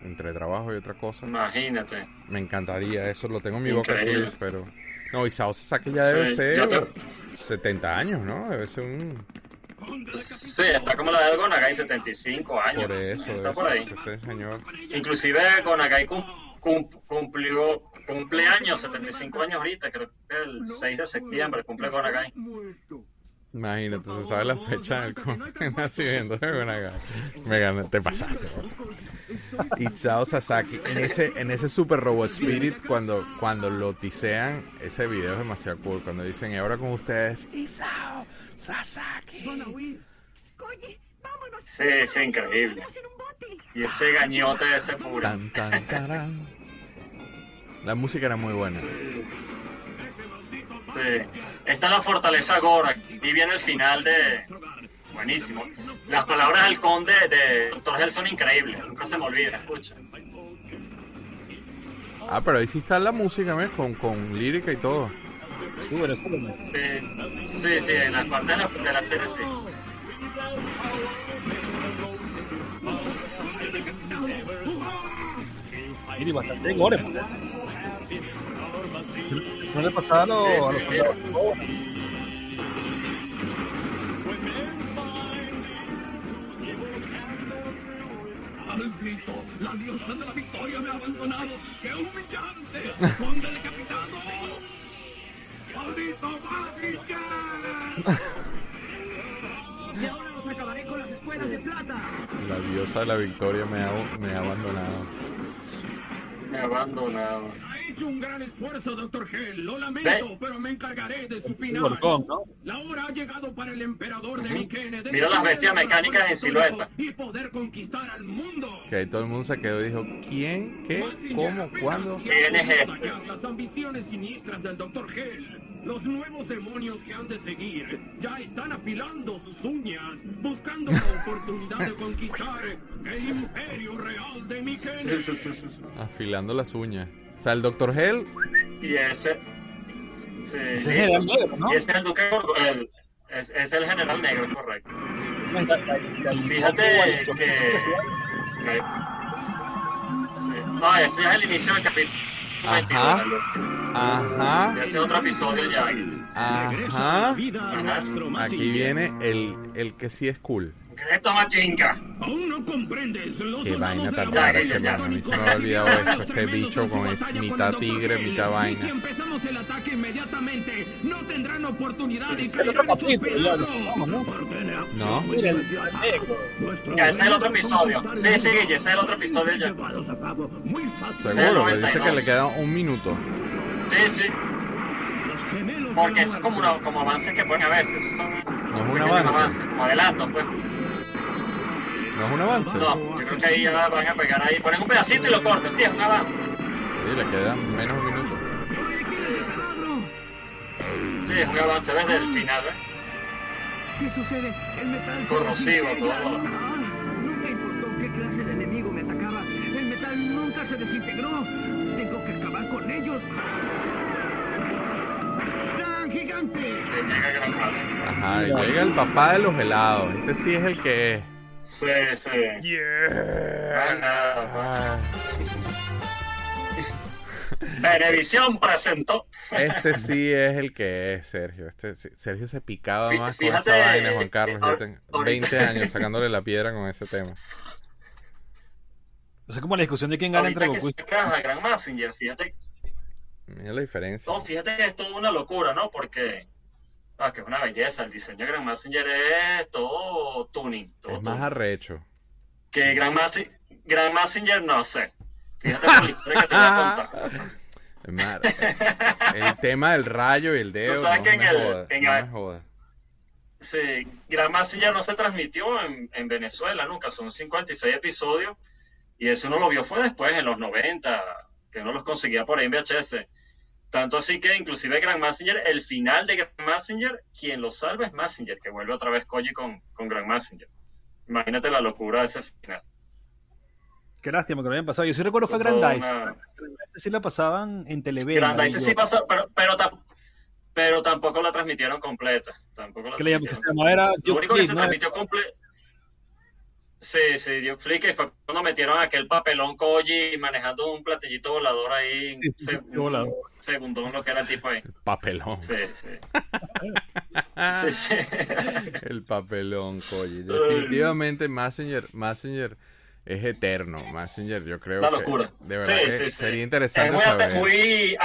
entre trabajo y otra cosa. Imagínate. Me encantaría, eso lo tengo en mi Increíble. list, pero... No, Isao Sasaki ya debe ser te- 70 años, ¿no? Debe ser un... Sí, está como la de Gonagai, 75 años. Por eso, Está es- por ahí. ese señor... Inclusive Gonagai cum- cum- cumplió, cumpleaños, 75 años ahorita, creo que el 6 de septiembre cumple con Agai. Imagínate, se sabe la fecha del nacimiento de Gonagai. Me gané, te pasaste. Isao Sasaki, en ese, en ese Super Robot Spirit, cuando, cuando lo tisean, ese video es demasiado cool. Cuando dicen, y ahora con ustedes, Isao Sasaki. Sí, sí, increíble. Y ese gañote de ese puro. Tan, tan, tarán. La música era muy buena. Sí. Esta es la fortaleza Gora. Y viene el final de. Buenísimo. Las palabras del conde de Dr. Hell son increíbles. Nunca se me olvida, escucha. Ah, pero ahí sí está la música, ¿ves? Con, con lírica y todo. Sí, sí, sí, en la parte de la, de la serie sí. Y bastante gore. No le pasaba a los, a los. Al grito, la diosa de la victoria me ha abandonado. ¡Qué humillante! ¡Conde decapitado! ¡Maldito! Y ahora los acabaré con las espuelas de plata. La diosa de la victoria me ha, me ha abandonado. Me ha abandonado. Hecho un gran esfuerzo, Dr. Hell. Lo lamento, Ve. pero me encargaré de su final. Gorgón, ¿no? La hora ha llegado para el emperador de Ujú. Mikene. de Mira las defender bestias mecánicas en silueta. Y poder conquistar al mundo. Que ahí todo el mundo se quedó y dijo, ¿quién? ¿Qué? ¿Cómo? ¿Cuándo? ¿Quién es este? Las ambiciones siniestras del Dr. Hell. Los nuevos demonios que han de seguir ya están afilando sus uñas, buscando la oportunidad de conquistar el imperio real de. [LAUGHS] Sí, sí, sí, sí, sí. Afilando las uñas. O sea, el Dr. Hell, Y ese. Sí. Ese es el general negro, ¿no? Y ese es el duque el- es, es el general negro, correcto. Fíjate que. que- sí. No, ese es el inicio del capítulo. 22, Ajá. Ajá. Ese es otro episodio ya. Ajá. Ajá. Aquí viene el, el que sí es cool. Esto machinga. Aún no comprendes los Qué vaina tan rara que man, a mí se me había olvidado esto. Este bicho con es mitad tigre, mitad Y si vaina. empezamos el ataque inmediatamente, no tendrán oportunidad Sí, de caer El otro capítulo, ya lo pedazos. pasamos, ¿no? No. Ya, ese es el otro episodio. Sí, sí, ese es el otro episodio ya. Seguro, que dice que le queda un minuto. Sí, sí. Porque eso es como, una, como avances que ponen a veces. Esos son No es un avance. avances, como adelantos, pues. No es un avance. No, yo creo que ahí ya van a pegar ahí. Ponen un pedacito y lo cortan. Sí, es un avance. Sí, le queda menos un minuto. Sí, es un avance desde el final, ¿ves? ¿Qué sucede? El metal... Corrosivo, todo. Ajá, llega el papá de los helados. Este sí es el que es. Sí, sí. Ah, nada, Ah, Venevisión presentó. Este sí es el que es, Sergio. Este, Sergio se picaba Fí- más con fíjate, esa vaina, Juan Carlos. Yo tengo ahorita- 20 años sacándole la piedra con ese tema. No sé como la discusión de quién gana entre Ahorita que Goku y sacas a Gran Massinger, fíjate. Mira la diferencia. No, fíjate que es toda una locura, ¿no? Porque. Ah, que es una belleza. El diseño de Gran Massinger es todo tuning. Todo Es más arrecho. Que Gran, Massi- Gran Massinger, no sé. Fíjate la historia que te voy a contar. [LAUGHS] El tema del rayo y el dedo. sabes no que en me el- jodas, en no el- me jodas. Sí, Gran Massinger no se transmitió en, en Venezuela nunca, son 56 episodios y eso uno lo vio fue después, en los 90, que uno los conseguía por ahí en VHS. Tanto así que inclusive Gran Massinger, el final de Gran Massinger, quien lo salva es Massinger, que vuelve otra vez Koji con, con Gran Massinger. Imagínate la locura de ese final. Qué lástima que lo habían pasado. Yo sí recuerdo fue Grandice. una- Grandice sí la pasaban en Televen. Grandice sí pasó, pero, pero, pero tampoco la transmitieron completa. Tampoco la transmitieron Lo único que se transmitió completo. Sí, sí, dio flick y fue cuando metieron aquel papelón Koji manejando un platillito volador ahí. se- volador. Segundón lo que era el tipo ahí. Papelón. Sí, sí. [LAUGHS] Sí, sí. [LAUGHS] El papelón, Koji. Definitivamente Messenger, Messenger es eterno. Messenger, yo creo Una que locura. de verdad Sí, que sí, sí. sería Es interesante muy, ate- saber. muy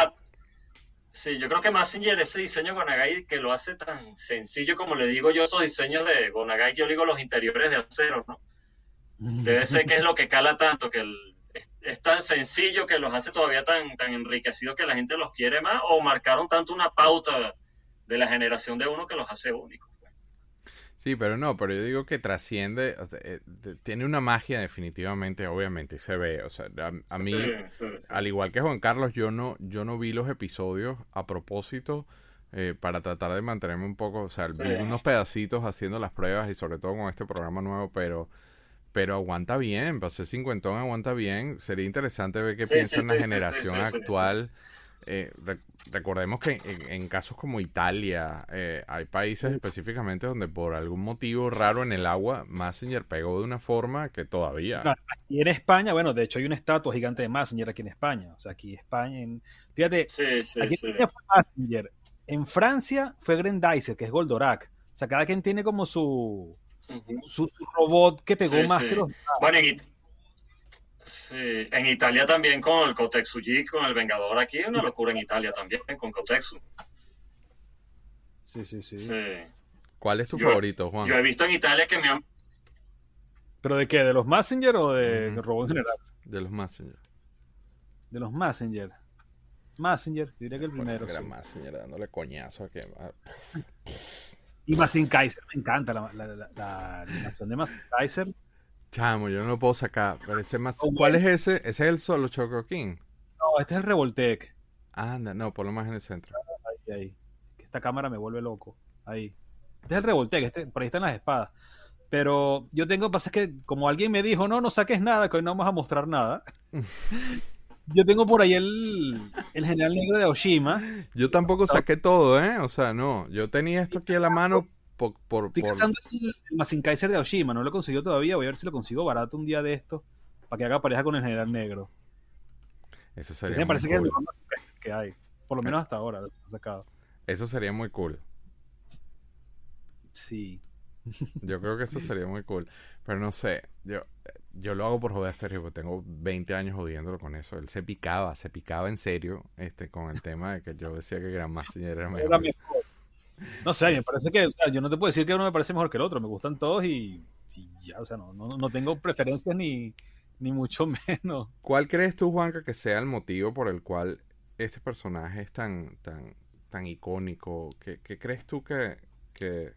Sí, yo creo que Messenger, ese diseño Gonagai que lo hace tan sencillo como le digo yo, esos diseños de Gonagai, yo digo los interiores de acero, ¿no? Debe ser que es lo que cala tanto, que el- es, es tan sencillo que los hace todavía tan, tan enriquecidos que la gente los quiere más, o marcaron tanto una pauta de la generación de uno que los hace únicos. Sí, pero no, pero yo digo que trasciende, eh, tiene una magia definitivamente, obviamente, y se ve, o sea, a, a mí, Sí, sí, sí. al igual que Juan Carlos, yo no, yo no vi los episodios a propósito eh, para tratar de mantenerme un poco, o sea, vi unos pedacitos haciendo las pruebas y sobre todo con este programa nuevo, pero, pero aguanta bien, pasé cincuentón, aguanta bien, sería interesante ver qué Sí, piensa sí, en la sí, generación sí, sí, sí. actual. Eh, re- recordemos que en, en casos como Italia, eh, hay países específicamente donde por algún motivo raro en el agua, Messenger pegó de una forma que todavía. No, aquí en España, bueno, de hecho hay una estatua gigante de Messenger aquí en España. O sea, aquí España, en- fíjate, Sí, sí, aquí sí. en Messenger. En Francia fue Grendizer, que es Goldorak. O sea, cada quien tiene como su, Su, su robot que pegó Sí, más sí. que los Bueno, en, It- sí, en Italia también con el Kotexuji, con el Vengador aquí, una locura en Italia también, con Kotexu. Sí, sí, sí. Sí. ¿Cuál es tu Yo- favorito, Juan? Yo he visto en Italia que me han... ¿Pero de qué? ¿De los Messenger o de, Ujú. de robot en general? De los Messenger. De los Messenger. Messenger, yo diría que el Bueno, primero. era sí. Messenger dándole coñazo a que... Y Masin Kaiser, me encanta la, la, la- la animación de Masin Kaiser. Chamo, yo no lo puedo sacar. Pero ese más... Oh, ¿Cuál es ese? Ese es el solo Choco King. No, este es el Revoltec. Anda, no, por lo más en el centro. Ahí, ahí. Esta cámara me vuelve loco. Ahí. Este es el Revoltec, este, por ahí están las espadas. Pero yo tengo, pasa es que como alguien me dijo, no, no saques nada, que hoy no vamos a mostrar nada. [LAUGHS] yo tengo por ahí el, el general negro de Oshima. Yo tampoco saqué todo, ¿eh? O sea, no. Yo tenía esto aquí a la mano por... por, Estoy por- cazando el, el Masin Kaiser de Oshima, no lo he conseguido todavía. Voy a ver si lo consigo barato un día de esto para que haga pareja con el general negro. Eso Ese sería me muy parece que es el cool. mejor Masin Kaiser que hay. Por lo menos hasta ahora lo he sacado. Eso sería muy cool. Sí. [LAUGHS] Yo creo que eso sería muy cool. Pero no sé, yo, yo lo hago por joder a Sergio, porque tengo 20 años jodiéndolo con eso. Él se picaba, se picaba en serio este con el tema de que yo decía que Gran Massinger era mejor. Era mejor. No sé, me parece que, o sea, yo no te puedo decir que uno me parece mejor que el otro, me gustan todos y, y ya, o sea, no, no, no tengo preferencias ni, ni mucho [LAUGHS] menos. ¿Cuál crees tú, Juanca, que sea el motivo por el cual este personaje es tan, tan, tan icónico? ¿Qué, qué crees tú que, que...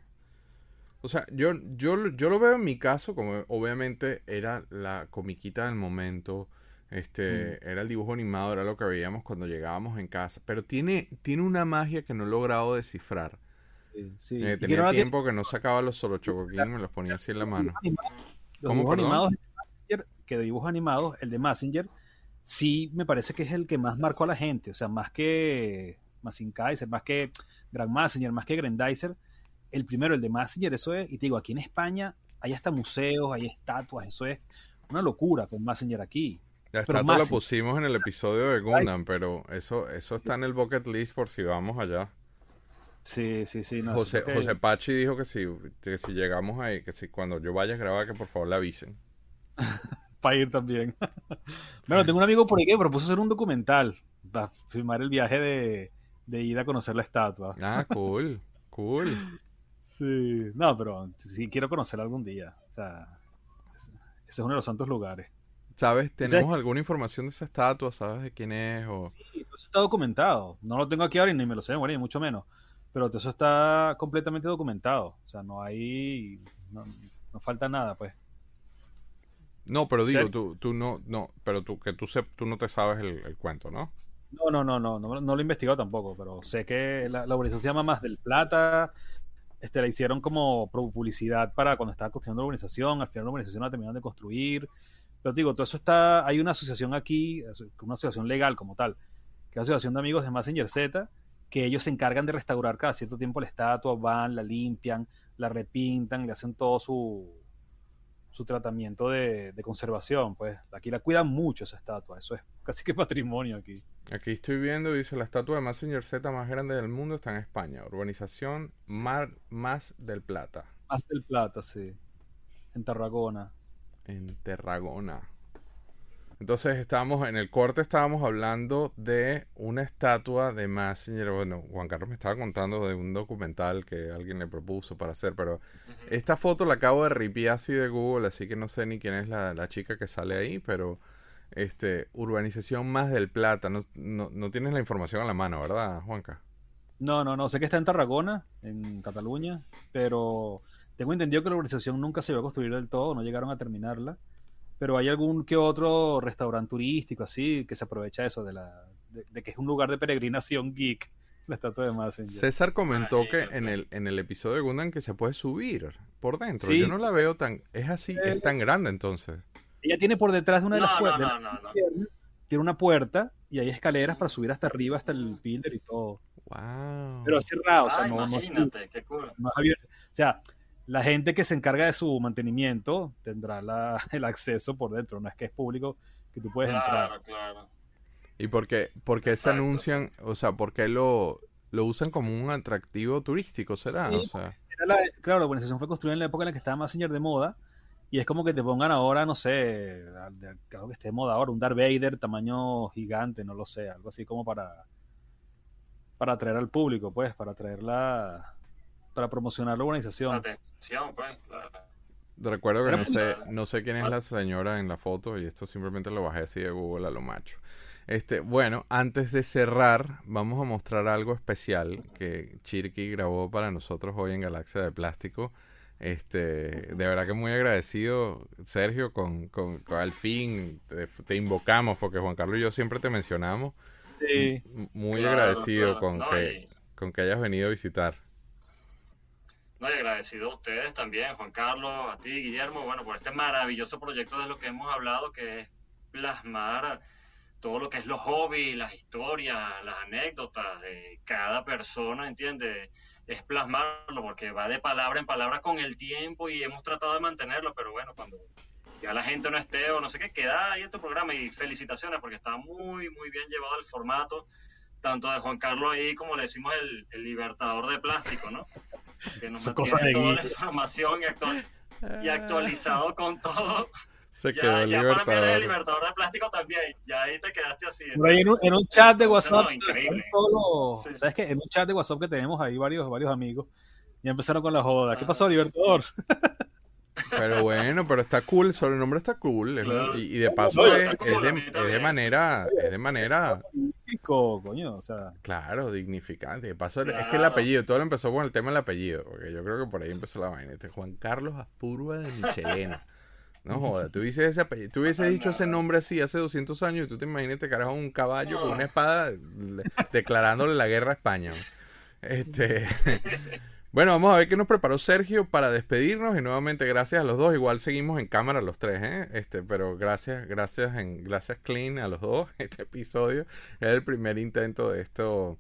O sea, yo, yo, yo lo veo en mi caso como obviamente era la comiquita del momento, este, era el dibujo animado, era lo que veíamos cuando llegábamos en casa, pero tiene, tiene una magia que no he logrado descifrar. Sí, sí. Eh, tenía no tiempo que no sacaba los solo chocoquín, me los ponía así en la mano. Los ¿Cómo, dibujos animados que de dibujos animados, el de Messenger, sí me parece que es el que más marcó a la gente. O sea, más que Masin Kaiser, más que Grand Messenger, más que Grandizer. El primero, el de Messenger, eso es. Y te digo, aquí en España hay hasta museos, hay estatuas, eso es una locura con Messenger aquí. La Pero estatua la pusimos en el episodio de Gundam, pero eso, eso está en el bucket list por si vamos allá. Sí, sí, sí. No, José, que- José Pachi dijo que si, que si llegamos ahí, que si cuando yo vaya a grabar, que por favor le avisen. [LAUGHS] para ir también. [LAUGHS] bueno, tengo un amigo por ahí que propuso hacer un documental para filmar el viaje de, de ir a conocer la estatua. Ah, cool, cool. [LAUGHS] Sí, no, pero sí quiero conocer algún día. O sea, es- ese es uno de los santos lugares. ¿Sabes? ¿Tenemos alguna información de esa estatua? ¿Sabes de quién es? O... Sí, todo eso está documentado. No lo tengo aquí ahora y ni me lo sé, bueno, ni mucho menos. Pero todo eso está completamente documentado. O sea, no hay. No, no falta nada, pues. No, pero digo, tú, tú no, no, pero tú, que tú, sep- tú no te sabes el, el cuento, ¿no? No, no, no, no, no, no lo he investigado tampoco, pero sé que la, la urbanización se llama Más del Plata. Este, la hicieron como publicidad para cuando estaba construyendo la urbanización. Al final la urbanización la terminaron de construir. Pero digo, todo eso está. Hay una asociación aquí, una asociación legal como tal, que es la Asociación de Amigos de Messenger Z, que ellos se encargan de restaurar cada cierto tiempo la estatua, van, la limpian, la repintan, le hacen todo su, su tratamiento de, de conservación. Pues aquí la cuidan mucho esa estatua, eso es casi que [LAUGHS] patrimonio aquí. Aquí estoy viendo, dice, la estatua de Messenger Z más grande del mundo está en España. Urbanización Mar Más del Plata. Más del Plata, sí. En Tarragona. en Tarragona. Entonces estábamos en el corte estábamos hablando de una estatua de Massinger. Bueno, Juan Carlos me estaba contando de un documental que alguien le propuso para hacer, pero esta foto la acabo de ripiar así de Google, así que no sé ni quién es la, la chica que sale ahí, pero este urbanización más del Plata. No, no, no tienes la información a la mano, ¿verdad, Juanca? No, no, no. Sé que está en Tarragona, en Cataluña, pero tengo entendido que la urbanización nunca se iba a construir del todo, no llegaron a terminarla. Pero hay algún que otro restaurante turístico así que se aprovecha eso de la de, de que es un lugar de peregrinación geek, [LAUGHS] la estatua de Massinger. César comentó que en el, en el episodio de Gundam que se puede subir por dentro. Sí. Yo no la veo tan... Es así, es tan grande entonces. Ella tiene por detrás de una de las No, no, puertas. no, no, no. Tiene una puerta y hay escaleras para subir hasta arriba, hasta el pillar y todo. Wow. Pero es cerrado, o sea, Ah, no, no, imagínate, qué cool. no es abierto. O sea, la gente que se encarga de su mantenimiento tendrá la- [LAUGHS] el acceso por dentro. No es que es público que tú puedes entrar. Claro, claro. ¿Y por qué, por qué se anuncian? O sea, ¿por qué lo, lo usan como un atractivo turístico? ¿Será? Sí. O sea, Era la- claro, la urbanización fue construida en la época en la que estaba Massinger de moda. Y es como que te pongan ahora, no sé, al- de- algo que esté de moda ahora, un Darth Vader tamaño gigante, no lo sé, algo así como para para atraer al público, pues, para atraer la para promocionar la urbanización. Atención, pues, claro. recuerdo que no sé, no sé quién es la señora en la foto y esto simplemente lo bajé así de Google a lo macho. Este, bueno, antes de cerrar, vamos a mostrar algo especial que Chirky grabó para nosotros hoy en Galaxia de Plástico. Este, de verdad que muy agradecido, Sergio, con, con, con al fin te, te invocamos, porque Juan Carlos y yo siempre te mencionamos. Sí. Muy Claro, agradecido claro. con, No, que, y- con que hayas venido a visitar. No, y agradecido a ustedes también, Juan Carlos, a ti, Guillermo, bueno, por este maravilloso proyecto de lo que hemos hablado, que es plasmar todo lo que es los hobbies, las historias, las anécdotas de cada persona, ¿entiendes? Es plasmarlo, porque va de palabra en palabra con el tiempo y hemos tratado de mantenerlo, pero bueno, cuando ya la gente no esté o no sé qué, queda ahí en tu programa y felicitaciones porque está muy, muy bien llevado el formato, tanto de Juan Carlos ahí como le decimos el, el libertador de plástico, ¿no? Que nos mantiene de toda la información y, actual- y actualizado con todo. Se Ya, quedó el ya para mí eres libertador. el libertador de plástico también, ya ahí te quedaste así. Por ahí en un, en un chat de No, WhatsApp, increíble. todos los- ¿sabes qué? En un chat de WhatsApp que tenemos ahí varios, varios amigos, ya empezaron con la joda. ¿Qué pasó, Libertador? Pero bueno, pero está cool, el sobrenombre está cool. Claro. y, y de paso No, es, de, es manera, es de manera, coño, o sea. claro, dignificante. De paso, es que el apellido, todo lo empezó con el tema del apellido, porque yo creo que por ahí empezó la vaina. Este Juan Carlos Aspurua de Michelena. No joda, tú hubieses, ese apellido, tú hubieses dicho ese nombre así hace 200 años y tú te imaginas este carajo un caballo con una espada le- declarándole la guerra a España. Este, bueno, vamos a ver qué nos preparó Sergio para despedirnos y nuevamente gracias a los dos. Igual seguimos en cámara los tres, ¿eh? Este, pero gracias, gracias en, gracias clean a los dos. [LAUGHS] Este episodio es el primer intento de esto,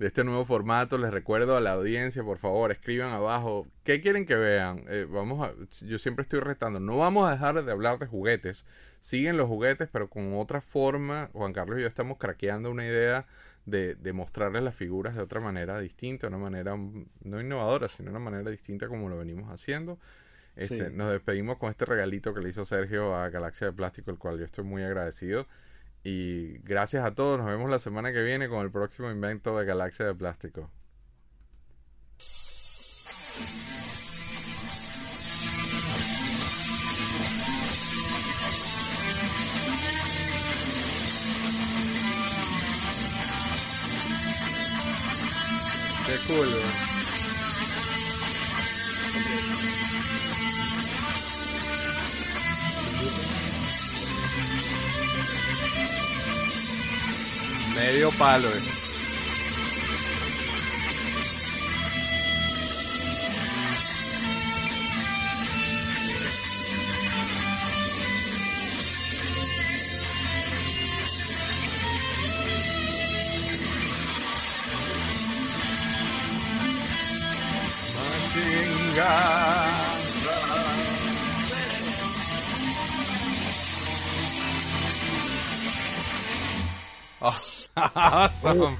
de este nuevo formato. Les recuerdo a la audiencia, por favor, escriban abajo qué quieren que vean. Eh, vamos a, yo siempre estoy retando. No vamos a dejar de hablar de juguetes. Siguen los juguetes, pero con otra forma. Juan Carlos y yo estamos craqueando una idea de, de mostrarles las figuras de otra manera distinta, una manera no innovadora, sino una manera distinta como lo venimos haciendo. Este, Sí. Nos despedimos con este regalito que le hizo Sergio a Galaxia de Plástico, el cual yo estoy muy agradecido. Y gracias a todos, nos vemos la semana que viene con el próximo invento de Galaxia de Plástico. Qué. Medio palo. Oh, [LAUGHS] awesome.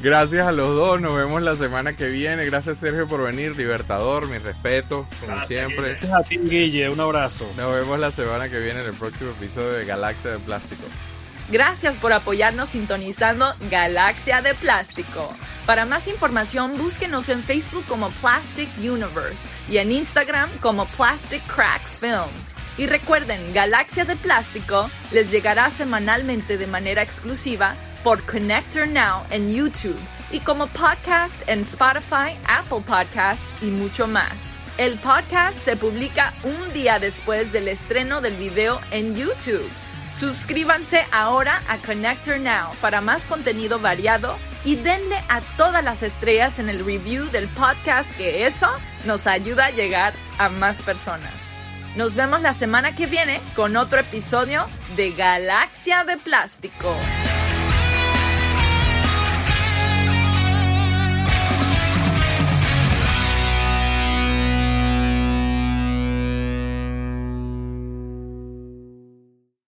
Gracias a los dos, nos vemos la semana que viene. Gracias Sergio por venir, Libertador, mi respeto, como Gracias, siempre. Gracias a ti, Guille, un abrazo. Nos vemos la semana que viene en el próximo episodio de Galaxia de Plástico. Gracias por apoyarnos sintonizando Galaxia de Plástico. Para más información, búsquenos en Facebook como Plastic Universe y en Instagram como Plastic Crack Film. Y recuerden, Galaxia de Plástico les llegará semanalmente de manera exclusiva por Connector Now en YouTube y como podcast en Spotify, Apple Podcast y mucho más. El podcast se publica un día después del estreno del video en YouTube. Suscríbanse ahora a Connector Now para más contenido variado y denle a todas las estrellas en el review del podcast que eso nos ayuda a llegar a más personas. Nos vemos la semana que viene con otro episodio de Galaxia de Plástico.